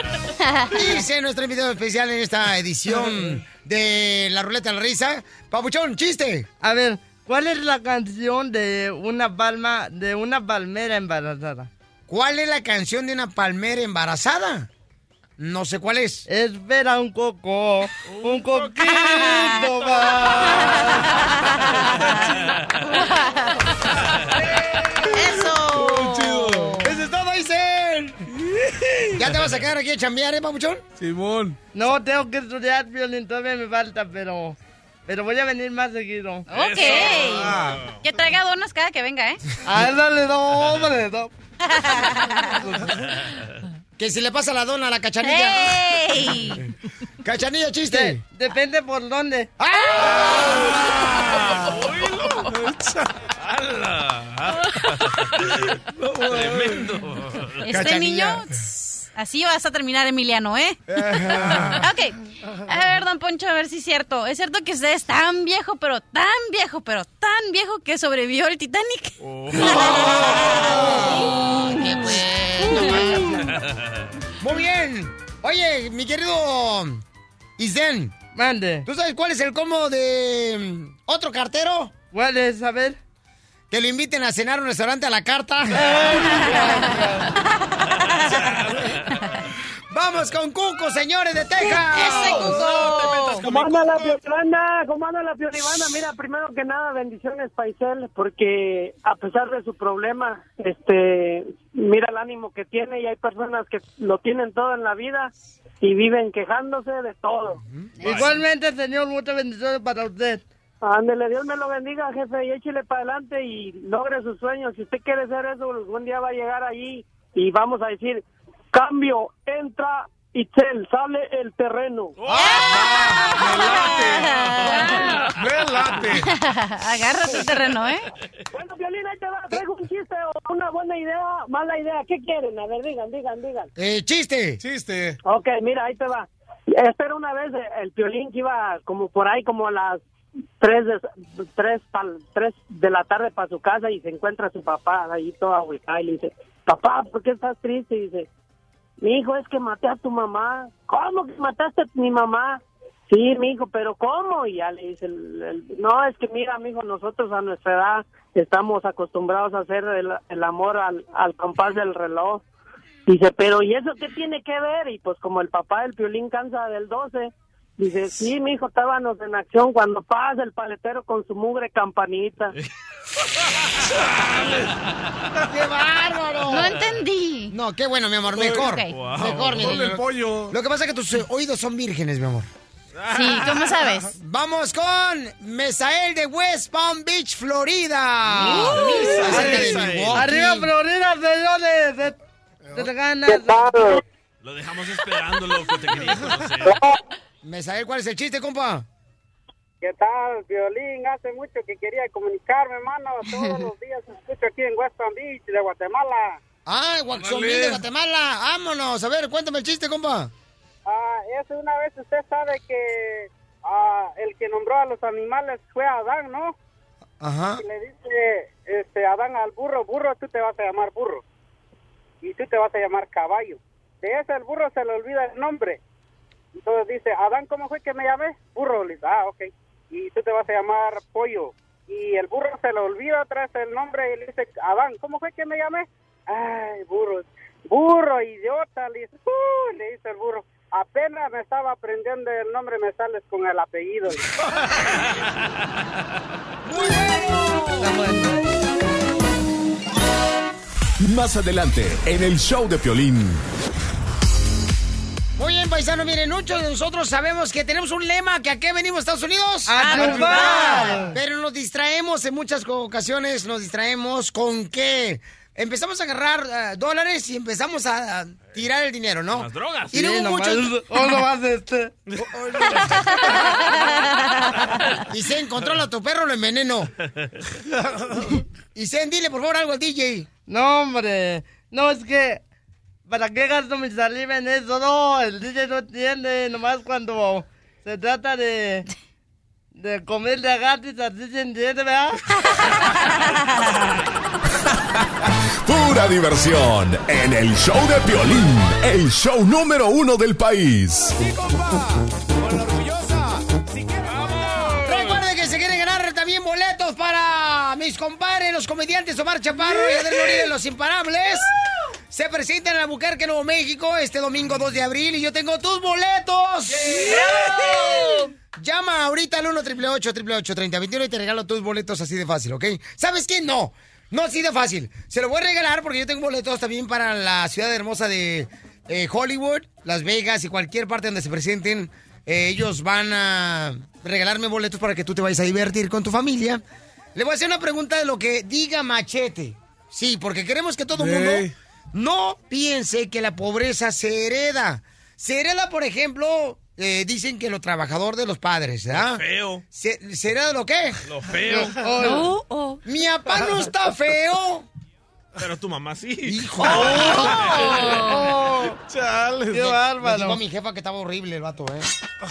Dice nuestro invitado especial en esta edición de La Ruleta de la Risa. Papuchón, chiste. A ver, ¿cuál es la canción de una palma, de una palmera embarazada? ¿Cuál es la canción de una palmera embarazada? No sé cuál es. Espera un coco, un coquito ¡Eso! ¡Eso es todo, Isel! ¿Ya te vas a quedar aquí a chambear, eh, papuchón? Simón. No, tengo que estudiar violín, todavía me falta, pero... Pero voy a venir más seguido. Ok. Que traiga donas cada que venga, ¿eh? Ah, dale, no, dale, no. Que si le pasa la dona a la cachanilla. ¡Ey! Cachanilla, chiste. De- depende por dónde. Tremendo. Este niño, tss, así vas a terminar, Emiliano, ¿eh? ok. A ver, don Poncho, a ver si es cierto. ¿Es cierto que usted es tan viejo, pero tan viejo, pero tan viejo que sobrevivió el Titanic? Muy bien. Oye, mi querido Isen. Mande. ¿Tú sabes cuál es el combo de mm, otro cartero? ¿Cuál es? A ver. Que lo inviten a cenar a un restaurante a la carta. Vamos con Cuco, señores de Texas. ¡Ese Cuco! ¿Cómo anda la piolibanda? ¿Cómo anda la piolibanda? Mira, primero que nada, bendiciones, Paisel, porque a pesar de su problema, este, mira el ánimo que tiene y hay personas que lo tienen todo en la vida y viven quejándose de todo. Igualmente, señor, muchas bendiciones para usted. Ándele, Dios me lo bendiga, jefe, y échele para adelante y logre sus sueños. Si usted quiere hacer eso, algún día va a llegar allí y vamos a decir, cambio, entra Itzel, sale el terreno. Me late. Agárrate el terreno, ¿eh? Bueno, Violín, ahí te va, traigo un chiste o una buena idea, mala idea. ¿Qué quieren? A ver, digan, digan, digan. Eh, chiste. Chiste. Ok, mira, ahí te va. Esta era una vez eh, el Piolín que iba como por ahí como a las 3 de, tres, pal- tres de la tarde para su casa y se encuentra a su papá ahí todo agüitado y le dice, papá, ¿por qué estás triste? Dice, mi hijo, es que maté a tu mamá. ¿Cómo que mataste a mi mamá? Sí, mi hijo, pero ¿cómo? Y ya le dice, no, es que mira, mi hijo, nosotros a nuestra edad estamos acostumbrados a hacer el, el amor al, al compás del reloj. Dice, pero ¿y eso qué tiene que ver? Y pues como el papá del Piolín cansa del 12, dice, sí, mi hijo, estábamos en acción cuando pasa el paletero con su mugre campanita. ¡Qué bárbaro! No entendí. No, qué bueno, mi amor, mejor. Mejor, mi el pollo. Lo que pasa es que tus eh, oídos son vírgenes, mi amor. Sí, ¿cómo sabes? Vamos con Mesael de West Palm Beach, Florida. Uh, de. Arriba, Florida, señores. De, de ganas. Lo dejamos esperando, loco, te quería conocer. Mesael, ¿cuál es el chiste, compa? ¿Qué tal, Violín? Hace mucho que quería comunicarme, hermano. Todos los días escucho aquí en West Palm Beach, de Guatemala. Ah, Guaxomil de Guatemala. Vámonos. A ver, cuéntame el chiste, compa. Ah, es una vez usted sabe que ah, el que nombró a los animales fue Adán, ¿no? Ajá. Y le dice este, Adán al burro, burro, tú te vas a llamar burro. Y tú te vas a llamar caballo. De ese el burro se le olvida el nombre. Entonces dice, Adán, ¿cómo fue que me llamé? Burro. Le dice, ah, ok. Y tú te vas a llamar pollo. Y el burro se le olvida otra vez el nombre y le dice, Adán, ¿cómo fue que me llamé? Ay, burro. Burro, idiota. Le dice, "Uh", le dice el burro. Apenas me estaba aprendiendo el nombre, me sales con el apellido. Más adelante, en el show de Piolín. Muy bien, paisano, miren, muchos de nosotros sabemos que tenemos un lema que a qué venimos a Estados Unidos. ¡A triunfar! Pero nos distraemos en muchas ocasiones, nos distraemos con qué. empezamos a agarrar eh, dólares y empezamos a, a tirar el dinero, ¿no? Las drogas. Y luego Sí, nomás- muchos... oh, nomás este. Y Zen, controla a tu perro, lo enveneno. Y Zen, dile por favor algo al DJ. No, hombre. No, es que. ¿Para qué gasto mi saliva en eso? No, el DJ no entiende. Nomás cuando se trata de. De comer de gratis, así se entiende, ¿verdad? Pura diversión en el show de Piolín, el show número uno del país. Recuerden que se quieren ganar también boletos para mis compadres, los comediantes Omar Chaparro y Adel Noriega, los imparables. Se presentan en Albuquerque, Nuevo México, este domingo 2 de abril y yo tengo tus boletos. Llama ahorita al 1 888 3021 y te regalo tus boletos así de fácil, ¿ok? ¿Sabes qué? No. No así de fácil. Se lo voy a regalar porque yo tengo boletos también para la ciudad hermosa de eh, Hollywood, Las Vegas y cualquier parte donde se presenten. Eh, ellos van a regalarme boletos para que tú te vayas a divertir con tu familia. Le voy a hacer una pregunta de lo que diga Machete. Sí, porque queremos que todo el mundo. No piense que la pobreza se hereda. Se hereda, por ejemplo, eh, dicen que lo trabajador de los padres, ¿verdad? Lo feo. ¿Se, ¿Se hereda lo qué? Lo feo. Oh, Mi papá no está feo. Pero tu mamá sí. Hijo. Oh. Chale. Qué bárbaro. dijo a mi jefa que estaba horrible el vato, ¿eh?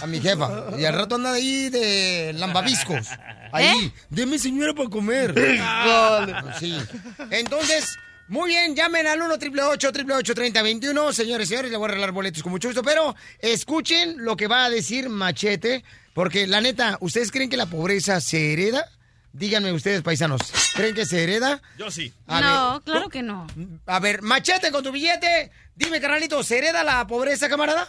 A mi jefa. Y al rato anda ahí de lambabiscos. Ahí. Deme señora para comer. Pues sí. Entonces, muy bien, llamen al 1 888 3021 Señores, señores, le voy a regalar boletos con mucho gusto. Pero escuchen lo que va a decir Machete. Porque, la neta, ¿ustedes creen que la pobreza se hereda? Díganme ustedes, paisanos. ¿Creen que se hereda? Yo sí. A no, ver, claro que no. A ver, machete con tu billete. Dime, carnalito, ¿se hereda la pobreza, camarada?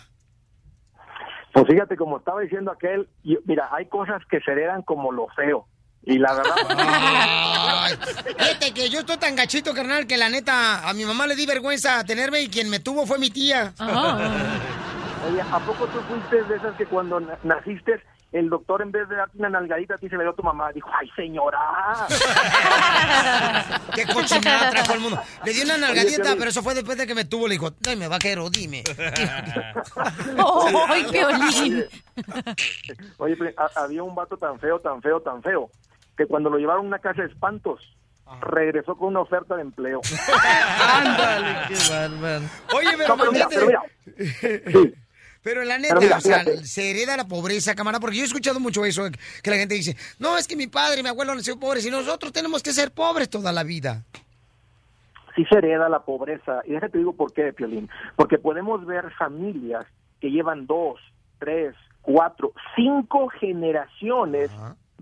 Pues fíjate, como estaba diciendo aquel, yo- mira, hay cosas que se heredan como lo feo. Y la verdad, Ay, fíjate que yo estoy tan gachito, carnal, que la neta, a mi mamá le di vergüenza tenerme y quien me tuvo fue mi tía. oye, ¿a poco tú fuiste de esas que cuando na- naciste, el doctor en vez de darte una nalgadita a ti se le dio a tu mamá? Dijo, ¡ay, señora! Qué cochinada trajo al mundo. Le di una Oye, nalgadita, pero eso fue después de que me tuvo. Le dijo, dime, vaquero, dime. ¡Ay, Piolín! Oye, pero ha- había un vato tan feo, tan feo, tan feo, que cuando lo llevaron a una casa de espantos, regresó con una oferta de empleo. Ándale, qué bárbaro. Oye, pero, No, pero mira, machete- pero mira. Pero la neta, Pero mira, o sea, se hereda la pobreza, camarada, porque yo he escuchado mucho eso, que la gente dice, no, es que mi padre y mi abuelo han sido pobres y nosotros tenemos que ser pobres toda la vida. sí se hereda la pobreza. Y déjate digo por qué, Piolín. Porque podemos ver familias que llevan dos, tres, cuatro, cinco generaciones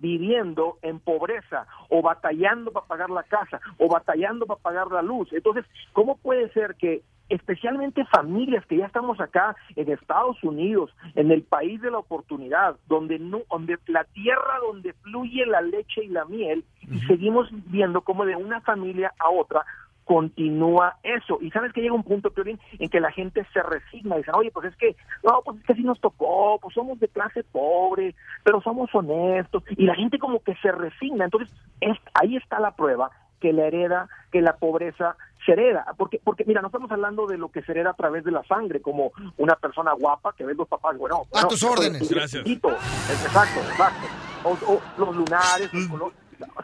viviendo en pobreza o batallando para pagar la casa o batallando para pagar la luz. Entonces, ¿cómo puede ser que especialmente familias que ya estamos acá en Estados Unidos, en el país de la oportunidad, donde no, donde la tierra donde fluye la leche y la miel, y seguimos viendo como de una familia a otra continúa eso. Y sabes que llega un punto, Piolín, en que la gente se resigna y dice, oye, pues es que, no, pues es que así nos tocó, pues somos de clase pobre, pero somos honestos. Y la gente como que se resigna. Entonces, es, ahí está la prueba que la hereda, que la pobreza se hereda. Porque, porque, mira, no estamos hablando de lo que se hereda a través de la sangre, como una persona guapa que ve los papás, bueno, A tus pues, órdenes. Gracias. chiquito. Exacto, exacto. O, o los lunares, el color.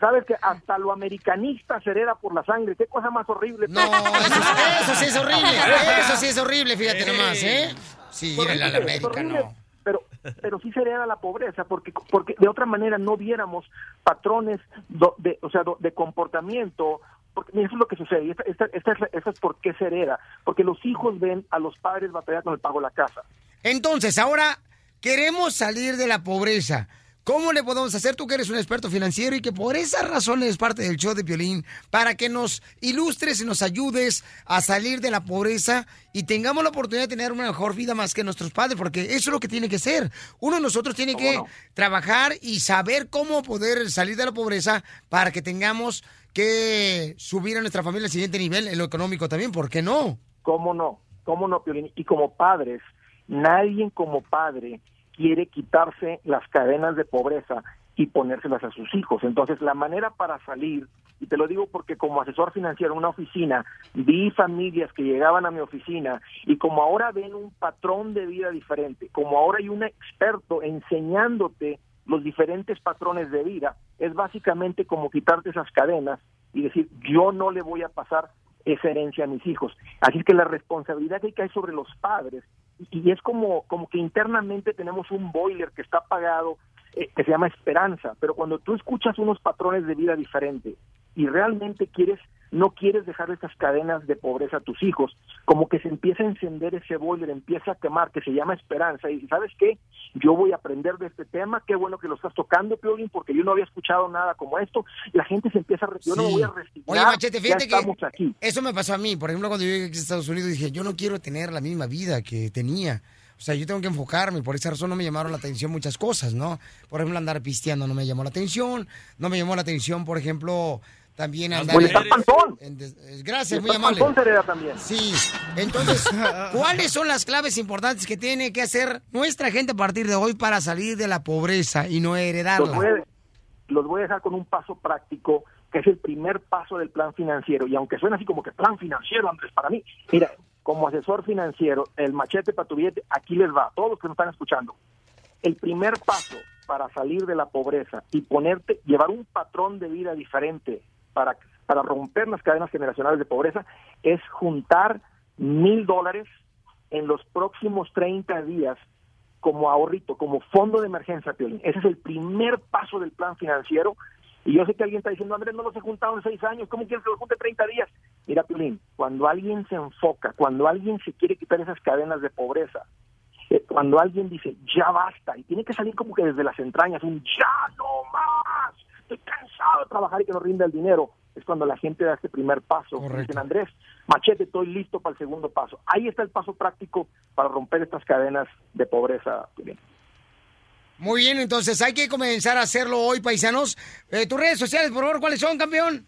Sabes que hasta lo americanista se hereda por la sangre. Qué cosa más horrible. No, eso, eso sí es horrible. Eso sí es horrible, fíjate nomás, ¿eh? Sí, ir a la Horrible, América, horrible, no. Pero, pero sí se hereda la pobreza, porque, porque de otra manera no viéramos patrones do- de, o sea, do- de comportamiento. Porque eso es lo que sucede. Y esta, esta, esta es, la- esta es por qué se hereda. Porque los hijos ven a los padres batallar con el pago de la casa. Entonces, ahora queremos salir de la pobreza. ¿Cómo le podemos hacer tú que eres un experto financiero y que por esa razón eres parte del show de Piolín para que nos ilustres y nos ayudes a salir de la pobreza y tengamos la oportunidad de tener una mejor vida más que nuestros padres? Porque eso es lo que tiene que ser. Uno de nosotros tiene que trabajar y saber cómo poder salir de la pobreza para que tengamos que subir a nuestra familia al siguiente nivel en lo económico también. ¿Por qué no? ¿Cómo no? ¿Cómo no, Piolín? Y como padres, nadie como padre quiere quitarse las cadenas de pobreza y ponérselas a sus hijos. Entonces, la manera para salir Y te lo digo porque como asesor financiero en una oficina, vi familias que llegaban a mi oficina y como ahora ven un patrón de vida diferente, como ahora hay un experto enseñándote los diferentes patrones de vida, es básicamente como quitarte esas cadenas y decir, yo no le voy a pasar esa herencia a mis hijos. Así que la responsabilidad que cae sobre los padres, y, es como, como que internamente tenemos un boiler que está apagado, eh, que se llama esperanza, pero cuando tú escuchas unos patrones de vida diferentes y realmente quieres, no quieres dejar esas cadenas de pobreza a tus hijos, como que se empieza a encender ese boiler, empieza a quemar, que se llama esperanza, y ¿sabes qué? Yo voy a aprender de este tema, qué bueno que lo estás tocando, Piolín, porque yo no había escuchado nada como esto, la gente se empieza a... Yo no me voy a resignar, Oye, Machete, ya fíjate que estamos aquí. eso me pasó a mí. Por ejemplo, cuando yo llegué aquí a Estados Unidos, dije, yo no quiero tener la misma vida que tenía. O sea, yo tengo que enfocarme. Por esa razón no me llamaron la atención muchas cosas, ¿no? Por ejemplo, andar pisteando no me llamó la atención. No me llamó la atención, por ejemplo, también andar... Estás panzón. en eh, Gracias, muy amable. también. Sí. Entonces, ¿cuáles son las claves importantes que tiene que hacer nuestra gente a partir de hoy para salir de la pobreza y no Los heredarla? voy, a, los voy a dejar con un paso práctico, que es el primer paso del plan financiero. Y aunque suena así como que plan financiero, Andrés, para mí, mira, como asesor financiero, el machete para tu billete, aquí les va, a todos los que nos están escuchando. El primer paso para salir de la pobreza y ponerte, llevar un patrón de vida diferente para, para romper las cadenas generacionales de pobreza es juntar mil dólares en los próximos 30 días como ahorrito, como fondo de emergencia, Piolín. Ese es el primer paso del plan financiero. Y yo sé que alguien está diciendo, Andrés, no los he juntado en seis años, ¿cómo quieres que los junte 30 días? Mira, Piolín, cuando alguien se enfoca, cuando alguien se quiere quitar esas cadenas de pobreza, eh, cuando alguien dice, ya basta, y tiene que salir como que desde las entrañas, un ya no más, estoy cansado de trabajar y que no rinda el dinero, es cuando la gente da este primer paso. Dicen, Andrés, machete, estoy listo para el segundo paso. Ahí está el paso práctico para romper estas cadenas de pobreza. Muy bien, entonces hay que comenzar a hacerlo hoy, paisanos. Eh, tus redes sociales, por favor, ¿cuáles son, campeón?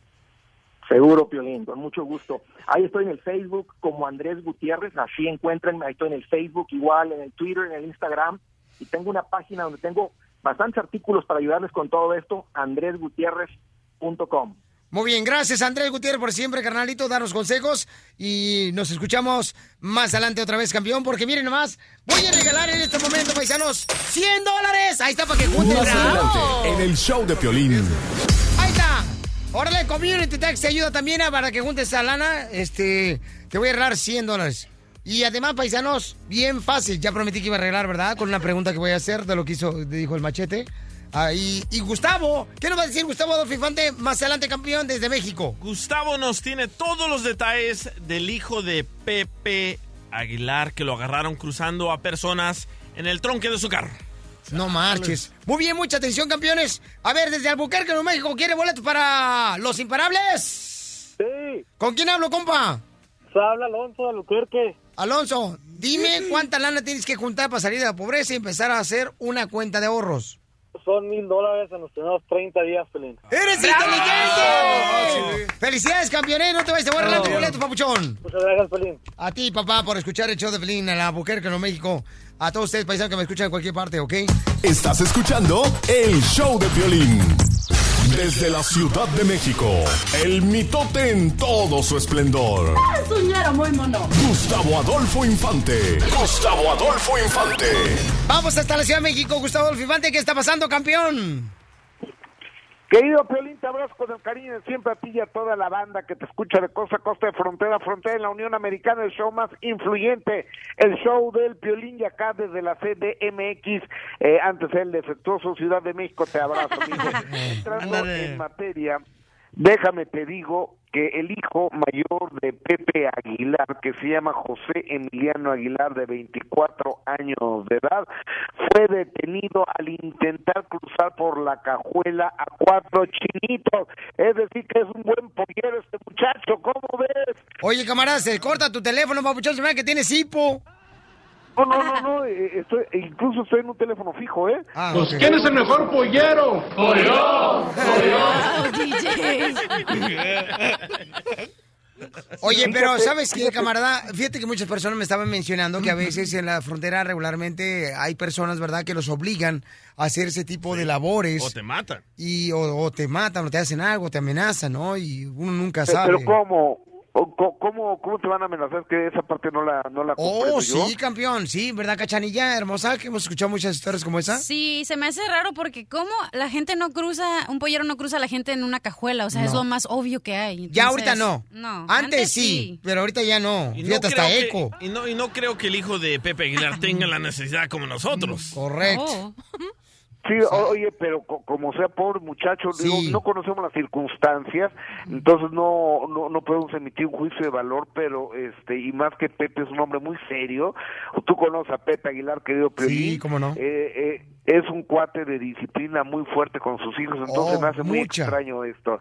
Seguro, Piolín, con mucho gusto. Ahí estoy en el Facebook como Andrés Gutiérrez, así encuentran, ahí estoy en el Facebook igual, en el Twitter, en el Instagram, y tengo una página donde tengo bastantes artículos para ayudarles con todo esto, andresgutierrez.com. Muy bien, gracias Andrés Gutiérrez por siempre, carnalito, darnos consejos y nos escuchamos más adelante otra vez, campeón, porque miren nomás, voy a regalar en este momento, paisanos, 100 dólares. Ahí está para que junten. Más adelante, en el show de Piolín. Ahí está. Órale, Community Tax te ayuda también a- para que juntes esa lana. Este, te voy a regalar 100 dólares. Y además, paisanos, bien fácil. Ya prometí que iba a arreglar, ¿verdad? Con una pregunta que voy a hacer de lo que hizo, dijo el machete. Ah, y, y Gustavo, ¿qué nos va a decir Gustavo Adolfo Infante más adelante campeón desde México? Gustavo nos tiene todos los detalles del hijo de Pepe Aguilar que lo agarraron cruzando a personas en el tronque de su carro. No marches. Muy bien, mucha atención, campeones. A ver, desde Albuquerque, Nuevo México, ¿quiere boletos para los imparables? Sí. ¿Con quién hablo, compa? Se habla Alonso de Albuquerque. Alonso, dime cuánta lana tienes que juntar para salir de la pobreza y empezar a hacer una cuenta de ahorros. Son mil dólares en los primeros 30 días, Pelín. ¡Eres inteligente! ¡Felicidades, campeones! No te vayas a borrar tu boleto, papuchón. Muchas gracias, Pelín. A ti, papá, por escuchar el show de Pelín en Albuquerque, Nuevo México. A todos ustedes, paisanos, que me escuchan en cualquier parte, ¿ok? Estás escuchando el show de Piolín. Desde la Ciudad de México, el mitote en todo su esplendor. Soñero muy mono. Gustavo Adolfo Infante. Gustavo Adolfo Infante. Vamos hasta la Ciudad de México, Gustavo Adolfo Infante. ¿Qué está pasando, campeón? Querido Piolín, te abrazo con el cariño de siempre a ti y a toda la banda que te escucha de costa a costa, de frontera a frontera en la Unión Americana, el show más influyente, el show del Piolín y acá desde la CDMX, eh, antes el defectuoso Ciudad de México, te abrazo. mijo. Entrando en materia, déjame te digo que el hijo mayor de Pepe Aguilar, que se llama José Emiliano Aguilar, de 24 años de edad, fue detenido al intentar cruzar por la cajuela a cuatro chinitos. Es decir, que es un buen pollero este muchacho, ¿cómo ves? Oye, camarada, corta tu teléfono, papuchón, se que tienes hipo. No, no, no, no, eh, estoy, incluso estoy en un teléfono fijo, ¿eh? Ah, Pues, ¿quién es el mejor pollero? ¡Soy yo! ¡Soy yo! Oye, pero ¿sabes qué, camarada? Fíjate que muchas personas me estaban mencionando que a veces en la frontera regularmente hay personas, ¿verdad?, que los obligan a hacer ese tipo de labores. O te matan. Y o, o te matan, o te hacen algo, te amenazan, ¿no? Y uno nunca sabe. Pero ¿cómo? ¿Cómo, ¿Cómo te van a amenazar? Que esa parte no la, no la comprendo Oh, yo. sí, campeón, sí, ¿verdad, Cachanilla? Hermosa, que hemos escuchado muchas historias como esa. Sí, se me hace raro porque como la gente no cruza, un pollero no cruza a la gente en una cajuela, o sea, es lo más obvio que hay. Ya ahorita no. No. Antes, sí, pero ahorita ya no. Y no Fíjate, hasta que- eco. y, no, y no creo que el hijo de Pepe Aguilar tenga la necesidad como nosotros. Correcto. Oh. Sí, o- oye, pero co- como sea pobre muchacho, digo, Sí. no conocemos las circunstancias, entonces no, no no podemos emitir un juicio de valor, pero este y más que Pepe es un hombre muy serio. Tú conoces a Pepe Aguilar, querido Piolín. Sí, cómo no. Eh, eh, es un cuate de disciplina muy fuerte con sus hijos, entonces Oh, me hace muy extraño esto.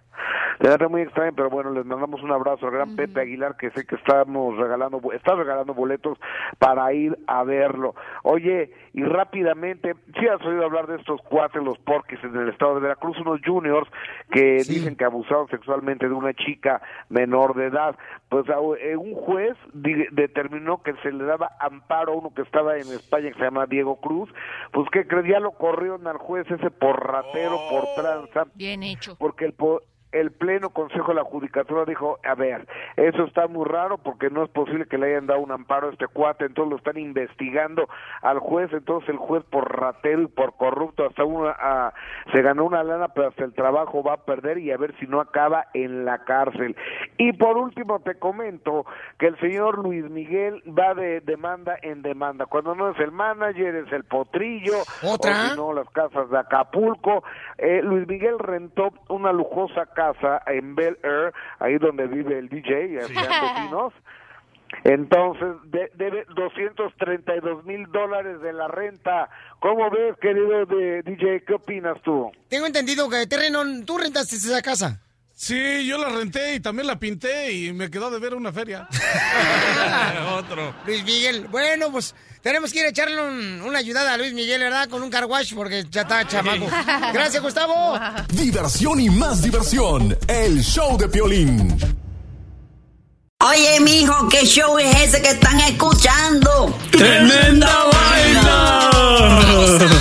Me hace muy extraño, pero bueno, les mandamos un abrazo al gran Pepe Aguilar, que sé que estamos regalando, está regalando boletos para ir a verlo. Oye, y rápidamente, si has oído hablar de estos cuates, los porquis en el estado de Veracruz, unos juniors que dicen que abusaron sexualmente de una chica menor de edad. Pues eh, un juez determinó que se le daba amparo a uno que estaba en España, que se llama Diego Cruz, pues que crees, ya lo corrieron al juez ese por ratero, por tranza, Bien hecho. porque el po- el pleno consejo de la judicatura dijo, a ver, eso está muy raro porque no es posible que le hayan dado un amparo a este cuate, entonces lo están investigando al juez, entonces el juez por ratero y por corrupto hasta una, ah, se ganó una lana, pero hasta el trabajo va a perder y a ver si no acaba en la cárcel. Y por último te comento que el señor Luis Miguel va de demanda en demanda, cuando no es el manager, es el potrillo, ¿Otra? o si no las casas de Acapulco. Eh, Luis Miguel rentó una lujosa casa en Bel Air, ahí donde vive el DJ, y sean vecinos. Entonces, de- debe 232 mil dólares de la renta. ¿Cómo ves, querido de DJ? ¿Qué opinas tú? Tengo entendido que terreno, tú rentaste esa casa. Sí, yo la renté y también la pinté y me quedó de ver una feria. Otro. Luis Miguel, bueno, pues tenemos que ir a echarle un- una ayudada a Luis Miguel, ¿verdad? Con un car wash porque ya está chamaco. Gracias, Gustavo. Diversión y más diversión. El show de Piolín. Oye, mijo, ¿qué show es ese que están escuchando? ¡Tremenda